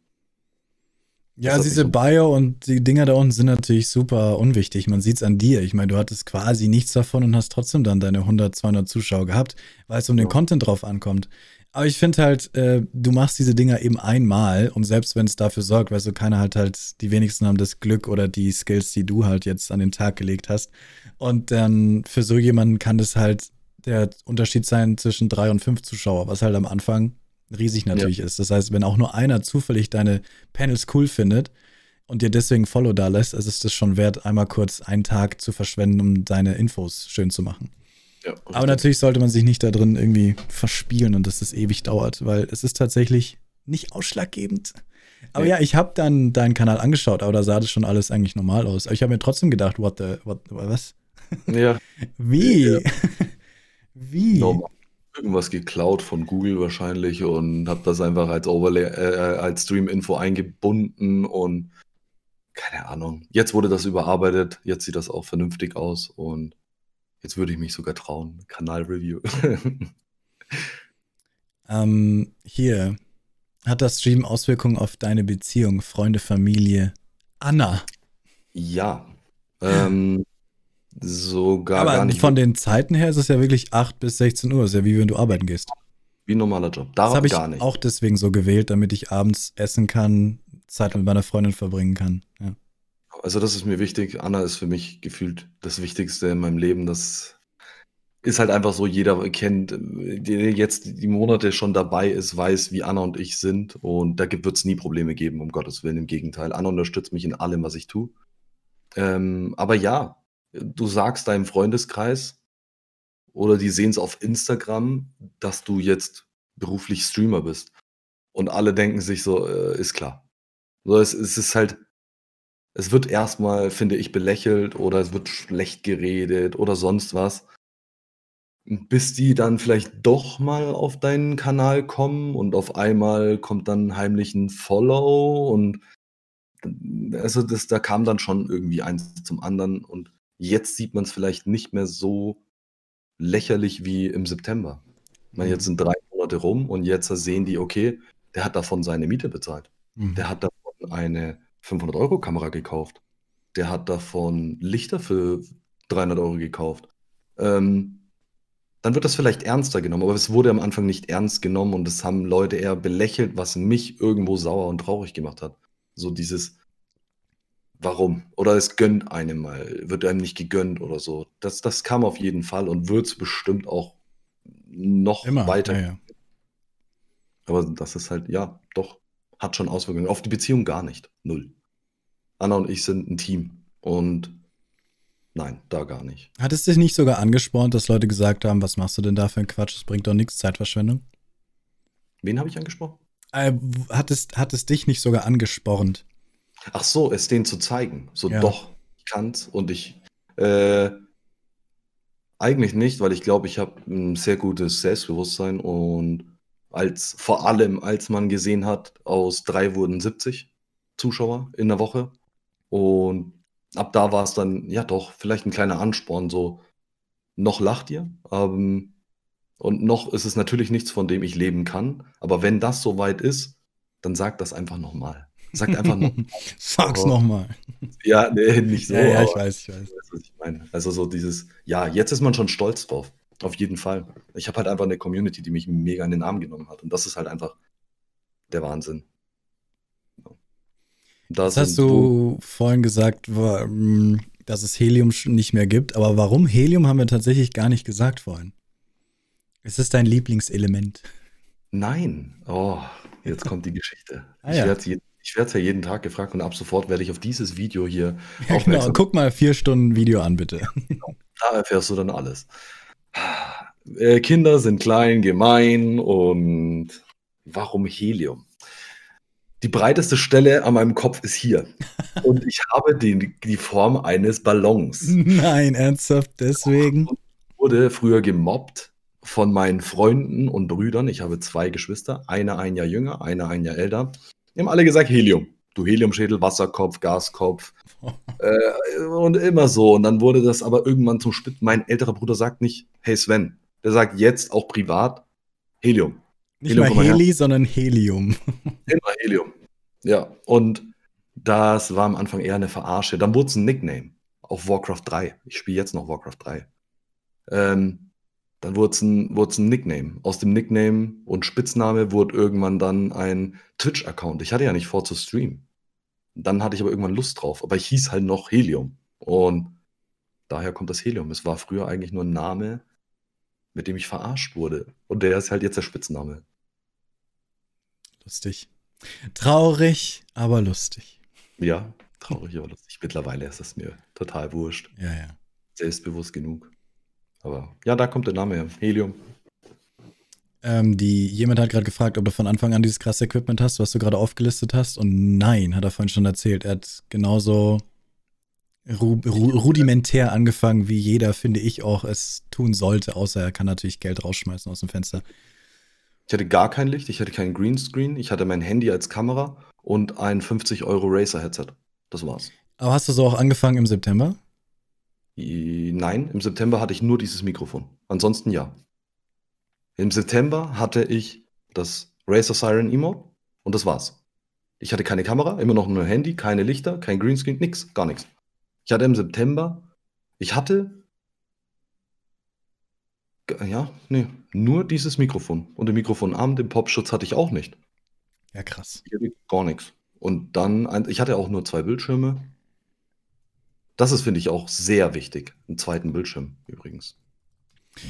ja, diese so Bio und die Dinger da unten sind natürlich super unwichtig. Man sieht es an dir. Ich meine, du hattest quasi nichts davon und hast trotzdem dann deine 100, 200 Zuschauer gehabt, weil es um ja. den Content drauf ankommt. Aber ich finde halt, äh, du machst diese Dinger eben einmal und selbst wenn es dafür sorgt, weißt du, keiner halt halt, die wenigsten haben das Glück oder die Skills, die du halt jetzt an den Tag gelegt hast. Und dann für so jemanden kann das halt der Unterschied sein zwischen drei und fünf Zuschauer, was halt am Anfang riesig natürlich ja. ist. Das heißt, wenn auch nur einer zufällig deine Panels cool findet und dir deswegen Follow da lässt, also ist es schon wert, einmal kurz einen Tag zu verschwenden, um deine Infos schön zu machen. Ja, Aber natürlich sollte man sich nicht da drin irgendwie verspielen und dass das ewig dauert, weil es ist tatsächlich nicht ausschlaggebend. Aber ja, ja ich habe dann deinen Kanal angeschaut, aber da sah das schon alles eigentlich normal aus. Aber ich habe mir trotzdem gedacht, what the, what, was? Ja. Wie? Ja. Wie? Normal. Irgendwas geklaut von Google wahrscheinlich und habe das einfach als Overlay, äh, als Stream-Info eingebunden und keine Ahnung. Jetzt wurde das überarbeitet, jetzt sieht das auch vernünftig aus und Jetzt würde ich mich sogar trauen. Kanal-Review. ähm, hier. Hat das Stream Auswirkungen auf deine Beziehung, Freunde, Familie? Anna. Ja. Ähm, sogar Aber gar nicht. von den Zeiten her ist es ja wirklich 8 bis 16 Uhr. Ist ja wie wenn du arbeiten gehst. Wie ein normaler Job. Da das habe ich nicht. auch deswegen so gewählt, damit ich abends essen kann, Zeit mit meiner Freundin verbringen kann. Ja. Also das ist mir wichtig. Anna ist für mich gefühlt das Wichtigste in meinem Leben. Das ist halt einfach so, jeder kennt, der jetzt die Monate schon dabei ist, weiß, wie Anna und ich sind. Und da wird es nie Probleme geben, um Gottes Willen. Im Gegenteil. Anna unterstützt mich in allem, was ich tue. Ähm, aber ja, du sagst deinem Freundeskreis oder die sehen es auf Instagram, dass du jetzt beruflich Streamer bist. Und alle denken sich so, äh, ist klar. So, es, es ist halt, es wird erstmal, finde ich, belächelt oder es wird schlecht geredet oder sonst was. Bis die dann vielleicht doch mal auf deinen Kanal kommen und auf einmal kommt dann heimlich ein Follow und also das, da kam dann schon irgendwie eins zum anderen und jetzt sieht man es vielleicht nicht mehr so lächerlich wie im September. Ich meine, jetzt mhm. sind drei Monate rum und jetzt sehen die, okay, der hat davon seine Miete bezahlt. Mhm. Der hat davon eine 500-Euro-Kamera gekauft. Der hat davon Lichter für 300 Euro gekauft. Ähm, dann wird das vielleicht ernster genommen, aber es wurde am Anfang nicht ernst genommen und es haben Leute eher belächelt, was mich irgendwo sauer und traurig gemacht hat. So dieses, warum? Oder es gönnt einem mal, wird einem nicht gegönnt oder so. Das, das kam auf jeden Fall und wird es bestimmt auch noch Immer, weiter. Ja, ja. Aber das ist halt, ja, doch hat schon Auswirkungen. Auf die Beziehung gar nicht. Null. Anna und ich sind ein Team. Und nein, da gar nicht. Hat es dich nicht sogar angespornt, dass Leute gesagt haben, was machst du denn da für ein Quatsch? Das bringt doch nichts, Zeitverschwendung? Wen habe ich angesprochen? Äh, hat, es, hat es dich nicht sogar angespornt? Ach so, es denen zu zeigen. So, ja. doch, ich kann's und ich. Äh, eigentlich nicht, weil ich glaube, ich habe ein sehr gutes Selbstbewusstsein und als vor allem, als man gesehen hat, aus drei wurden 70 Zuschauer in der Woche. Und ab da war es dann, ja doch, vielleicht ein kleiner Ansporn, so noch lacht ihr. Ähm, und noch ist es natürlich nichts, von dem ich leben kann. Aber wenn das soweit ist, dann sagt das einfach nochmal. Sagt einfach noch. Sag's nochmal. Ja, nee, nicht so. Ja, ja ich weiß, ich weiß. Was ich meine. Also so dieses, ja, jetzt ist man schon stolz drauf. Auf jeden Fall. Ich habe halt einfach eine Community, die mich mega in den Arm genommen hat. Und das ist halt einfach der Wahnsinn. Das hast du vorhin gesagt, mm, dass es Helium nicht mehr gibt. Aber warum Helium haben wir tatsächlich gar nicht gesagt vorhin. Es ist dein Lieblingselement. Nein. Oh, jetzt kommt die Geschichte. ah, ja. Ich werde es ja jeden Tag gefragt und ab sofort werde ich auf dieses Video hier ja, Genau, guck mal vier Stunden Video an, bitte. Genau. Da erfährst du dann alles. Äh, Kinder sind klein, gemein und warum Helium? Die breiteste Stelle an meinem Kopf ist hier. Und ich habe die, die Form eines Ballons. Nein, ernsthaft, deswegen. Ich wurde früher gemobbt von meinen Freunden und Brüdern. Ich habe zwei Geschwister, einer ein Jahr jünger, einer ein Jahr älter. Die haben alle gesagt Helium. Du Heliumschädel, Wasserkopf, Gaskopf. äh, und immer so. Und dann wurde das aber irgendwann zum Spitz. Mein älterer Bruder sagt nicht, hey Sven, der sagt jetzt auch privat, Helium. Nicht Helium mal Heli, sondern Helium. Immer Helium. Ja, und das war am Anfang eher eine Verarsche. Dann wurde es ein Nickname auf Warcraft 3. Ich spiele jetzt noch Warcraft 3. Ähm, dann wurde es ein, ein Nickname. Aus dem Nickname und Spitzname wurde irgendwann dann ein Twitch-Account. Ich hatte ja nicht vor zu streamen. Dann hatte ich aber irgendwann Lust drauf. Aber ich hieß halt noch Helium. Und daher kommt das Helium. Es war früher eigentlich nur ein Name, mit dem ich verarscht wurde. Und der ist halt jetzt der Spitzname. Lustig. Traurig, aber lustig. Ja, traurig, aber lustig. Mittlerweile ist es mir total wurscht. Ja, ja. Selbstbewusst genug. Aber ja, da kommt der Name her. Helium. Ähm, die, jemand hat gerade gefragt, ob du von Anfang an dieses krasse Equipment hast, was du gerade aufgelistet hast. Und nein, hat er vorhin schon erzählt. Er hat genauso ru ru rudimentär angefangen, wie jeder, finde ich, auch es tun sollte, außer er kann natürlich Geld rausschmeißen aus dem Fenster. Ich hatte gar kein Licht, ich hatte keinen Greenscreen, ich hatte mein Handy als Kamera und ein 50 Euro Racer-Headset. Das war's. Aber hast du so auch angefangen im September? Nein, im September hatte ich nur dieses Mikrofon. Ansonsten ja. Im September hatte ich das Racer Siren Emote und das war's. Ich hatte keine Kamera, immer noch nur ein Handy, keine Lichter, kein Greenscreen, nix, gar nichts. Ich hatte im September, ich hatte, ja, nee, nur dieses Mikrofon. Und den Mikrofonarm, den Popschutz hatte ich auch nicht. Ja, krass. Ich hatte gar nichts. Und dann, ich hatte auch nur zwei Bildschirme. Das ist, finde ich, auch sehr wichtig. Einen zweiten Bildschirm übrigens.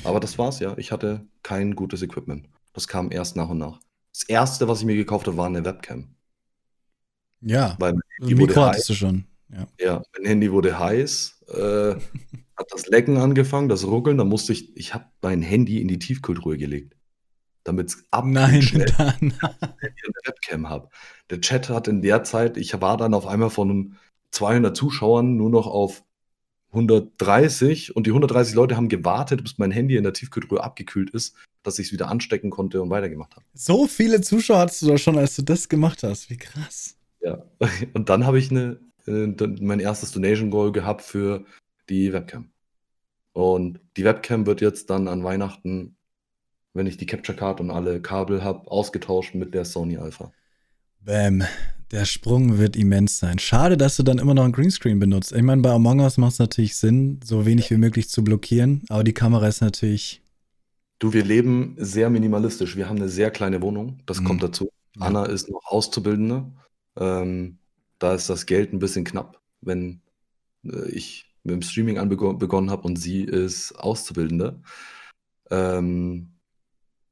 Aber das war's ja. Ich hatte kein gutes Equipment. Das kam erst nach und nach. Das erste, was ich mir gekauft habe, war eine Webcam. Ja. Weil Mikro hattest du schon. Ja. ja, mein Handy wurde heiß, äh, hat das Lecken angefangen, das Ruckeln, dann musste ich, ich habe mein Handy in die Tiefkühltruhe gelegt, damit es Nein, dann. eine Webcam habe. Der Chat hat in der Zeit, ich war dann auf einmal von 200 Zuschauern nur noch auf 130 und die 130 Leute haben gewartet, bis mein Handy in der Tiefkühltruhe abgekühlt ist, dass ich es wieder anstecken konnte und weitergemacht habe. So viele Zuschauer hattest du doch schon, als du das gemacht hast. Wie krass. Ja, und dann habe ich eine äh, mein erstes Donation Goal gehabt für die Webcam. Und die Webcam wird jetzt dann an Weihnachten, wenn ich die Capture Card und alle Kabel habe, ausgetauscht mit der Sony Alpha. Bäm. Der Sprung wird immens sein. Schade, dass du dann immer noch ein Greenscreen benutzt. Ich meine, bei Among Us macht es natürlich Sinn, so wenig wie möglich zu blockieren, aber die Kamera ist natürlich. Du, wir leben sehr minimalistisch. Wir haben eine sehr kleine Wohnung, das mhm. kommt dazu. Anna ist noch Auszubildende. Ähm, da ist das Geld ein bisschen knapp, wenn äh, ich mit dem Streaming anbegonnen habe und sie ist Auszubildende. Ähm,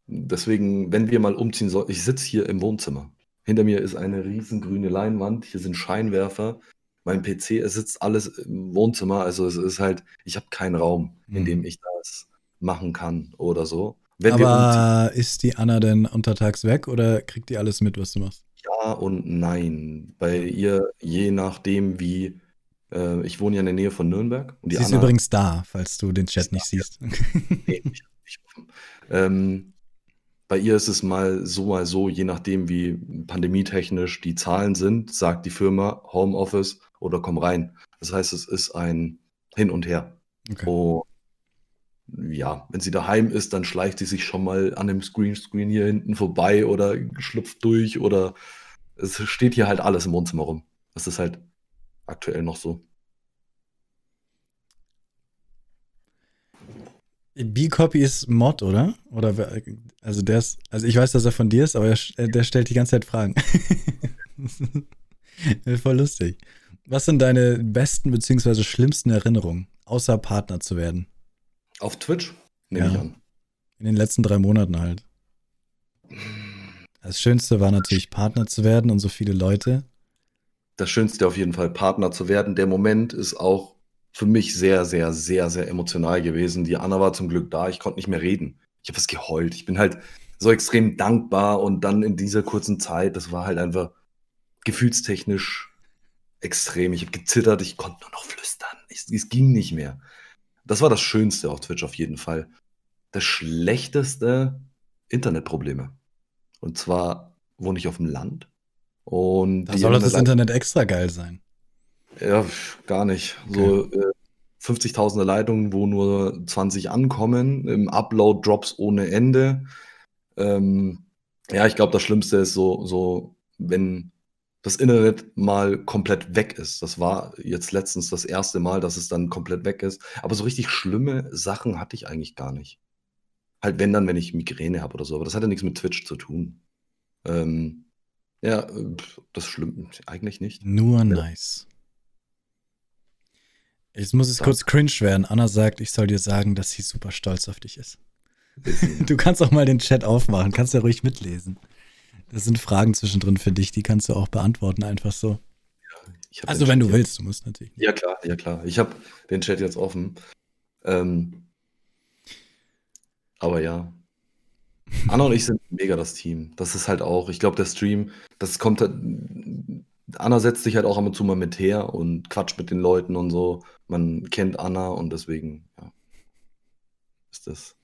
deswegen, wenn wir mal umziehen sollen, ich sitze hier im Wohnzimmer. Hinter mir ist eine riesengrüne Leinwand, hier sind Scheinwerfer, mein PC, es sitzt alles im Wohnzimmer, also es ist halt, ich habe keinen Raum, in mhm. dem ich das machen kann oder so. Wenn Aber ist die Anna denn untertags weg oder kriegt die alles mit, was du machst? Ja und nein. Bei ihr, je nachdem, wie äh, ich wohne ja in der Nähe von Nürnberg. Und die Sie ist übrigens da, falls du den Chat nicht siehst. nee, nicht, nicht ähm, bei ihr ist es mal so, mal so, je nachdem, wie pandemietechnisch die Zahlen sind, sagt die Firma Homeoffice oder komm rein. Das heißt, es ist ein Hin und Her. Okay. Und ja, wenn sie daheim ist, dann schleicht sie sich schon mal an dem Screenscreen hier hinten vorbei oder schlüpft durch oder es steht hier halt alles im Wohnzimmer rum. Das ist halt aktuell noch so. B-Copy ist Mod, oder? Oder also der ist, also ich weiß, dass er von dir ist, aber er, der stellt die ganze Zeit Fragen. Voll lustig. Was sind deine besten bzw. schlimmsten Erinnerungen, außer Partner zu werden? Auf Twitch? Nehme ja. ich an. In den letzten drei Monaten halt. Das Schönste war natürlich, Partner zu werden und so viele Leute. Das Schönste auf jeden Fall, Partner zu werden. Der Moment ist auch für mich sehr, sehr, sehr, sehr emotional gewesen. Die Anna war zum Glück da. Ich konnte nicht mehr reden. Ich habe es geheult. Ich bin halt so extrem dankbar und dann in dieser kurzen Zeit, das war halt einfach gefühlstechnisch extrem. Ich habe gezittert, ich konnte nur noch flüstern. Ich, es ging nicht mehr. Das war das Schönste auf Twitch auf jeden Fall. Das schlechteste Internetprobleme. Und zwar wohne ich auf dem Land. Und da soll das Internet extra geil sein. Ja, gar nicht. Okay. So äh, 50.000er Leitungen, wo nur 20 ankommen, im Upload Drops ohne Ende. Ähm, ja, ich glaube, das Schlimmste ist so so, wenn das Internet mal komplett weg ist. Das war jetzt letztens das erste Mal, dass es dann komplett weg ist. Aber so richtig schlimme Sachen hatte ich eigentlich gar nicht. Halt, wenn dann, wenn ich Migräne habe oder so, aber das hat ja nichts mit Twitch zu tun. Ähm, ja, das stimmt eigentlich nicht. Nur nice. Jetzt muss es Danke. kurz cringe werden. Anna sagt, ich soll dir sagen, dass sie super stolz auf dich ist. Du kannst auch mal den Chat aufmachen, kannst ja ruhig mitlesen. Das sind Fragen zwischendrin für dich, die kannst du auch beantworten, einfach so. Hab Also, wenn Chat du willst, du musst natürlich. Ja klar, ja klar. Ich habe den Chat jetzt offen. Ähm, aber ja. Anna und ich sind mega das Team. Das ist halt auch, ich glaube, der Stream, das kommt halt, Anna setzt sich halt auch ab und zu mal mit her und quatscht mit den Leuten und so. Man kennt Anna und deswegen, ja, ist das.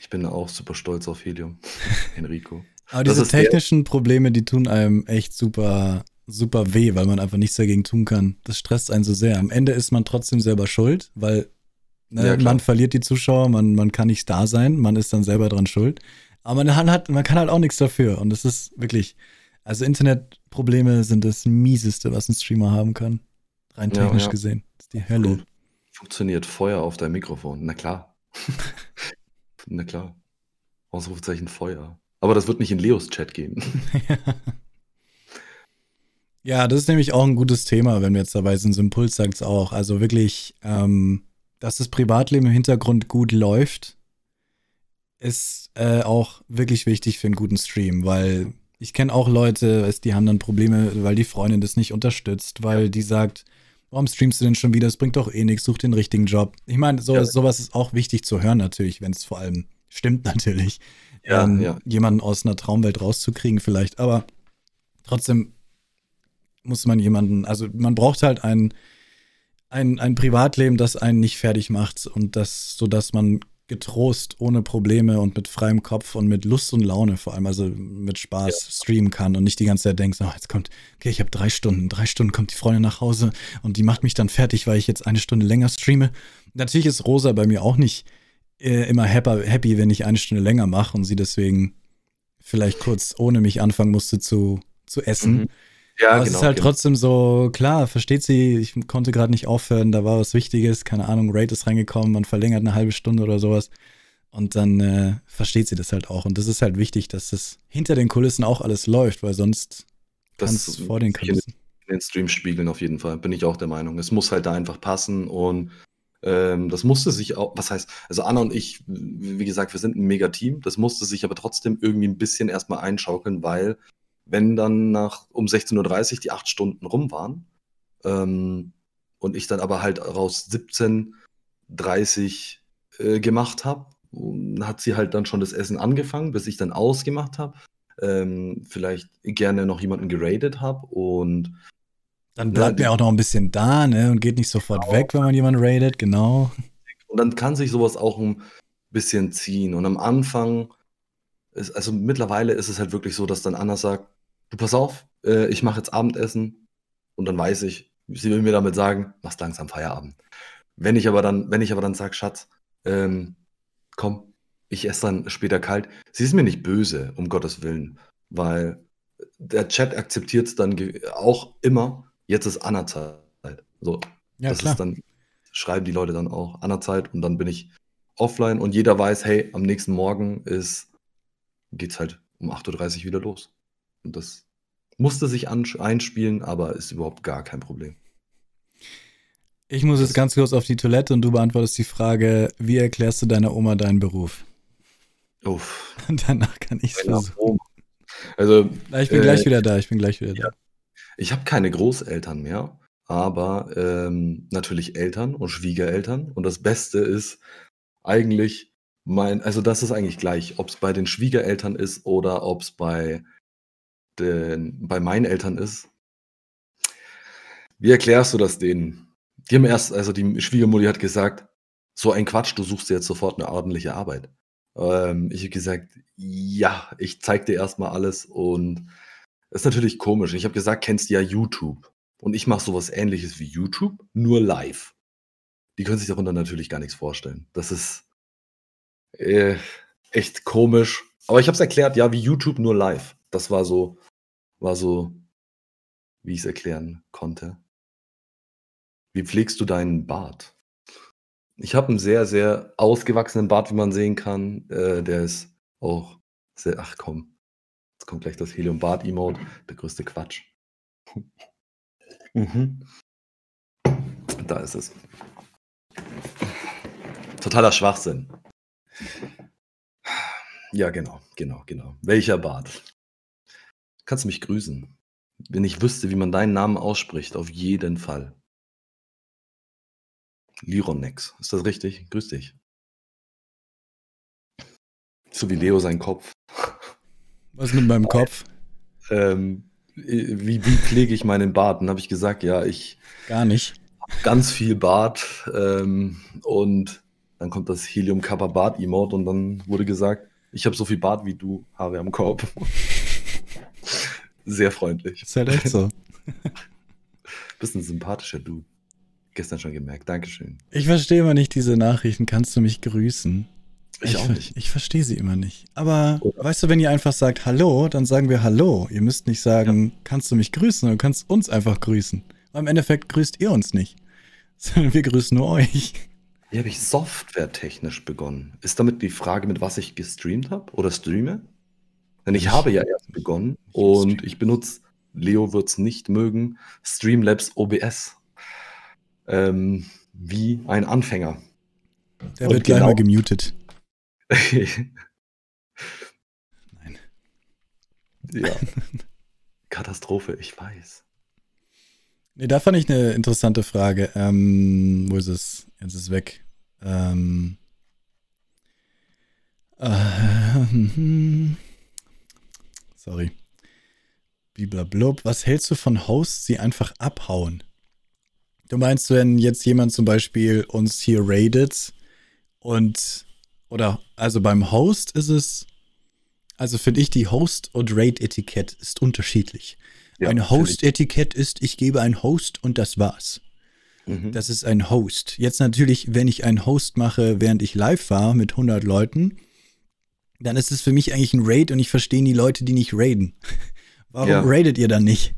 Ich bin auch super stolz auf Helium, Enrico. Aber diese ist der- technischen Probleme, die tun einem echt super, super weh, weil man einfach nichts dagegen tun kann. Das stresst einen so sehr. Am Ende ist man trotzdem selber schuld, weil ne, Ja, man verliert die Zuschauer, man, man kann nicht da sein, man ist dann selber dran schuld. Aber man, hat, man kann halt auch nichts dafür. Und das ist wirklich, also Internetprobleme sind das Mieseste, was ein Streamer haben kann. Rein Ja, technisch ja. gesehen. Das ist die Hölle. Gut. Funktioniert Feuer auf deinem Mikrofon? Na klar. Na klar. Ausrufezeichen Feuer. Aber das wird nicht in Leos Chat gehen. Ja, das ist nämlich auch ein gutes Thema, wenn wir jetzt dabei sind. Impuls sagt es auch. Also wirklich, ähm, dass das Privatleben im Hintergrund gut läuft, ist äh, auch wirklich wichtig für einen guten Stream, weil ich kenne auch Leute, die haben dann Probleme, weil die Freundin das nicht unterstützt, weil die sagt, warum streamst du denn schon wieder? Das bringt doch eh nichts, such den richtigen Job. Ich meine, so, Ja. sowas ist auch wichtig zu hören natürlich, wenn es vor allem stimmt natürlich. Ja, ähm, ja. Jemanden aus einer Traumwelt rauszukriegen vielleicht, aber trotzdem muss man jemanden, also man braucht halt ein, ein, ein Privatleben, das einen nicht fertig macht und das, sodass man getrost, ohne Probleme und mit freiem Kopf und mit Lust und Laune vor allem, also mit Spaß streamen kann und nicht die ganze Zeit denkst, oh, jetzt kommt, okay, ich habe drei Stunden, drei Stunden kommt die Freundin nach Hause und die macht mich dann fertig, weil ich jetzt eine Stunde länger streame. Natürlich ist Rosa bei mir auch nicht äh, immer happy, happy, wenn ich eine Stunde länger mache und sie deswegen vielleicht kurz ohne mich anfangen musste zu, zu essen. Mhm. Ja, Aber genau. es ist halt genau. trotzdem so, klar, versteht sie, ich konnte gerade nicht aufhören, da war was Wichtiges, keine Ahnung, Raid ist reingekommen, man verlängert eine halbe Stunde oder sowas. Und dann äh, versteht sie das halt auch. Und das ist halt wichtig, dass das hinter den Kulissen auch alles läuft, weil sonst kann Das es vor den Kulissen. in den Stream spiegeln auf jeden Fall, bin ich auch der Meinung. Es muss halt da einfach passen und ähm, das musste sich auch, was heißt, also Anna und ich, wie wie gesagt, wir sind ein Mega-Team, das musste sich aber trotzdem irgendwie ein bisschen erstmal einschaukeln, weil wenn dann nach um 16.30 Uhr die acht Stunden rum waren ähm, und ich dann aber halt raus 17.30 äh, gemacht habe, hat sie halt dann schon das Essen angefangen, bis ich dann ausgemacht habe. Ähm, vielleicht gerne noch jemanden geradet habe und Dann bleibt Ja, mir auch noch ein bisschen da, ne? Und geht nicht sofort weg, wenn man jemanden raidet, genau. Und dann kann sich sowas auch ein bisschen ziehen. Und am Anfang, ist, also mittlerweile ist es halt wirklich so, dass dann Anna sagt, du pass auf, äh, ich mache jetzt Abendessen und dann weiß ich, sie will mir damit sagen, machst langsam Feierabend. Wenn ich aber dann, wenn ich aber dann sage, Schatz, ähm, komm, ich esse dann später kalt, sie ist mir nicht böse, um Gottes Willen, weil der Chat akzeptiert es dann auch immer, jetzt ist Anna Zeit. So, Ja, das klar. ist dann, schreiben die Leute dann auch an der Zeit und dann bin ich offline und jeder weiß, hey, am nächsten Morgen ist, geht's halt um 8.30 Uhr wieder los. Und das musste sich einspielen, aber ist überhaupt gar kein Problem. Ich muss jetzt ganz kurz auf die Toilette und du beantwortest die Frage, wie erklärst du deiner Oma deinen Beruf? Uff. Und danach kann ich es Ja, versuchen. Also, Ich bin Äh, gleich wieder da, ich bin gleich wieder da. ich habe keine Großeltern mehr, aber ähm, natürlich Eltern und Schwiegereltern. Und das Beste ist eigentlich mein, also das ist eigentlich gleich, ob es bei den Schwiegereltern ist oder ob es bei den, bei meinen Eltern ist. Wie erklärst du das denen? Die haben erst, also die Schwiegermutter hat gesagt, so ein Quatsch, du suchst dir jetzt sofort eine ordentliche Arbeit. Ähm, ich habe gesagt, ja, ich zeig dir erstmal alles und das ist natürlich komisch. Ich habe gesagt, kennst du ja YouTube. Und ich mache sowas ähnliches wie YouTube, nur live. Die können sich darunter natürlich gar nichts vorstellen. Das ist äh, echt komisch. Aber ich habe es erklärt, ja, wie YouTube nur live. Das war so, war so, wie ich es erklären konnte. Wie pflegst du deinen Bart? Ich habe einen sehr, sehr ausgewachsenen Bart, wie man sehen kann. Äh, der ist auch sehr, ach komm, jetzt kommt gleich das Helium-Bart-Emote, der größte Quatsch. mhm. Da ist es. Totaler Schwachsinn. Ja, genau, genau, genau. Welcher Bart? Kannst du mich grüßen? Wenn ich wüsste, wie man deinen Namen ausspricht, auf jeden Fall. Lironex, ist das richtig? Grüß dich. So wie Leo sein Kopf. Was mit meinem Kopf? Ähm, wie, wie pflege ich meinen Bart? Dann habe ich gesagt, ja, ich. Gar nicht. Ganz viel Bart. Ähm, und dann kommt das Helium Kappa Bart Emote und dann wurde gesagt, ich habe so viel Bart wie du, Haare am Kopf. Sehr freundlich. Ist halt echt so. Bist ein sympathischer Du. Gestern schon gemerkt. Dankeschön. Ich verstehe immer nicht diese Nachrichten. Kannst du mich grüßen? Ich, ich auch nicht. Ich verstehe sie immer nicht. Aber Oder? weißt du, wenn ihr einfach sagt Hallo, dann sagen wir Hallo. Ihr müsst nicht sagen, ja. kannst du mich grüßen, du kannst uns einfach grüßen. Aber im Endeffekt grüßt ihr uns nicht. Sondern wir grüßen nur euch. Wie habe ich softwaretechnisch begonnen? Ist damit die Frage, mit was ich gestreamt habe oder streame? Denn ich, habe ja erst begonnen und ich benutze, Leo wird es nicht mögen, Streamlabs OBS. Ähm, wie ein Anfänger. Der und wird gleich genau, mal gemutet. Nein. Ja. Katastrophe, ich weiß. Nee, da fand ich eine interessante Frage. Ähm, wo ist es? Jetzt ist es weg. Ähm, äh, sorry. Blub. Was hältst du von Hosts, die einfach abhauen? Du meinst, wenn jetzt jemand zum Beispiel uns hier raidet und oder also beim Host ist es, also finde ich, die Host- und Raid-Etikett ist unterschiedlich. Ja, ein Host-Etikett ist, ich gebe ein Host und das war's. Mhm. Das ist ein Host. Jetzt natürlich, wenn ich einen Host mache, während ich live war mit 100 Leuten, dann ist es für mich eigentlich ein Raid und ich verstehe die Leute, die nicht raiden. Warum ja. raidet ihr dann nicht?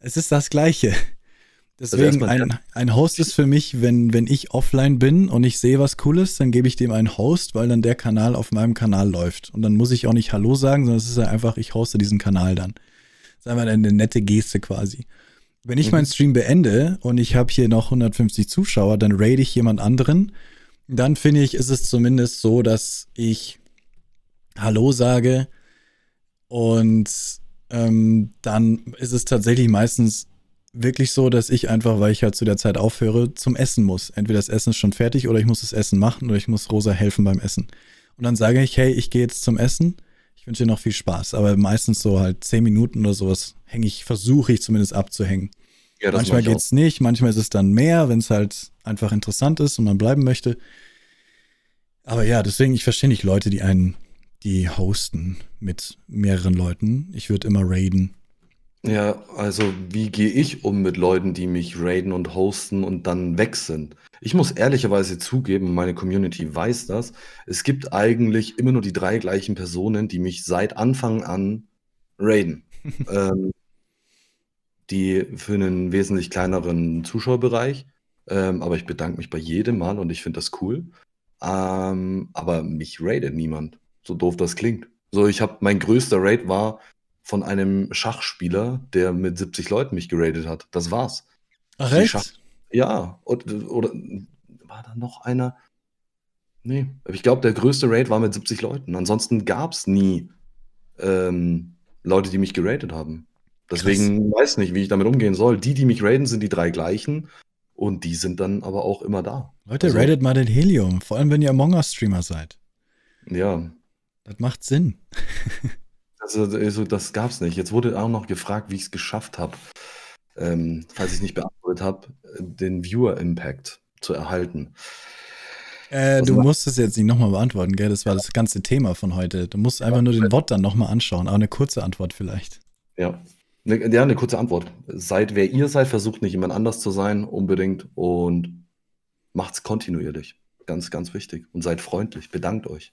Es ist das Gleiche. Deswegen, also ein, ein Host ist für mich, wenn, wenn ich offline bin und ich sehe was Cooles, dann gebe ich dem einen Host, weil dann der Kanal auf meinem Kanal läuft. Und dann muss ich auch nicht Hallo sagen, sondern es ist einfach, ich hoste diesen Kanal dann. Das ist einfach eine nette Geste quasi. Wenn ich mhm. meinen Stream beende und ich habe hier noch 150 Zuschauer, dann raid ich jemand anderen. Dann finde ich, ist es zumindest so, dass ich Hallo sage und ähm, dann ist es tatsächlich meistens wirklich so, dass ich einfach, weil ich halt zu der Zeit aufhöre, zum Essen muss. Entweder das Essen ist schon fertig oder ich muss das Essen machen oder ich muss Rosa helfen beim Essen. Und dann sage ich, hey, ich gehe jetzt zum Essen wünsche dir noch viel Spaß. Aber meistens so halt zehn Minuten oder sowas hänge ich, versuche ich zumindest abzuhängen. Ja, manchmal geht es nicht, manchmal ist es dann mehr, wenn es halt einfach interessant ist und man bleiben möchte. Aber ja, deswegen, ich verstehe nicht Leute, die einen, die hosten mit mehreren Leuten. Ich würde immer raiden. Ja, also wie gehe ich um mit Leuten, die mich raiden und hosten und dann weg sind? Ich muss ehrlicherweise zugeben, meine Community weiß das, es gibt eigentlich immer nur die drei gleichen Personen, die mich seit Anfang an raiden. ähm, die für einen wesentlich kleineren Zuschauerbereich. Ähm, aber ich bedanke mich bei jedem Mal und ich finde das cool. Ähm, aber mich raidet niemand. So doof das klingt. So, ich habe mein größter Raid war von einem Schachspieler, der mit 70 Leuten mich geradet hat. Das war's. Ach, echt? Ja, oder, oder war da noch einer? Nee, ich glaube, der größte Raid war mit 70 Leuten. Ansonsten gab es nie ähm, Leute, die mich geratet haben. Deswegen Krass. weiß nicht, wie ich damit umgehen soll. Die, die mich raiden, sind die drei gleichen. Und die sind dann aber auch immer da. Leute, also, raidet mal den Helium. Vor allem, wenn ihr Among Us-Streamer seid. Ja. Das macht Sinn. also, also das gab's nicht. Jetzt wurde auch noch gefragt, wie ich es geschafft habe ähm, falls ich nicht beantwortet habe, den Viewer-Impact zu erhalten. Äh, du musst es jetzt nicht nochmal beantworten, gell? Das war das ganze Thema von heute. Du musst einfach nur den Wort dann nochmal anschauen, aber eine kurze Antwort vielleicht. Ja. Ne, ja, eine kurze Antwort. Seid wer ihr seid, versucht nicht jemand anders zu sein, unbedingt und macht's kontinuierlich. Ganz, ganz wichtig. Und seid freundlich, bedankt euch.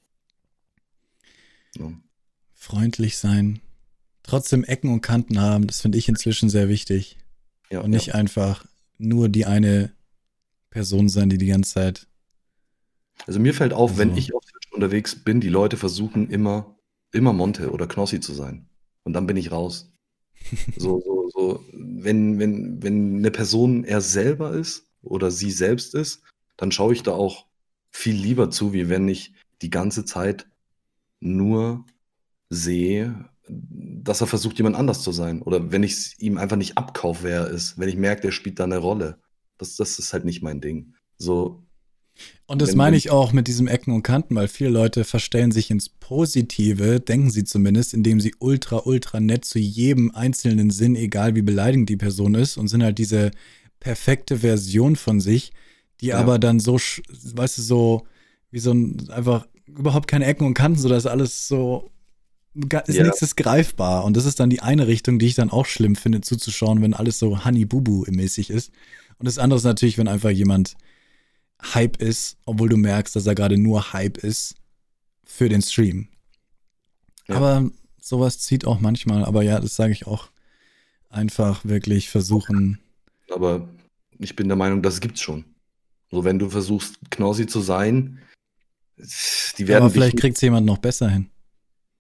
Ja. freundlich sein, trotzdem Ecken und Kanten haben, das finde ich inzwischen sehr wichtig. Ja, und nicht ja. einfach nur die eine Person sein, die die ganze Zeit. Also mir fällt auf, so. wenn ich auf Twitch unterwegs bin, die Leute versuchen immer, immer Monte oder Knossi zu sein. Und dann bin ich raus. so, so, so, wenn, wenn, wenn eine Person er selber ist oder sie selbst ist, dann schaue ich da auch viel lieber zu, wie wenn ich die ganze Zeit nur sehe, dass er versucht, jemand anders zu sein. Oder wenn ich es ihm einfach nicht abkaufe, wer er ist. Wenn ich merke, der spielt da eine Rolle. Das, das ist halt nicht mein Ding. So. Und das meine ich auch mit diesem Ecken und Kanten, weil viele Leute verstellen sich ins Positive, denken sie zumindest, indem sie ultra, ultra nett zu jedem einzelnen Sinn, egal wie beleidigend die Person ist, und sind halt diese perfekte Version von sich, die ja. aber dann so, weißt du, so wie so ein einfach überhaupt keine Ecken und Kanten, so dass alles so ist ja. nichts ist greifbar. Und das ist dann die eine Richtung, die ich dann auch schlimm finde, zuzuschauen, wenn alles so Honey-Bubu-mäßig ist. Und das andere ist natürlich, wenn einfach jemand Hype ist, obwohl du merkst, dass er gerade nur Hype ist für den Stream. Ja. Aber sowas zieht auch manchmal. Aber ja, das sage ich auch. Einfach wirklich versuchen. Aber ich bin der Meinung, das gibt's schon. So, wenn du versuchst, Knossi zu sein, die werden. Aber vielleicht kriegt es jemand noch besser hin.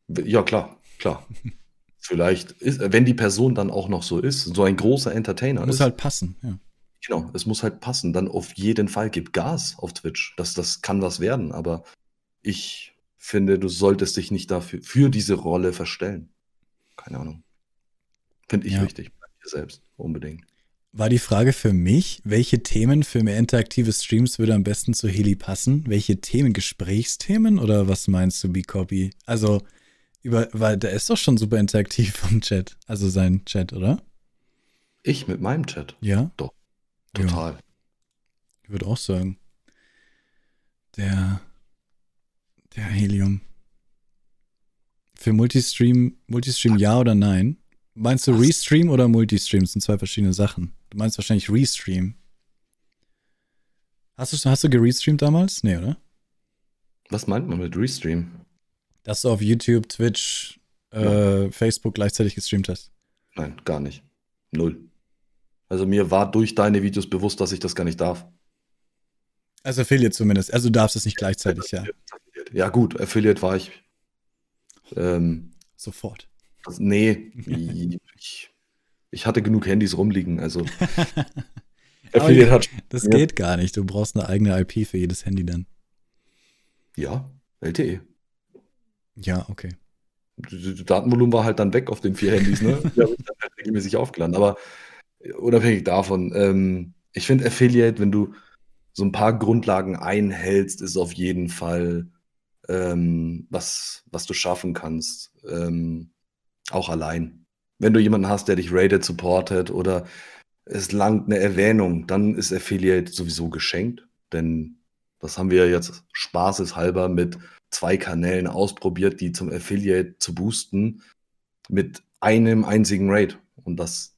Ja, klar, klar. Vielleicht ist, wenn die Person dann auch noch so ist, so ein großer Entertainer muss ist. halt passen, ja. Genau, es muss halt passen. Dann auf jeden Fall gib Gas auf Twitch. Das, das kann was werden, aber ich finde, du solltest dich nicht dafür für diese Rolle verstellen. Keine Ahnung. Finde ich ja. wichtig, bei dir selbst, unbedingt. War die Frage für mich, welche Themen für mehr interaktive Streams würde am besten zu Heli passen? Welche Themen, Gesprächsthemen oder was meinst du, B-Copy? Also, über, weil der ist doch schon super interaktiv vom Chat, also sein Chat, oder? Ich mit meinem Chat? Ja. Doch. Total. Ja. Ich würde auch sagen. Der, der Helium. Für Multistream, Multistream ja oder nein? Meinst du Restream oder Multistream? Das sind zwei verschiedene Sachen. Du meinst wahrscheinlich Restream. Hast du, hast du gerestreamt damals? Nee, oder? Was meint man mit Restream? Dass du auf YouTube, Twitch, äh, Facebook gleichzeitig gestreamt hast. Nein, gar nicht. Null. Also mir war durch deine Videos bewusst, dass ich das gar nicht darf. Also Affiliate zumindest. Also du darfst es nicht gleichzeitig, ja. Ja gut, Affiliate war ich. Ähm, Sofort. Das, nee, ich, ich, hatte genug Handys rumliegen, also. Affiliate hat. Das ja. geht gar nicht. Du brauchst eine eigene IP für jedes Handy dann. Ja, LTE. Ja, okay. Das Datenvolumen war halt dann weg auf den vier Handys, ne? Die habe ich dann halt regelmäßig aufgeladen. Aber unabhängig davon, ähm, ich finde Affiliate, wenn du so ein paar Grundlagen einhältst, ist auf jeden Fall ähm, was, was du schaffen kannst. Ähm, auch allein. Wenn du jemanden hast, der dich rated, supportet oder es langt eine Erwähnung, dann ist Affiliate sowieso geschenkt. Denn das haben wir jetzt spaßeshalber mit zwei Kanälen ausprobiert, die zum Affiliate zu boosten, mit einem einzigen Raid. Und das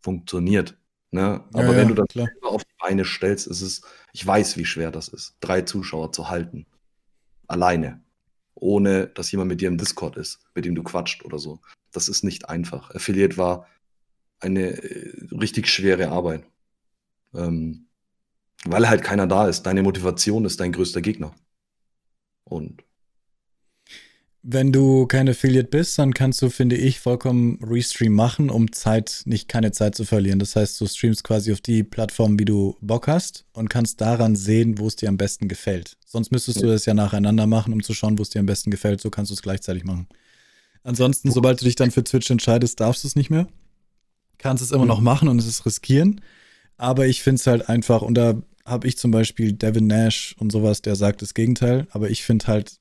funktioniert. Ne? Aber ja, wenn ja, du das klar. auf die Beine stellst, ist es, ich weiß, wie schwer das ist, drei Zuschauer zu halten. Alleine. Ohne, dass jemand mit dir im Discord ist, mit dem du quatscht oder so. Das ist nicht einfach. Affiliate war eine äh, richtig schwere Arbeit. Ähm, weil halt keiner da ist. Deine Motivation ist dein größter Gegner. Und wenn du kein Affiliate bist, dann kannst du, finde ich, vollkommen Restream machen, um Zeit, nicht keine Zeit zu verlieren. Das heißt, du streamst quasi auf die Plattform, wie du Bock hast und kannst daran sehen, wo es dir am besten gefällt. Sonst müsstest du das ja nacheinander machen, um zu schauen, wo es dir am besten gefällt. So kannst du es gleichzeitig machen. Ansonsten, sobald du dich dann für Twitch entscheidest, darfst du es nicht mehr. Kannst es immer mhm. noch machen und es ist riskieren. Aber ich finde es halt einfach, und da habe ich zum Beispiel Devin Nash und sowas, der sagt das Gegenteil. Aber ich finde halt,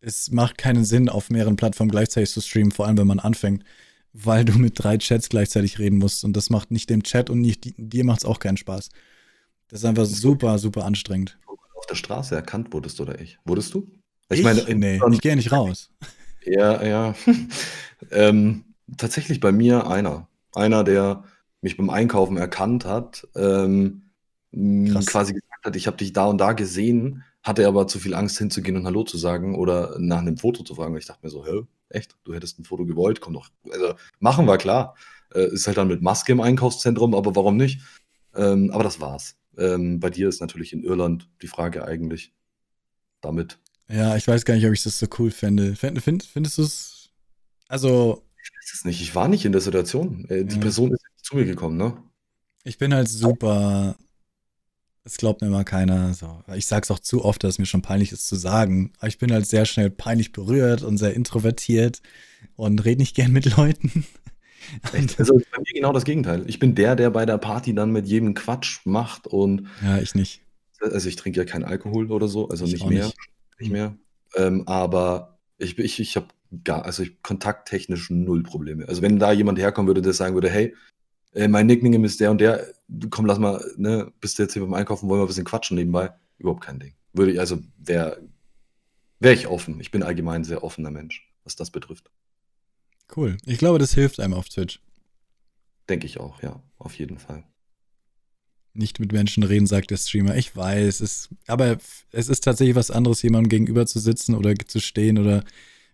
es macht keinen Sinn, auf mehreren Plattformen gleichzeitig zu streamen, vor allem wenn man anfängt, weil du mit drei Chats gleichzeitig reden musst. Und das macht nicht dem Chat und nicht dir macht es auch keinen Spaß. Das ist einfach super, super anstrengend. Auf der Straße erkannt wurdest oder ich? Wurdest du? Ich, ich meine, nee, ich gehe nicht raus. Ja, ja. ähm, tatsächlich bei mir einer. Einer, der mich beim Einkaufen erkannt hat, ähm, quasi gesagt hat, ich habe dich da und da gesehen hatte aber zu viel Angst hinzugehen und Hallo zu sagen oder nach einem Foto zu fragen. ich dachte mir so, hä, echt, du hättest ein Foto gewollt, komm doch. Also machen wir klar. Äh, ist halt dann mit Maske im Einkaufszentrum, aber warum nicht? Ähm, aber das war's. Ähm, bei dir ist natürlich in Irland die Frage eigentlich damit. Ja, ich weiß gar nicht, ob ich das so cool fände. Find, find, findest du es? Also. Ich weiß es nicht. Ich war nicht in der Situation. Äh, die ja. Person ist zu mir gekommen, ne? Ich bin halt super. Es glaubt mir immer keiner. So. Ich sag's auch zu oft, dass es mir schon peinlich ist zu sagen. Aber ich bin halt sehr schnell peinlich berührt und sehr introvertiert und rede nicht gern mit Leuten. Echt? Also bei mir genau das Gegenteil. Ich bin der, der bei der Party dann mit jedem Quatsch macht und. Ja, ich nicht. Also ich trinke ja keinen Alkohol oder so, also ich nicht mehr. Nicht, nicht mehr. Ähm, aber ich, ich, ich habe gar, also ich kontakttechnisch null Probleme. Also wenn da jemand herkommen würde, der sagen würde, hey, äh, mein Nickname ist der und der, komm, lass mal, ne, bist du jetzt hier beim Einkaufen, wollen wir ein bisschen quatschen nebenbei? Überhaupt kein Ding. Würde ich, also wäre wär ich offen. Ich bin allgemein ein sehr offener Mensch, was das betrifft. Cool. Ich glaube, das hilft einem auf Twitch. Denke ich auch, ja, auf jeden Fall. Nicht mit Menschen reden, sagt der Streamer. Ich weiß, es, aber es ist tatsächlich was anderes, jemandem gegenüber zu sitzen oder zu stehen oder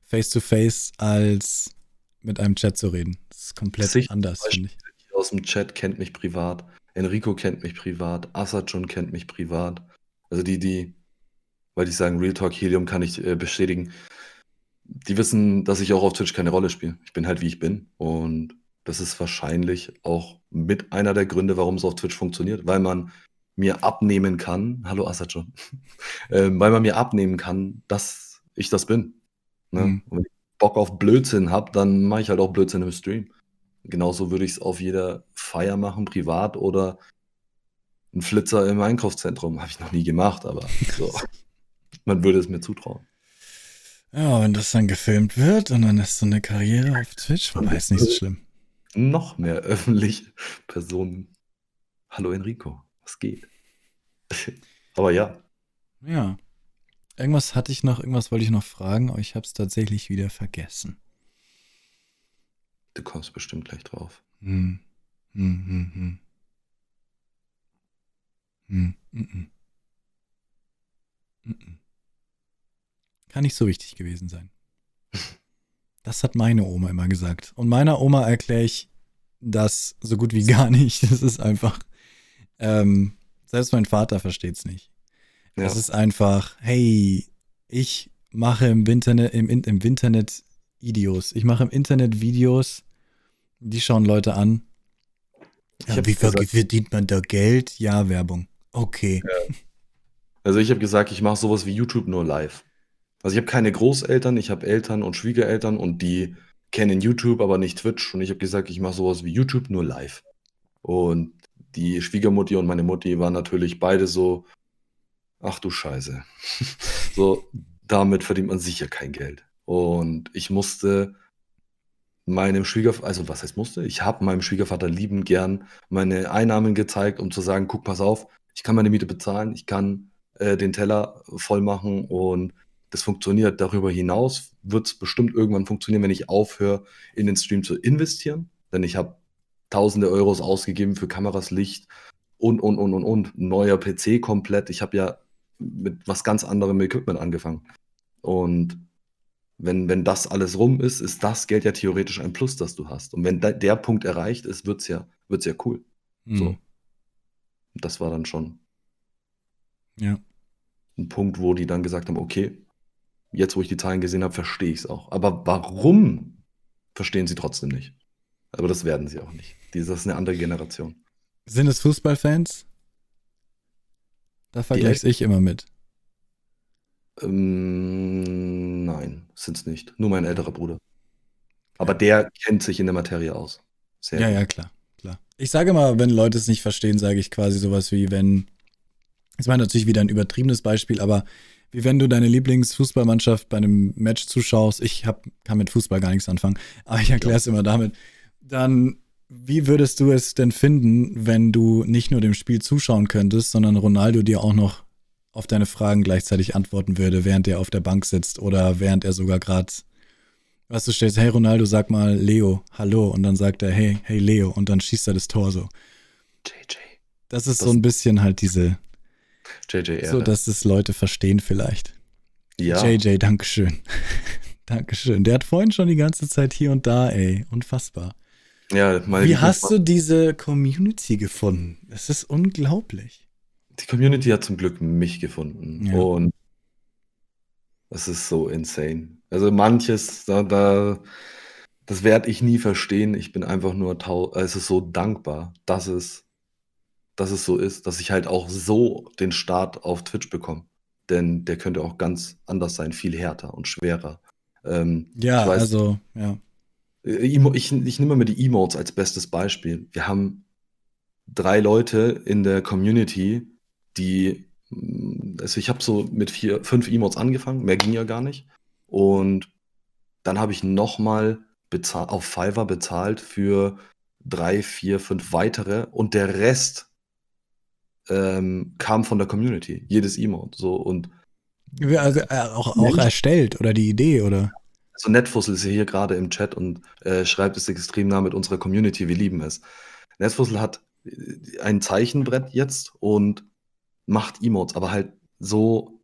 face to face, als mit einem Chat zu reden. Das ist komplett Sicht anders, finde ich. Aus dem Chat kennt mich privat, Enrico kennt mich privat, Assajon kennt mich privat. Also die, die, weil ich sagen, Real Talk Helium kann ich äh, bestätigen die wissen, dass ich auch auf Twitch keine Rolle spiele. Ich bin halt, wie ich bin. Und das ist wahrscheinlich auch mit einer der Gründe, warum es auf Twitch funktioniert, weil man mir abnehmen kann, hallo Assajon, äh, weil man mir abnehmen kann, dass ich das bin. Ne? Mhm. Und wenn ich Bock auf Blödsinn habe, dann mache ich halt auch Blödsinn im Stream. Genauso würde ich es auf jeder Feier machen, privat oder ein Flitzer im Einkaufszentrum. Habe ich noch nie gemacht, aber so. man würde es mir zutrauen. Ja, wenn das dann gefilmt wird und dann ist so eine Karriere auf Twitch, wobei ist nicht so schlimm. Noch mehr öffentliche Personen. Hallo Enrico, was geht? Aber ja. Ja. Irgendwas hatte ich noch, irgendwas wollte ich noch fragen, aber ich habe es tatsächlich wieder vergessen. Du kommst bestimmt gleich drauf. Hm. Hm, hm, hm. Hm, hm. hm, hm. Kann nicht so wichtig gewesen sein. Das hat meine Oma immer gesagt. Und meiner Oma erkläre ich das so gut wie gar nicht. Das ist einfach, ähm, selbst mein Vater versteht es nicht. Ja. Es ist einfach, hey, ich mache im Internet, im, im Internet Videos. Ich mache im Internet Videos, die schauen Leute an. Ja, wie gesagt, verdient man da Geld? Ja, Werbung. Okay. Ja. Also ich habe gesagt, ich mache sowas wie YouTube nur live. Also ich habe keine Großeltern, ich habe Eltern und Schwiegereltern und die kennen YouTube, aber nicht Twitch. Und ich habe gesagt, ich mache sowas wie YouTube nur live. Und die Schwiegermutti und meine Mutti waren natürlich beide so, ach du Scheiße. so, damit verdient man sicher kein Geld. Und ich musste meinem Schwiegervater, also was heißt musste? Ich habe meinem Schwiegervater lieben gern meine Einnahmen gezeigt, um zu sagen, guck, pass auf, ich kann meine Miete bezahlen, ich kann äh, den Teller voll machen und das funktioniert. Darüber hinaus wird es bestimmt irgendwann funktionieren, wenn ich aufhöre, in den Stream zu investieren. Denn ich habe tausende Euros ausgegeben für Kameras, Licht und, und, und, und, und. Neuer PC komplett. Ich habe ja mit was ganz anderem Equipment angefangen. Und wenn, wenn das alles rum ist, ist das Geld ja theoretisch ein Plus, das du hast. Und wenn da, der Punkt erreicht ist, wird es ja, wird's ja cool. Mhm. So. Das war dann schon ja. ein Punkt, wo die dann gesagt haben, okay, jetzt wo ich die Zahlen gesehen habe, verstehe ich es auch. Aber warum verstehen sie trotzdem nicht? Aber das werden sie auch nicht. Das ist eine andere Generation. Sind es Fußballfans? Da vergleiche ich immer mit. Ähm, nein, sind es nicht. Nur mein älterer Bruder. Aber ja. der kennt sich in der Materie aus. Sehr ja, gut. ja, klar, klar. Ich sage mal, wenn Leute es nicht verstehen, sage ich quasi sowas wie, wenn. Das war natürlich wieder ein übertriebenes Beispiel, aber wie wenn du deine Lieblingsfußballmannschaft bei einem Match zuschaust. Ich hab, kann mit Fußball gar nichts anfangen, aber ich erkläre es immer damit. Dann, wie würdest du es denn finden, wenn du nicht nur dem Spiel zuschauen könntest, sondern Ronaldo dir auch noch auf deine Fragen gleichzeitig antworten würde, während er auf der Bank sitzt oder während er sogar gerade, was du stellst, hey Ronaldo, sag mal Leo, hallo, und dann sagt er, hey, hey Leo, und dann schießt er das Tor so. JJ. Das ist das so ein bisschen halt diese, JJ So, dass es Leute verstehen vielleicht. Ja. JJ, Dankeschön. Dankeschön. Der hat vorhin schon die ganze Zeit hier und da, ey. Unfassbar. Ja, meine Wie hast du diese Community gefunden? Das ist unglaublich. Die Community hat zum Glück mich gefunden. Ja. Und es ist so insane. Also manches, da, da das werde ich nie verstehen. Ich bin einfach nur tau es ist so dankbar, dass es dass es so ist, dass ich halt auch so den Start auf Twitch bekomme. Denn der könnte auch ganz anders sein, viel härter und schwerer. Ähm, Ja, ich weiß, also, ja. äh, ich ich nehme mal die Emotes als bestes Beispiel. Wir haben 3 Leute in der Community, die hm, also ich habe so mit 4 5 Emotes angefangen, mehr ging ja gar nicht. Und dann habe ich noch mal bezahl auf Fiverr bezahlt für 3, 4, 5 weitere und der Rest ähm, kam von der Community, jedes Emote so und Also, äh, auch, auch erstellt oder die Idee, oder? Also Netfussel ist ja hier gerade im Chat und äh, schreibt es extrem nah mit unserer Community, wir lieben es. Netfussel hat äh, ein Zeichenbrett jetzt und macht Emotes, aber halt so,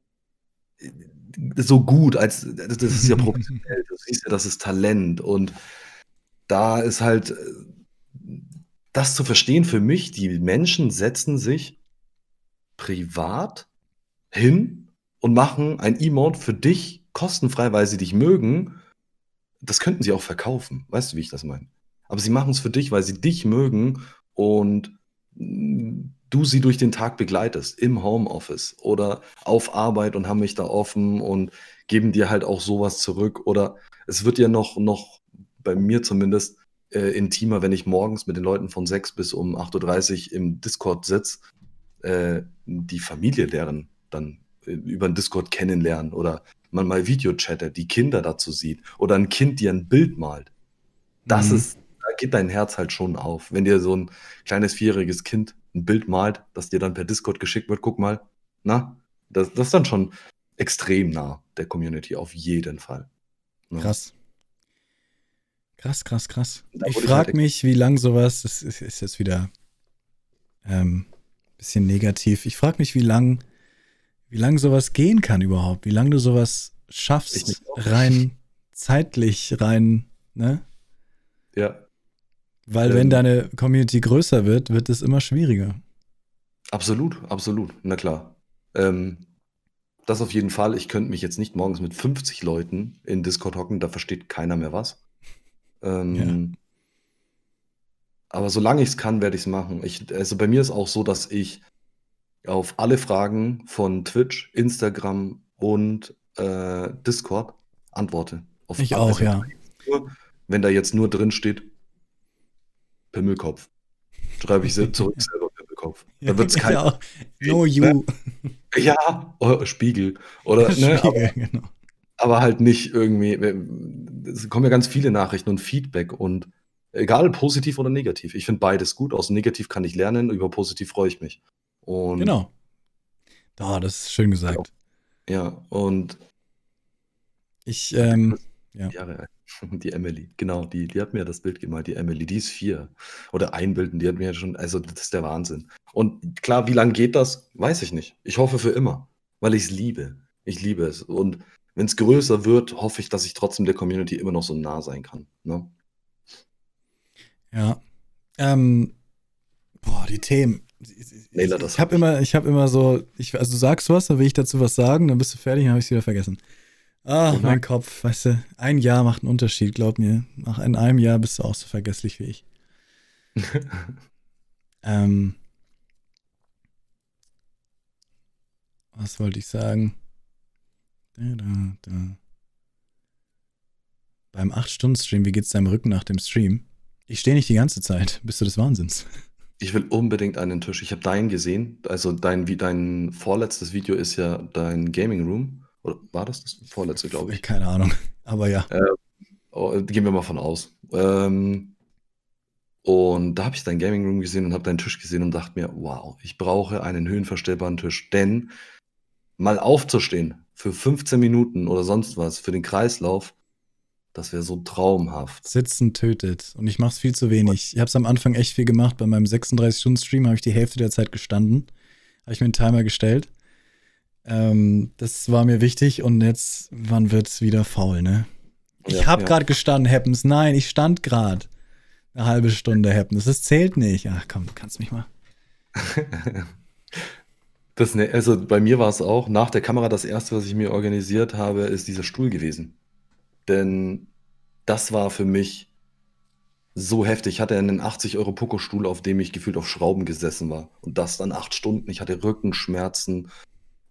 so gut, als das ist ja professionell, du siehst ja, das ist Talent und da ist halt äh, das zu verstehen für mich, die Menschen setzen sich privat hin und machen ein Emote für dich kostenfrei, weil sie dich mögen. Das könnten sie auch verkaufen. Weißt du, wie ich das meine? Aber sie machen es für dich, weil sie dich mögen und du sie durch den Tag begleitest, im Homeoffice oder auf Arbeit und haben mich da offen und geben dir halt auch sowas zurück. Oder es wird ja noch, noch bei mir zumindest äh, intimer, wenn ich morgens mit den Leuten von 6 bis um 8.30 Uhr im Discord sitze, äh, die Familie deren dann äh, über den Discord kennenlernen oder man mal Videochattet, die Kinder dazu sieht oder ein Kind dir ein Bild malt. Das Mhm. ist, da geht dein Herz halt schon auf. Wenn dir so ein kleines vierjähriges Kind ein Bild malt, das dir dann per Discord geschickt wird, guck mal, na, das, das ist dann schon extrem nah der Community, auf jeden Fall. Ne? Krass. Krass, krass, krass. Ich ich halt frage mich, wie lang sowas, das ist, ist jetzt wieder ähm, bisschen negativ. Ich frage mich, wie lang, wie lang sowas gehen kann überhaupt, wie lange du sowas schaffst, rein zeitlich, rein, ne? Ja, Weil wenn ähm, deine Community größer wird, wird es immer schwieriger. absolut, absolut, na klar. Ähm, das auf jeden Fall. Ich könnte mich jetzt nicht morgens mit 50 Leuten in Discord hocken, da versteht keiner mehr was. Ja. Ähm, aber solange ich es kann, werde ich es machen. Ich, also bei mir ist auch so, dass ich auf alle Fragen von Twitch, Instagram und äh, Discord antworte. Auf Ich auch, ja. nur, wenn da jetzt nur drin steht, Pimmelkopf, schreibe ich zurück selber Pimmelkopf. Da wird es kein. genau. No Ne? you. Ja, oh, Spiegel. Oder, ne, aber, Spiegel, genau. aber halt nicht irgendwie. Es kommen ja ganz viele Nachrichten und Feedback und egal, positiv oder negativ. Ich finde beides gut. Aus negativ kann ich lernen, über positiv freue ich mich. Und Genau. Oh, das ist schön gesagt. ja, und Ich, ähm, ja. Jahre alt. Die Emily, genau, die, die hat mir das Bild gemalt, die Emily, die ist vier. Oder einbilden, die hat mir schon, also das ist der Wahnsinn. Und klar, wie lange geht das? Weiß ich nicht. Ich hoffe für immer, weil ich es liebe. Ich liebe es. Und wenn es größer wird, hoffe ich, dass ich trotzdem der Community immer noch so nah sein kann. Ne? Ja. Ähm, boah, die Themen. Ich, Leila, ich, habe hab immer, ich habe immer so, ich, also du sagst was, dann will ich dazu was sagen, dann bist du fertig, dann habe ich es wieder vergessen. Ah, Oh mein. Kopf, weißt du, ein Jahr macht einen Unterschied, glaub mir. Nach in einem Jahr bist du auch so vergesslich wie ich. Ähm, was wollte ich sagen? Da, da, da. Beim 8-Stunden-Stream, wie geht's deinem Rücken nach dem Stream? Ich stehe nicht die ganze Zeit. Bist du des Wahnsinns? Ich will unbedingt einen Tisch. Ich habe deinen gesehen. Also dein, wie dein vorletztes Video ist ja dein Gaming Room. Oder war das das vorletzte, glaube ich? Keine Ahnung. Aber ja. Äh, oh, gehen wir mal von aus. Ähm, und da habe ich dein Gaming Room gesehen und habe deinen Tisch gesehen und dachte mir, wow, ich brauche einen höhenverstellbaren Tisch. Denn mal aufzustehen für 15 Minuten oder sonst was, für den Kreislauf, das wäre so traumhaft. Sitzen tötet. Und ich mache es viel zu wenig. Ich habe es am Anfang echt viel gemacht. Bei meinem 36-Stunden-Stream habe ich die Hälfte der Zeit gestanden. Habe ich mir einen Timer gestellt. Ähm, das war mir wichtig. Und jetzt, wann wird's wieder faul, ne? Ich Ja, habe ja. gerade gestanden, Happens. Nein, ich stand gerade eine halbe Stunde Happens. Das zählt nicht. Ach komm, du kannst mich mal. Das, ne, also bei mir war es auch, nach der Kamera das erste, was ich mir organisiert habe, ist dieser Stuhl gewesen. Denn das war für mich so heftig. Ich hatte einen 80 Euro Poco-Stuhl, auf dem ich gefühlt auf Schrauben gesessen war. Und das dann acht Stunden. Ich hatte Rückenschmerzen.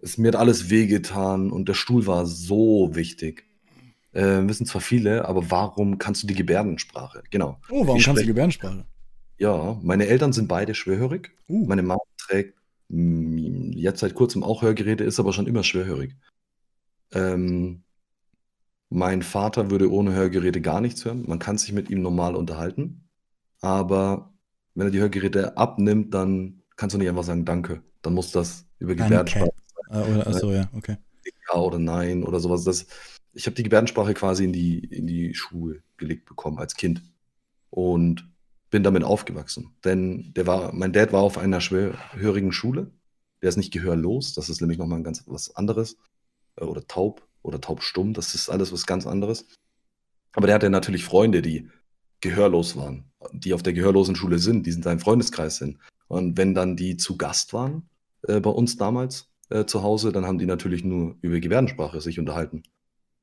Es mir hat alles wehgetan und der Stuhl war so wichtig. Äh, wissen zwar viele, aber warum kannst du die Gebärdensprache? Genau. Oh, warum Ich kannst du sprech- Gebärdensprache? Ja, meine Eltern sind beide schwerhörig. Uh, Meine Mama trägt mm, jetzt seit kurzem auch Hörgeräte, ist aber schon immer schwerhörig. Ähm, mein Vater würde ohne Hörgeräte gar nichts hören. Man kann sich mit ihm normal unterhalten. Aber wenn er die Hörgeräte abnimmt, dann kannst du nicht einfach sagen Danke. Dann muss das über. Gebärdensprache ah, oder, achso, ja, okay. ja oder nein oder sowas. Das, ich habe die Gebärdensprache quasi in die, in die Schuhe gelegt bekommen als Kind und bin damit aufgewachsen. Denn der war, mein Dad war auf einer schwerhörigen Schule. Der ist nicht gehörlos, das ist nämlich nochmal ganz was anderes. Äh, Oder taub oder taubstumm, das ist alles was ganz anderes. Aber der hatte natürlich Freunde, die gehörlos waren, die auf der gehörlosen Schule sind, die in seinem Freundeskreis sind. Und wenn dann die zu Gast waren äh, bei uns damals äh, zu Hause, dann haben die natürlich nur über Gebärdensprache sich unterhalten.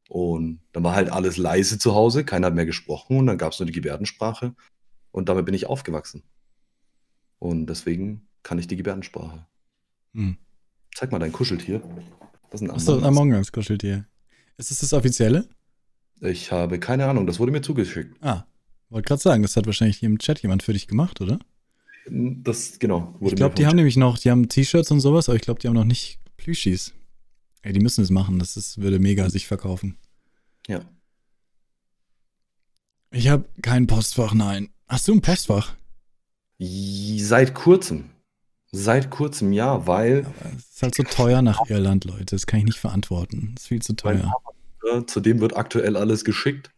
Und dann war halt alles leise zu Hause, keiner hat mehr gesprochen und dann gab es nur die Gebärdensprache. Und damit bin ich aufgewachsen. Und deswegen kann ich die Gebärdensprache. Hm. Zeig mal dein Kuscheltier. Das ist ein Achso, Among Us. Kuscheltier. Ist das das offizielle? Ich habe keine Ahnung, das wurde mir zugeschickt. Ah, wollte gerade sagen, das hat wahrscheinlich hier im Chat jemand für dich gemacht, oder? Das, genau. Wurde Ich glaube, die haben nämlich noch, die haben T-Shirts und sowas, aber ich glaube, die haben noch nicht Plüschis. Ey, die müssen es machen, das ist, würde mega sich verkaufen. Ja. Ich habe kein Postfach, nein. Hast du ein Postfach? Seit kurzem. Seit kurzem, ja, weil Aber es ist halt so teuer nach Irland, Leute. Das kann ich nicht verantworten. Das ist viel zu teuer. äh, zu dem wird aktuell alles geschickt.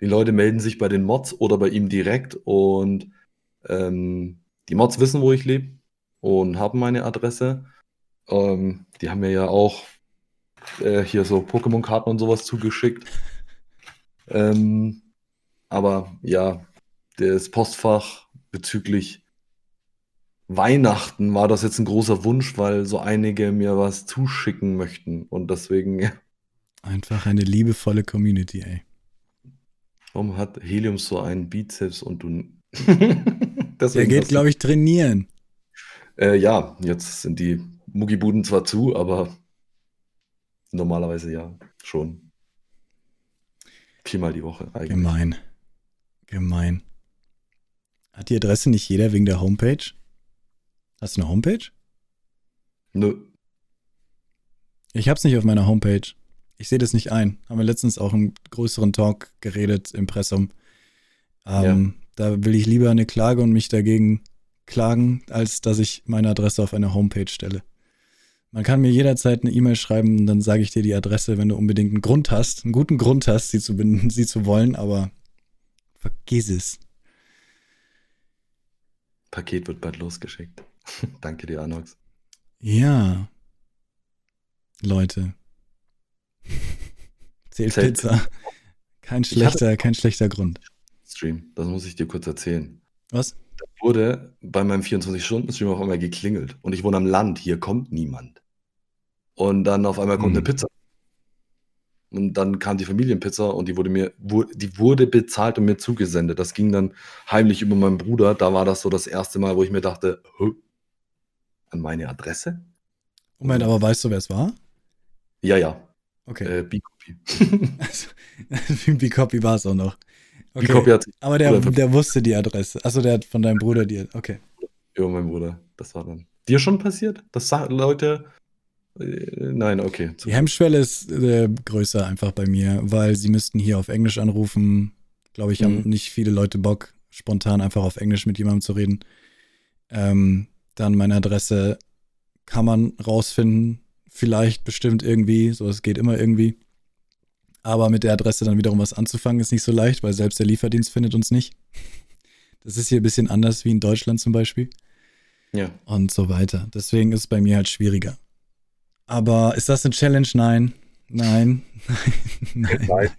Die Leute melden sich bei den Mods oder bei ihm direkt und ähm, die Mods wissen, wo ich lebe und haben meine Adresse. Ähm, die haben mir ja auch äh, hier so Pokémon-Karten und sowas zugeschickt. Ähm, aber ja, das Postfach bezüglich Weihnachten war das jetzt ein großer Wunsch, weil so einige mir was zuschicken möchten. Und deswegen, Einfach eine liebevolle Community, ey. warum hat Helium so einen Bizeps und du. Der geht, glaube ich, trainieren. Äh, ja, jetzt sind die Muggibuden zwar zu, aber normalerweise ja, schon. Viermal die Woche eigentlich. Gemein. Gemein. Hat die Adresse nicht jeder wegen der Homepage? Hast du eine Homepage? Nö. Ich hab's nicht auf meiner Homepage. Ich sehe das nicht ein. Haben wir letztens auch im größeren Talk geredet, Impressum. Ähm, Da will ich lieber eine Klage und mich dagegen klagen, als dass ich meine Adresse auf eine Homepage stelle. Man kann mir jederzeit eine E-Mail schreiben, dann sage ich dir die Adresse, wenn du unbedingt einen Grund hast, einen guten Grund hast, sie zu, bin- sie zu wollen, aber vergiss es. Paket wird bald losgeschickt. Danke dir, Anox. Ja. Leute. Zählt Zählt. Pizza. Kein schlechter, kein schlechter Grund. Stream, das muss ich dir kurz erzählen. Was? Wurde bei meinem 24-Stunden-Stream auf einmal geklingelt. Und ich wohne am Land, hier kommt niemand. Und dann auf einmal kommt Hm. eine Pizza. Und dann kam die Familienpizza und die wurde mir, die wurde bezahlt und mir zugesendet. Das ging dann heimlich über meinen Bruder. Da war das so das erste Mal, wo ich mir dachte, Hö? an meine Adresse? Moment, aber weißt du, wer es war? Ja, ja, Okay. äh, B-Copy. Also, B-Copy war es auch noch. Okay. B-Copy hat sich Aber der, der wusste die Adresse. Achso, der hat von deinem Bruder die. Okay. über meinen Bruder. Das war dann. Dir schon passiert? Das Leute. Äh, nein, okay. Die Hemmschwelle ist äh, größer einfach bei mir, weil sie müssten hier auf Englisch anrufen. Glaube ich, haben Mhm. nicht viele Leute Bock, spontan einfach auf Englisch mit jemandem zu reden. Ähm, dann meine Adresse kann man rausfinden. Vielleicht bestimmt irgendwie. So, es geht immer irgendwie. Aber mit der Adresse dann wiederum was anzufangen, ist nicht so leicht, weil selbst der Lieferdienst findet uns nicht. Das ist hier ein bisschen anders wie in Deutschland zum Beispiel Ja. und so weiter. Deswegen ist es bei mir halt schwieriger. Aber ist das eine Challenge? Nein. Nein. Nein. Nein.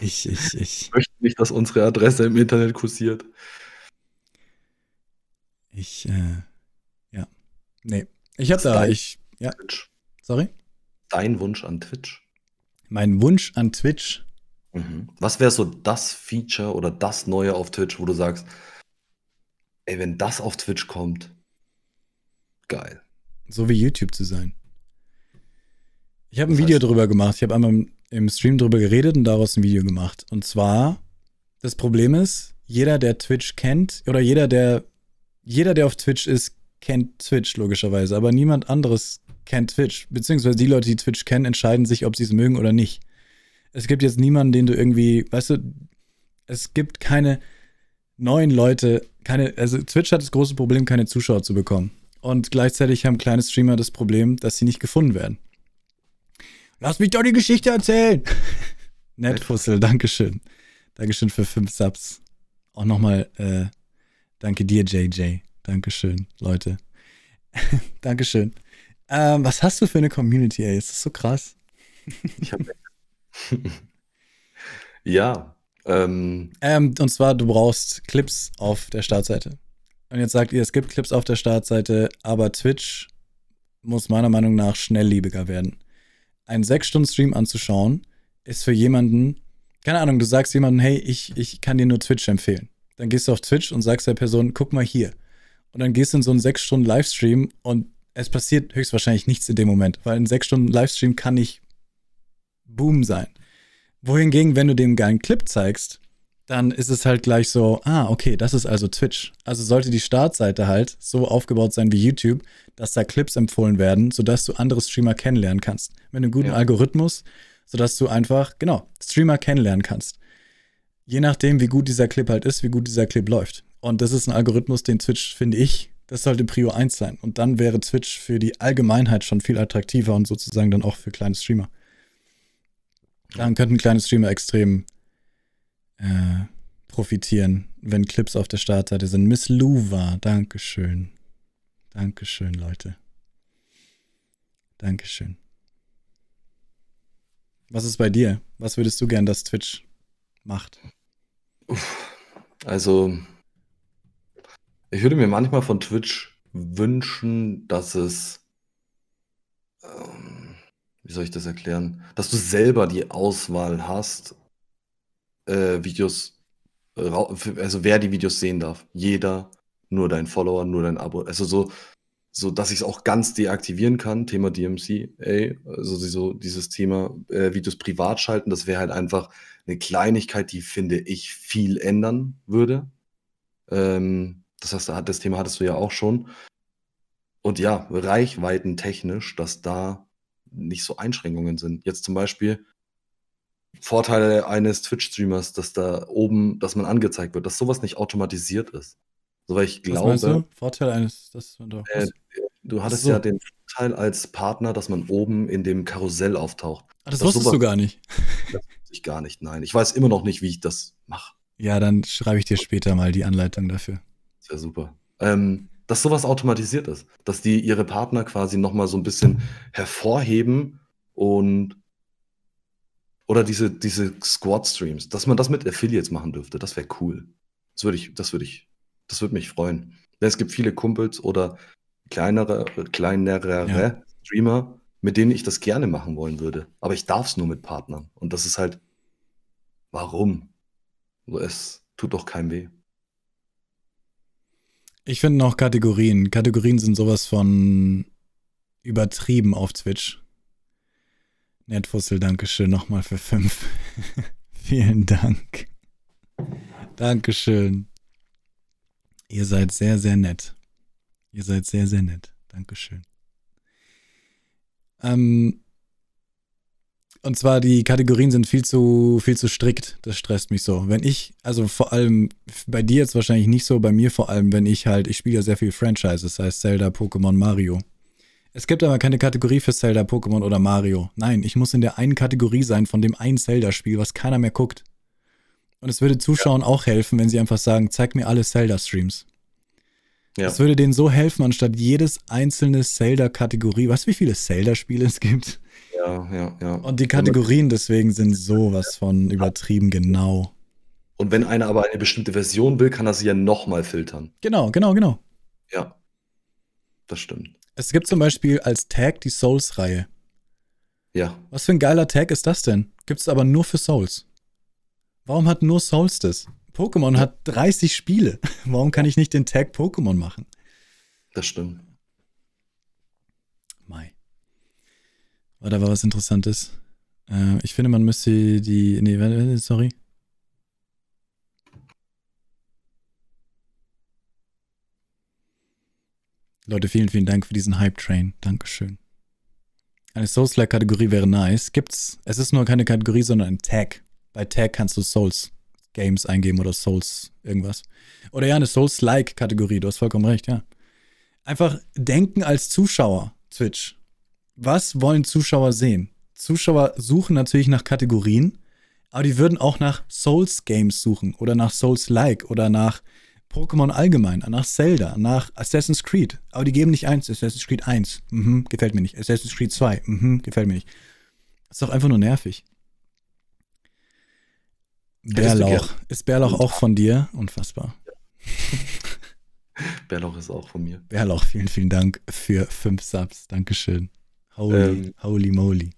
Ich, ich, ich. Ich möchte nicht, dass unsere Adresse im Internet kursiert. Ich, äh, ja. Nee. Ich hab da, ich, ja. Twitch. Sorry? Dein Wunsch an Twitch? Mein Wunsch an Twitch. Mhm. Was wäre so das Feature oder das Neue auf Twitch, wo du sagst, ey, wenn das auf Twitch kommt, geil. So wie YouTube zu sein. Ich habe ein Video heißt- drüber gemacht. Ich habe einmal im- im Stream drüber geredet und daraus ein Video gemacht. Und zwar, das Problem ist, jeder, der Twitch kennt, oder jeder, der, jeder, der auf Twitch ist, kennt Twitch logischerweise, aber niemand anderes kennt Twitch. Beziehungsweise die Leute, die Twitch kennen, entscheiden sich, ob sie es mögen oder nicht. Es gibt jetzt niemanden, den du irgendwie, weißt du, es gibt keine neuen Leute, keine, also Twitch hat das große Problem, keine Zuschauer zu bekommen. Und gleichzeitig haben kleine Streamer das Problem, dass sie nicht gefunden werden. Lass mich doch die Geschichte erzählen. Netfussel, Dankeschön. Dankeschön für fünf Subs. Auch nochmal, äh, danke dir, JJ. Dankeschön, Leute. Dankeschön. Ähm, was hast du für eine Community, ey? Ist das so krass? Ich hab ja, ähm, Ähm, und zwar, du brauchst Clips auf der Startseite. Und jetzt sagt ihr, es gibt Clips auf der Startseite, aber Twitch muss meiner Meinung nach schnelllebiger werden. Einen 6-Stunden-Stream anzuschauen, ist für jemanden, keine Ahnung, du sagst jemandem, hey, ich, ich kann dir nur Twitch empfehlen. Dann gehst du auf Twitch und sagst der Person, guck mal hier. Und dann gehst du in so einen 6-Stunden-Livestream und es passiert höchstwahrscheinlich nichts in dem Moment, weil ein 6-Stunden-Livestream kann nicht Boom sein. Wohingegen, wenn du dem einen geilen Clip zeigst, dann ist es halt gleich so, ah, okay, das ist also Twitch. Also sollte die Startseite halt so aufgebaut sein wie YouTube, dass da Clips empfohlen werden, sodass du andere Streamer kennenlernen kannst. Mit einem guten Ja. Algorithmus, sodass du einfach, genau, Streamer kennenlernen kannst. Je nachdem, wie gut dieser Clip halt ist, wie gut dieser Clip läuft. Und das ist ein Algorithmus, den Twitch, finde ich, das sollte Prio 1 sein. Und dann wäre Twitch für die Allgemeinheit schon viel attraktiver und sozusagen dann auch für kleine Streamer. Dann könnten kleine Streamer extrem äh, profitieren, wenn Clips auf der Startseite sind. Miss Luva, Dankeschön. Dankeschön, Leute. Dankeschön. Was ist bei dir? Was würdest du gern, dass Twitch macht? also ich würde mir manchmal von Twitch wünschen, dass es, ähm, wie soll ich das erklären, dass du selber die Auswahl hast, äh, Videos, rau- also wer die Videos sehen darf. Jeder, nur dein Follower, nur dein Abo. Also so, so dass ich es auch ganz deaktivieren kann, Thema DMC, ey, also so dieses Thema äh, Videos privat schalten, das wäre halt einfach eine Kleinigkeit, die, finde ich, viel ändern würde. Ähm, das heißt, das Thema hattest du ja auch schon. Und ja, reichweitentechnisch, dass da nicht so Einschränkungen sind. Jetzt zum Beispiel Vorteile eines Twitch-Streamers, dass da oben, dass man angezeigt wird, dass sowas nicht automatisiert ist. So, weil ich Was meinst glaube, du? Vorteil eines, das man doch. äh, du hattest so. ja den Vorteil als Partner, dass man oben in dem Karussell auftaucht. ah, das dass wusstest sowas- du gar nicht. Ich gar nicht, nein. Ich weiß immer noch nicht, wie ich das mache. Ja, dann schreibe ich dir später mal die Anleitung dafür. Sehr super. Ähm, dass sowas automatisiert ist. Dass die ihre Partner quasi nochmal so ein bisschen hervorheben und oder diese, diese Squad-Streams, dass man das mit Affiliates machen dürfte, das wäre cool. Das würde ich, das würde ich, das würde mich freuen. Es gibt viele Kumpels oder kleinere, kleinere Ja. Streamer, mit denen ich das gerne machen wollen würde. Aber ich darf es nur mit Partnern. Und das ist halt, warum? Es tut doch keinem weh. Ich finde noch Kategorien. Kategorien sind sowas von übertrieben auf Twitch. Netfussel, Dankeschön nochmal für fünf. Vielen Dank. Dankeschön. Ihr seid sehr, sehr nett. Ihr seid sehr, sehr nett. Dankeschön. Ähm, und zwar die Kategorien sind viel zu, viel zu strikt. Das stresst mich so. Wenn ich, also vor allem, bei dir jetzt wahrscheinlich nicht so, bei mir vor allem, wenn ich halt, ich spiele ja sehr viel Franchises, das heißt Zelda, Pokémon, Mario. Es gibt aber keine Kategorie für Zelda, Pokémon oder Mario. Nein, ich muss in der einen Kategorie sein von dem einen Zelda-Spiel, was keiner mehr guckt. Und es würde Zuschauern auch helfen, wenn sie einfach sagen, zeig mir alle Zelda-Streams. Ja. Es würde denen so helfen, anstatt jedes einzelne Zelda-Kategorie. Weißt du, wie viele Zelda-Spiele es gibt? Ja, ja, ja. Und die Kategorien deswegen sind sowas von übertrieben genau. Und wenn einer aber eine bestimmte Version will, kann er sie ja nochmal filtern. Genau, genau, genau. Ja. Das stimmt. Es gibt zum Beispiel als Tag die Souls-Reihe. Ja. Was für ein geiler Tag ist das denn? Gibt es aber nur für Souls. Warum hat nur Souls das? Pokémon hat 30 Spiele. Warum kann ich nicht den Tag Pokémon machen? Das stimmt. Oh, da war was Interessantes. Äh, ich finde, man müsste die. Nee, sorry. Leute, vielen, vielen Dank für diesen Hype-Train. Dankeschön. Eine Souls-like-Kategorie wäre nice. Gibt's. Es ist nur keine Kategorie, sondern ein Tag. Bei Tag kannst du Souls Games eingeben oder Souls irgendwas. Oder ja, eine Souls-like-Kategorie. Du hast vollkommen recht, ja. Einfach denken als Zuschauer, Twitch. Was wollen Zuschauer sehen? Zuschauer suchen natürlich nach Kategorien, aber die würden auch nach Souls-Games suchen oder nach Souls-like oder nach Pokémon allgemein, nach Zelda, nach Assassin's Creed. Aber die geben nicht eins, Assassin's Creed 1. Mhm, gefällt mir nicht. Assassin's Creed 2. Mhm, gefällt mir nicht. Das ist doch einfach nur nervig. Bärlauch. Ist Bärlauch auch von dir? Unfassbar. Bärlauch ist auch von mir. Bärlauch, vielen, vielen Dank für fünf Subs. Dankeschön. Holy, ähm, holy moly.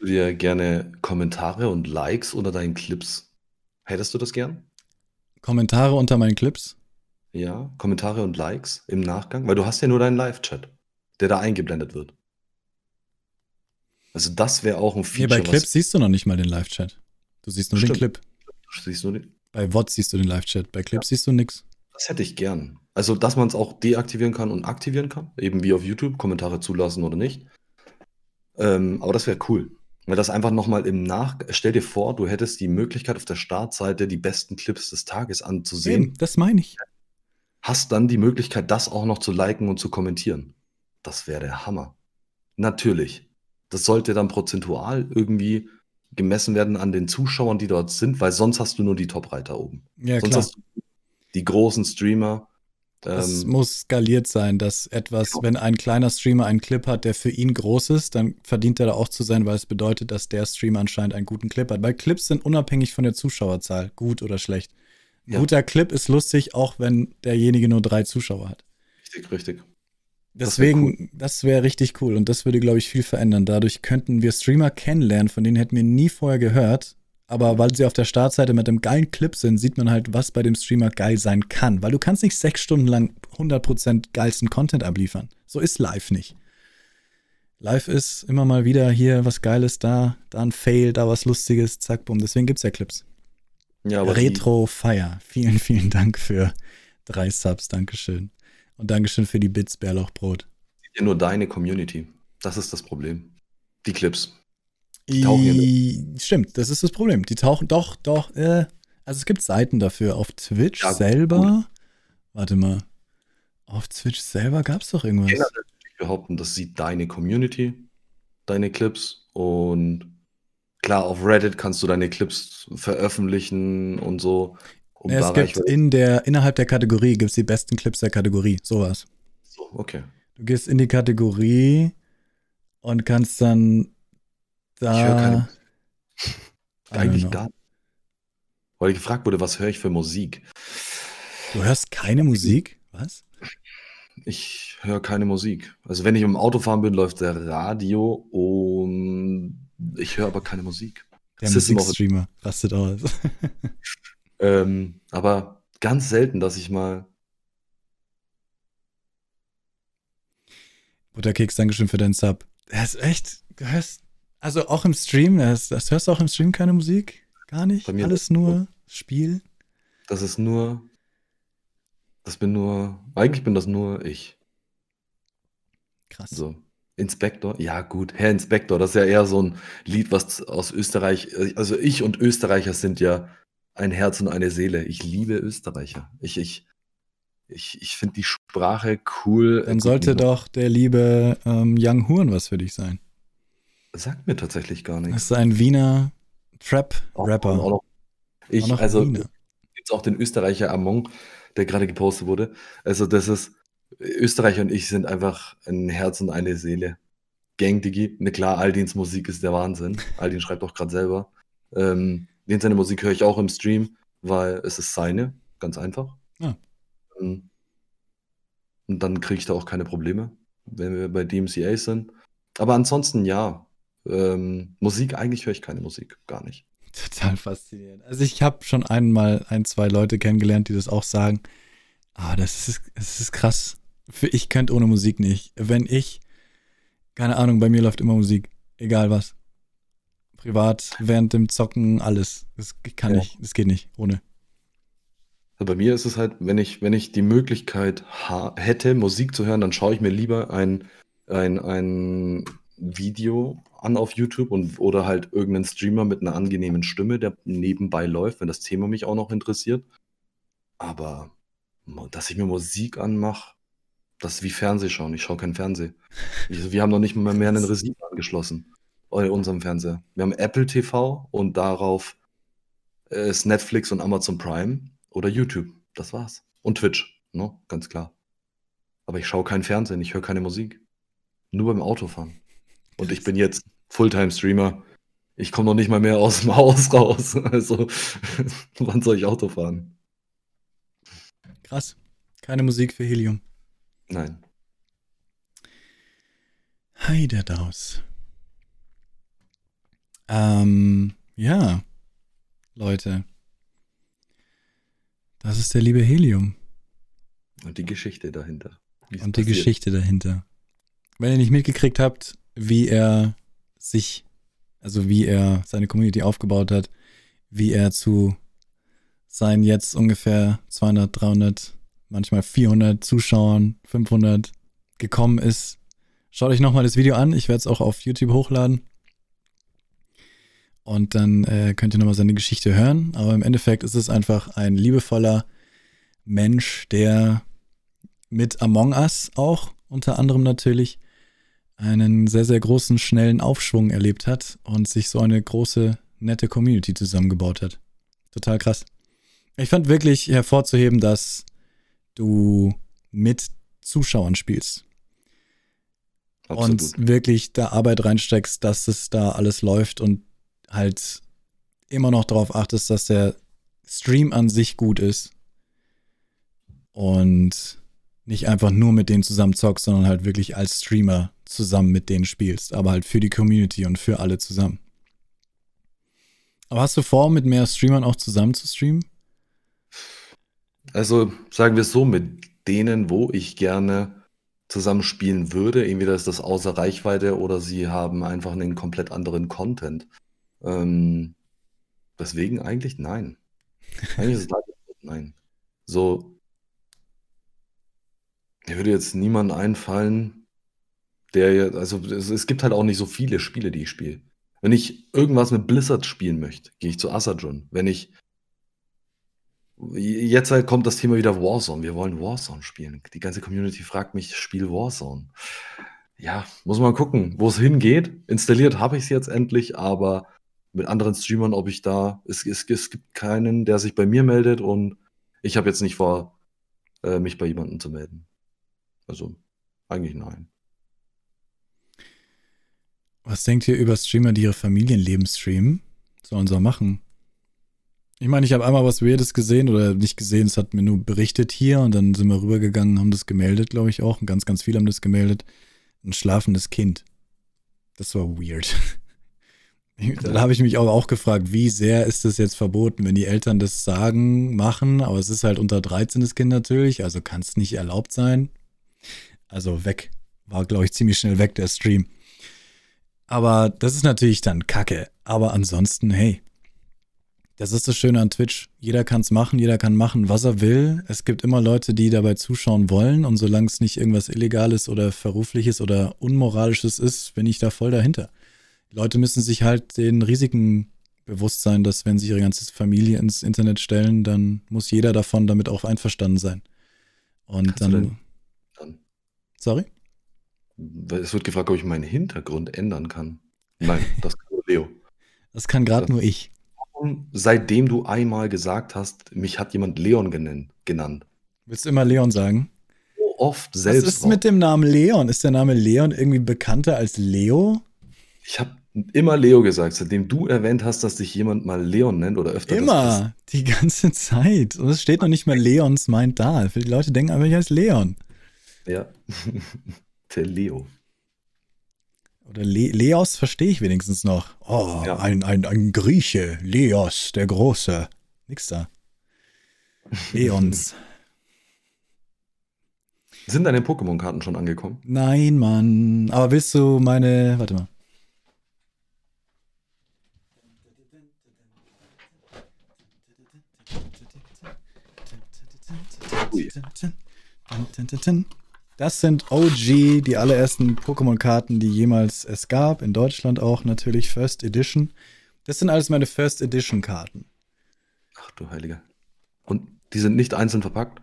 Du dir gerne Kommentare und Likes unter deinen Clips. Hättest du das gern? Kommentare unter meinen Clips? Ja, Kommentare und Likes im Nachgang, weil du hast ja nur deinen Live-Chat, der da eingeblendet wird. Also das wäre auch ein Feature. Nee, bei Clips siehst du noch nicht mal den Live-Chat. Du siehst nur Stimmt. den Clip. Du siehst nur den. Bei WOTS siehst du den Live-Chat, bei Clips ja. siehst du nichts. Das hätte ich gern. Also, dass man es auch deaktivieren kann und aktivieren kann. Eben wie auf YouTube, Kommentare zulassen oder nicht. Ähm, aber das wäre cool. Weil das einfach nochmal im Nach... Stell dir vor, du hättest die Möglichkeit auf der Startseite die besten Clips des Tages anzusehen. Eben, das meine ich hast dann die Möglichkeit, das auch noch zu liken und zu kommentieren. Das wäre der Hammer. Natürlich. Das sollte dann prozentual irgendwie gemessen werden an den Zuschauern, die dort sind, weil sonst hast du nur die Top-Reiter oben. Ja, sonst klar. hast du die großen Streamer. Das ähm, muss skaliert sein, dass etwas, wenn ein kleiner Streamer einen Clip hat, der für ihn groß ist, dann verdient er da auch zu sein, weil es bedeutet, dass der Streamer anscheinend einen guten Clip hat. Weil Clips sind unabhängig von der Zuschauerzahl, gut oder schlecht. Ja. Guter Clip ist lustig, auch wenn derjenige nur drei Zuschauer hat. Richtig, richtig. Deswegen, das wäre wär richtig cool und das würde, glaube ich, viel verändern. Dadurch könnten wir Streamer kennenlernen, von denen hätten wir nie vorher gehört. Aber weil sie auf der Startseite mit einem geilen Clip sind, sieht man halt, was bei dem Streamer geil sein kann. Weil du kannst nicht sechs Stunden lang 100% geilsten Content abliefern. So ist live nicht. Live ist immer mal wieder hier was Geiles da, da ein Fail, da was Lustiges, zack, bumm. Deswegen gibt es ja Clips. Ja, Retro Fire. Vielen, vielen Dank für drei Subs. Dankeschön. Und Dankeschön für die Bits Bärlauchbrot. Ja, nur deine Community. Das ist das Problem. Die Clips. Die tauchen I, stimmt, das ist das Problem. Die tauchen doch, doch. Äh, also es gibt Seiten dafür. Auf Twitch ja, selber. Gut. Warte mal. Auf Twitch selber gab es doch irgendwas. Ja, ich behaupten, das sieht deine Community, deine Clips und Klar, auf Reddit kannst du deine Clips veröffentlichen und so. Um ja, es gibt in der, innerhalb der Kategorie gibt es die besten Clips der Kategorie, sowas. So, okay. Du gehst in die Kategorie und kannst dann da. Ich höre keine. Eigentlich gar nicht. Weil ich gefragt wurde, was höre ich für Musik? Du hörst keine Musik? Was? Ich höre keine Musik. Also wenn ich im Auto fahren bin, läuft der Radio und ich höre aber keine Musik. Der Musikstreamer rastet aus. ähm, aber ganz selten, dass ich mal. Butterkeks, Dankeschön für deinen Sub. Das ist echt, du hörst, also auch im Stream, das, das hörst du auch im Stream keine Musik? Gar nicht? Bei mir Alles nur Spiel? Das ist nur, das bin nur, eigentlich bin das nur ich. Krass. So. Inspektor? Ja, gut, Herr Inspektor, das ist ja eher so ein Lied, was aus Österreich, also ich und Österreicher sind ja ein Herz und eine Seele. Ich liebe Österreicher. Ich, ich, ich, ich finde die Sprache cool. Dann sollte doch der liebe ähm, Young Horn was für dich sein. Sagt mir tatsächlich gar nichts. Das ist ein Wiener Trap-Rapper. Oh, ich, also gibt es auch den Österreicher Among, der gerade gepostet wurde. Also das ist, Österreicher und ich sind einfach ein Herz und eine Seele. Gang Digi. Ne, klar, Aldins Musik ist der Wahnsinn. Aldin schreibt auch gerade selber. Ähm, den seine Musik höre ich auch im Stream, weil es ist seine, ganz einfach. Ja. Ähm, und dann kriege ich da auch keine Probleme, wenn wir bei DMCA sind. Aber ansonsten ja. Ähm, Musik, eigentlich höre ich keine Musik, gar nicht. Total faszinierend. Also ich habe schon einmal ein, zwei Leute kennengelernt, die das auch sagen. Ah, das ist, das ist krass. Für ich könnte ohne Musik nicht. Wenn ich, keine Ahnung, bei mir läuft immer Musik, egal was. Privat, während dem Zocken, alles. Das kann Ja. ich, das geht nicht ohne. Also bei mir ist es halt, wenn ich, wenn ich die Möglichkeit hätte, Musik zu hören, dann schaue ich mir lieber ein, ein, ein Video an auf YouTube und, oder halt irgendeinen Streamer mit einer angenehmen Stimme, der nebenbei läuft, wenn das Thema mich auch noch interessiert. Aber dass ich mir Musik anmache, das ist wie Fernsehschauen. Ich schaue kein Fernsehen. Ich, wir haben noch nicht mal mehr einen Receiver angeschlossen bei unserem Fernseher. Wir haben Apple TV und darauf äh, ist Netflix und Amazon Prime oder YouTube. Das war's. Und Twitch, ne? Ganz klar. Aber ich schaue kein Fernsehen, ich höre keine Musik. Nur beim Autofahren. Und ich bin jetzt Fulltime-Streamer. Ich komme noch nicht mal mehr aus dem Haus raus. Also, wann soll ich Auto fahren? Krass. Keine Musik für Helium. Nein. Heidedaus. Ähm, ja. Leute. Das ist der liebe Helium. Und die Geschichte dahinter. Und die passiert. Geschichte dahinter. Wenn ihr nicht mitgekriegt habt, wie er sich, also wie er seine Community aufgebaut hat, wie er zu seinen jetzt ungefähr 200, 300, manchmal 400 Zuschauern, 500 gekommen ist, schaut euch nochmal das Video an. Ich werde es auch auf YouTube hochladen. Und dann äh, könnt ihr nochmal seine Geschichte hören. Aber im Endeffekt ist es einfach ein liebevoller Mensch, der mit Among Us auch unter anderem natürlich einen sehr, sehr großen, schnellen Aufschwung erlebt hat und sich so eine große, nette Community zusammengebaut hat. Total krass. Ich fand wirklich hervorzuheben, dass du mit Zuschauern spielst Absolut. und wirklich da Arbeit reinsteckst, dass es da alles läuft und halt immer noch darauf achtest, dass der Stream an sich gut ist und nicht einfach nur mit denen zusammen zockst, sondern halt wirklich als Streamer zusammen mit denen spielst, aber halt für die Community und für alle zusammen. Aber hast du vor, mit mehr Streamern auch zusammen zu streamen? Also sagen wir es so, mit denen, wo ich gerne zusammen spielen würde, entweder ist das außer Reichweite oder sie haben einfach einen komplett anderen Content. Ähm, deswegen eigentlich nein. Eigentlich ist es leider nein. So, mir würde jetzt niemand einfallen, der, jetzt- also es, es gibt halt auch nicht so viele Spiele, die ich spiele. Wenn ich irgendwas mit Blizzard spielen möchte, gehe ich zu Asajun. Wenn ich Jetzt halt kommt das Thema wieder Warzone. Wir wollen Warzone spielen. Die ganze Community fragt mich, spiel Warzone. Ja, muss man gucken, wo es hingeht. Installiert habe ich es jetzt endlich, aber mit anderen Streamern, ob ich da. Es, es, es gibt keinen, der sich bei mir meldet und ich habe jetzt nicht vor, äh, mich bei jemandem zu melden. Also, eigentlich nein. Was denkt ihr über Streamer, die ihre Familienleben streamen? Sollen sie machen. Ich meine, ich habe einmal was Weirdes gesehen oder nicht gesehen, es hat mir nur berichtet hier und dann sind wir rübergegangen, haben das gemeldet, glaube ich auch. Und ganz, ganz viele haben das gemeldet. Ein schlafendes Kind. Das war weird. Dann habe ich mich auch, auch gefragt, wie sehr ist das jetzt verboten, wenn die Eltern das sagen, machen, aber es ist halt unter 13 das Kind natürlich, also kann es nicht erlaubt sein. Also weg. War, glaube ich, ziemlich schnell weg, der Stream. Aber das ist natürlich dann Kacke. Aber ansonsten, hey, das ist das Schöne an Twitch. Jeder kann es machen, jeder kann machen, was er will. Es gibt immer Leute, die dabei zuschauen wollen. Und solange es nicht irgendwas Illegales oder Verrufliches oder Unmoralisches ist, bin ich da voll dahinter. Die Leute müssen sich halt den Risiken bewusst sein, dass wenn sie ihre ganze Familie ins Internet stellen, dann muss jeder davon damit auch einverstanden sein. Und Kannst Dann. Sorry? Es wird gefragt, ob ich meinen Hintergrund ändern kann. Nein, das kann nur Leo. Das kann gerade nur ich. Warum, seitdem du einmal gesagt hast, mich hat jemand Leon genannt, genannt. Willst du immer Leon sagen? So oft selbst. Was ist mit dem Namen Leon? Ist der Name Leon irgendwie bekannter als Leo? Ich habe immer Leo gesagt, seitdem du erwähnt hast, dass dich jemand mal Leon nennt oder öfter. Immer, die ganze Zeit. Und es steht noch nicht mal Leons meint da. Die Leute denken einfach, ich heiße Leon. Ja, der Leo. Oder Le Leos verstehe ich wenigstens noch. Oh, ja. ein, ein, ein Grieche, Leos, der Große. Nix da. Leons. Sind deine Pokémon-Karten schon angekommen? Nein, Mann. Aber willst du meine. Warte mal. Das sind OG, die allerersten Pokémon-Karten, die jemals es gab. In Deutschland auch natürlich First Edition. Das sind alles meine First Edition-Karten. Ach du Heiliger. Und die sind nicht einzeln verpackt?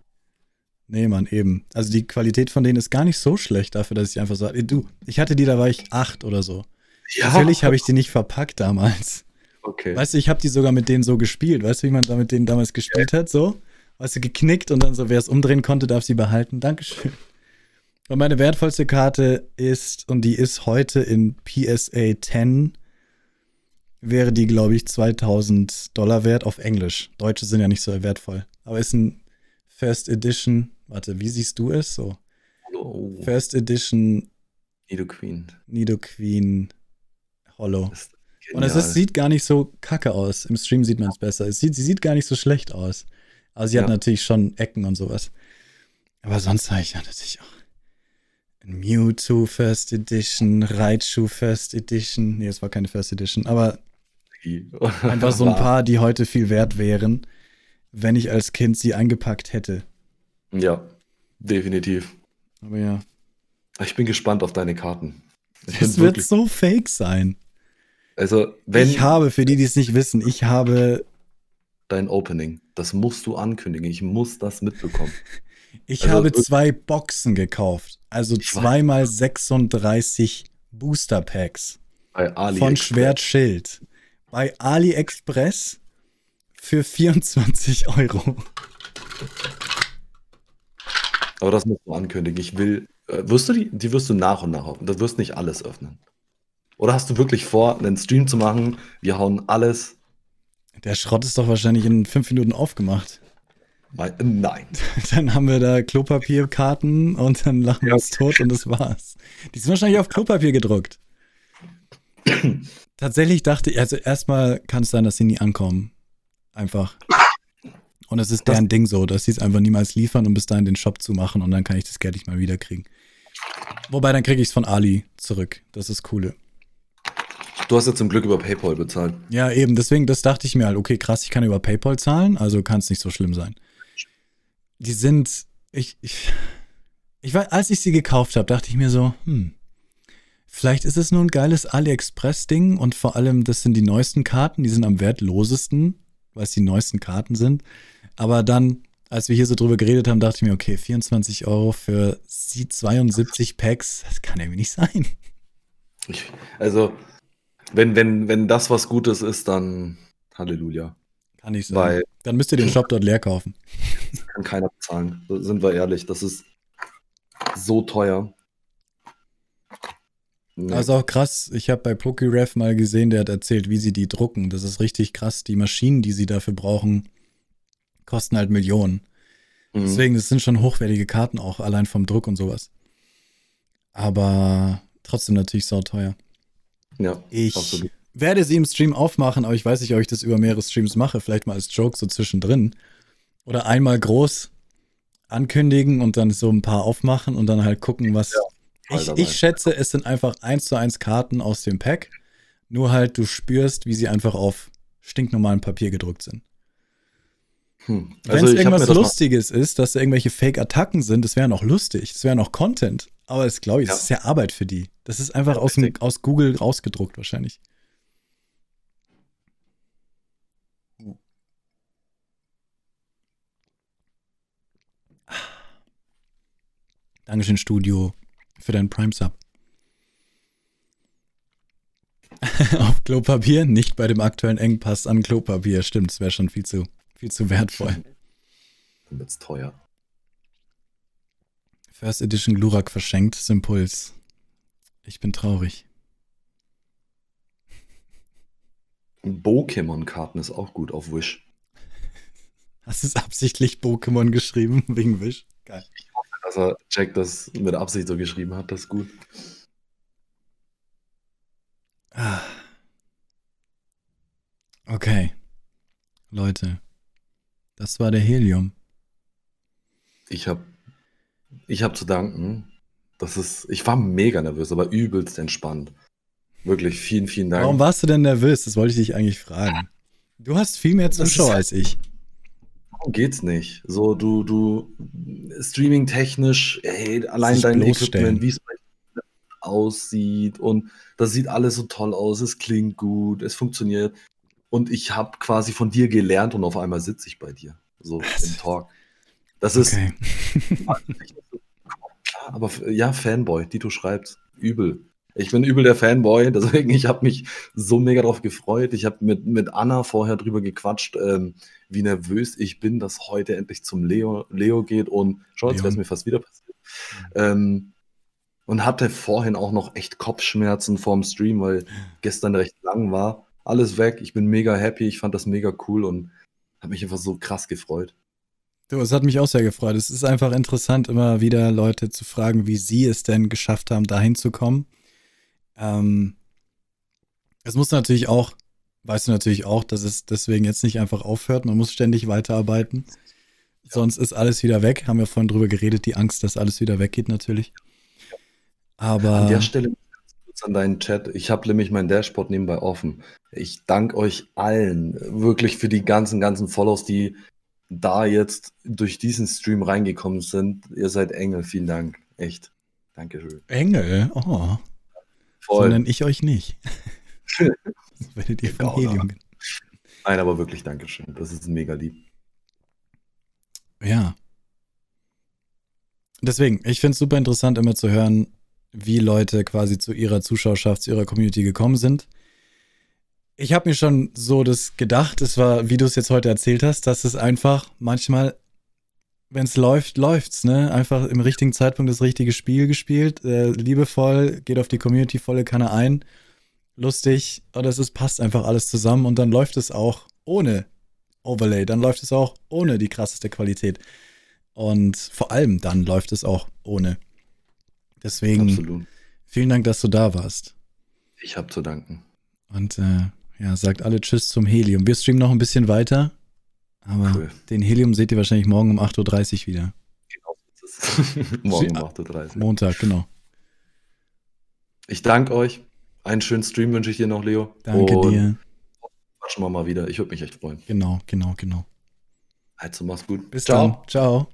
Nee, Mann, eben. Also die Qualität von denen ist gar nicht so schlecht dafür, dass ich einfach so. Du, ich hatte die, da war ich acht oder so. Ja. Natürlich habe ich die nicht verpackt damals. Okay. Weißt du, ich habe die sogar mit denen so gespielt. Weißt du, wie man da mit denen damals gespielt ja. hat? So? Weißt du, geknickt und dann so, wer es umdrehen konnte, darf sie behalten. Dankeschön. Und meine wertvollste Karte ist, und die ist heute in PSA 10, wäre die, glaube ich, 2000 Dollar wert auf Englisch. Deutsche sind ja nicht so wertvoll. Aber ist ein First Edition. Warte, wie siehst du es? So. Oh. First Edition. Nido Queen. Nido Queen Hollow. Und es ist, sieht gar nicht so kacke aus. Im Stream sieht man es besser. Es sieht, sie sieht gar nicht so schlecht aus. Aber sie ja. hat natürlich schon Ecken und sowas. Aber sonst habe ich ja natürlich auch Mewtwo First Edition, Raichu First Edition. Nee, es war keine First Edition, aber einfach so ein paar, die heute viel wert wären, wenn ich als Kind sie eingepackt hätte. Ja, definitiv. Aber ja. Ich bin gespannt auf deine Karten. Es wird so fake sein. Also, wenn. Ich habe, für die, die es nicht wissen, ich habe. Dein Opening. Das musst du ankündigen. Ich muss das mitbekommen. Ich also, habe zwei Boxen gekauft. Also zweimal 36 Booster Packs. Bei AliExpress. Von Schwertschild. Bei AliExpress für 24 Euro. Aber das musst du ankündigen. Ich will. Äh, wirst du die? Die wirst du nach und nach öffnen. Du wirst nicht alles öffnen. Oder hast du wirklich vor, einen Stream zu machen? Wir hauen alles. Der Schrott ist doch wahrscheinlich in fünf Minuten aufgemacht. Nein. Dann haben wir da Klopapierkarten und dann lachen wir uns tot und das war's. Die sind wahrscheinlich auf Klopapier gedruckt. Tatsächlich dachte ich, also erstmal kann es sein, dass sie nie ankommen. Einfach. Und es ist deren Ding so, dass sie es einfach niemals liefern und bis dahin den Shop zumachen und dann kann ich das Geld nicht mal wiederkriegen. Wobei, dann kriege ich es von Ali zurück. Das ist coole. Du hast ja zum Glück über PayPal bezahlt. Ja, eben. Deswegen, das dachte ich mir halt, okay, krass, ich kann über PayPal zahlen, also kann es nicht so schlimm sein. Die sind, ich, ich, ich war, als ich sie gekauft habe, dachte ich mir so, hm, vielleicht ist es nur ein geiles AliExpress-Ding und vor allem, das sind die neuesten Karten, die sind am wertlosesten, weil es die neuesten Karten sind. Aber dann, als wir hier so drüber geredet haben, dachte ich mir, okay, 24 Euro für sie 72 Packs, das kann irgendwie nicht sein. Also, wenn, wenn, wenn das was Gutes ist, dann Halleluja. Kann ich sagen. Weil, Dann müsst ihr den Shop dort leer kaufen. Kann keiner bezahlen. Sind wir ehrlich. Das ist so teuer. Nee. Also auch krass. Ich habe bei PokéRef mal gesehen, der hat erzählt, wie sie die drucken. Das ist richtig krass. Die Maschinen, die sie dafür brauchen, kosten halt Millionen. Mhm. Deswegen, das sind schon hochwertige Karten auch, allein vom Druck und sowas. Aber trotzdem natürlich sauteuer. Ja, ich absolut werde sie im Stream aufmachen, aber ich weiß nicht, ob ich das über mehrere Streams mache. Vielleicht mal als Joke so zwischendrin. Oder einmal groß ankündigen und dann so ein paar aufmachen und dann halt gucken, was. Ja, ich, ich schätze, es sind einfach eins zu eins Karten aus dem Pack. Nur halt, du spürst, wie sie einfach auf stinknormalem Papier gedruckt sind. Hm. Also Wenn es irgendwas Lustiges ist, dass da irgendwelche Fake-Attacken sind, das wäre noch lustig, das wäre noch Content. Aber es glaube ich, ja. das ist ja Arbeit für die. Das ist einfach ja, aus, aus Google rausgedruckt wahrscheinlich. Dankeschön, Studio, für deinen Prime-Sub. Auf Klopapier, nicht bei dem aktuellen Engpass an Klopapier. Stimmt, es wäre schon viel zu, viel zu wertvoll. Dann wird's teuer. First Edition Glurak verschenkt, Simpuls. Ich bin traurig. Pokémon-Karten ist auch gut auf Wish. Hast du es absichtlich Pokémon geschrieben wegen Wish? Geil. Dass er Jack das mit Absicht so geschrieben hat. Das ist gut. Ah. Okay. Leute. Das war der Helium. Ich habe ich hab zu danken. Das ist, ich war mega nervös, aber übelst entspannt. Wirklich, vielen, vielen Dank. Warum warst du denn nervös? Das wollte ich dich eigentlich fragen. Du hast viel mehr Zuschauer als ich. Geht's nicht. So, du, du, streaming-technisch, hey, allein Sich dein. Equipment, wie es aussieht und das sieht alles so toll aus, es klingt gut, es funktioniert. Und ich habe quasi von dir gelernt und auf einmal sitze ich bei dir. So im Talk. Das ist, Okay. Klar, aber ja, Fanboy, Dito schreibt, übel. Ich bin übel der Fanboy, deswegen ich habe mich so mega drauf gefreut. Ich habe mit, mit Anna vorher drüber gequatscht, ähm, wie nervös ich bin, dass heute endlich zum Leo, Leo geht und schau, jetzt wäre es mir fast wieder passiert. Ähm, und hatte vorhin auch noch echt Kopfschmerzen vorm Stream, weil gestern recht lang war. Alles weg, ich bin mega happy, ich fand das mega cool und habe mich einfach so krass gefreut. Du, es hat mich auch sehr gefreut. Es ist einfach interessant, immer wieder Leute zu fragen, wie sie es denn geschafft haben, dahin zu kommen. Ähm, es muss natürlich auch, weißt du natürlich auch, dass es deswegen jetzt nicht einfach aufhört. Man muss ständig weiterarbeiten. Sonst ist alles wieder weg. Haben wir vorhin drüber geredet, die Angst, dass alles wieder weggeht natürlich. Aber An der Stelle ganz kurz an deinen Chat. Ich habe nämlich mein Dashboard nebenbei offen. Ich danke euch allen wirklich für die ganzen, ganzen Follows, die da jetzt durch diesen Stream reingekommen sind. Ihr seid Engel. Vielen Dank. Echt. Dankeschön. Engel, oh, Voll. nenne ich euch nicht. Das werdet ihr von Genau, Helium. Nein, aber wirklich Dankeschön. Das ist mega lieb. Ja. Deswegen, ich finde es super interessant, immer zu hören, wie Leute quasi zu ihrer Zuschauerschaft, zu ihrer Community gekommen sind. Ich habe mir schon so das gedacht, es war, wie du es jetzt heute erzählt hast, dass es einfach manchmal, wenn es läuft, läuft's, ne? Einfach im richtigen Zeitpunkt das richtige Spiel gespielt, äh, liebevoll, geht auf die Community volle Kanne ein, lustig, oder es ist, passt einfach alles zusammen und dann läuft es auch ohne Overlay, dann läuft es auch ohne die krasseste Qualität. Und vor allem dann läuft es auch ohne. Deswegen Absolut. vielen Dank, dass du da warst. Ich habe zu danken. Und äh, ja, sagt alle Tschüss zum Helium. Wir streamen noch ein bisschen weiter, aber Cool. den Helium seht ihr wahrscheinlich morgen um 8.30 Uhr wieder. Genau. Morgen um 8.30 Uhr. Montag, genau. Ich danke euch. Einen schönen Stream wünsche ich dir noch, Leo. Danke Und dir. Quatschen wir mal wieder. Ich würde mich echt freuen. Genau, genau, genau. Also mach's gut. Bis dann. Ciao.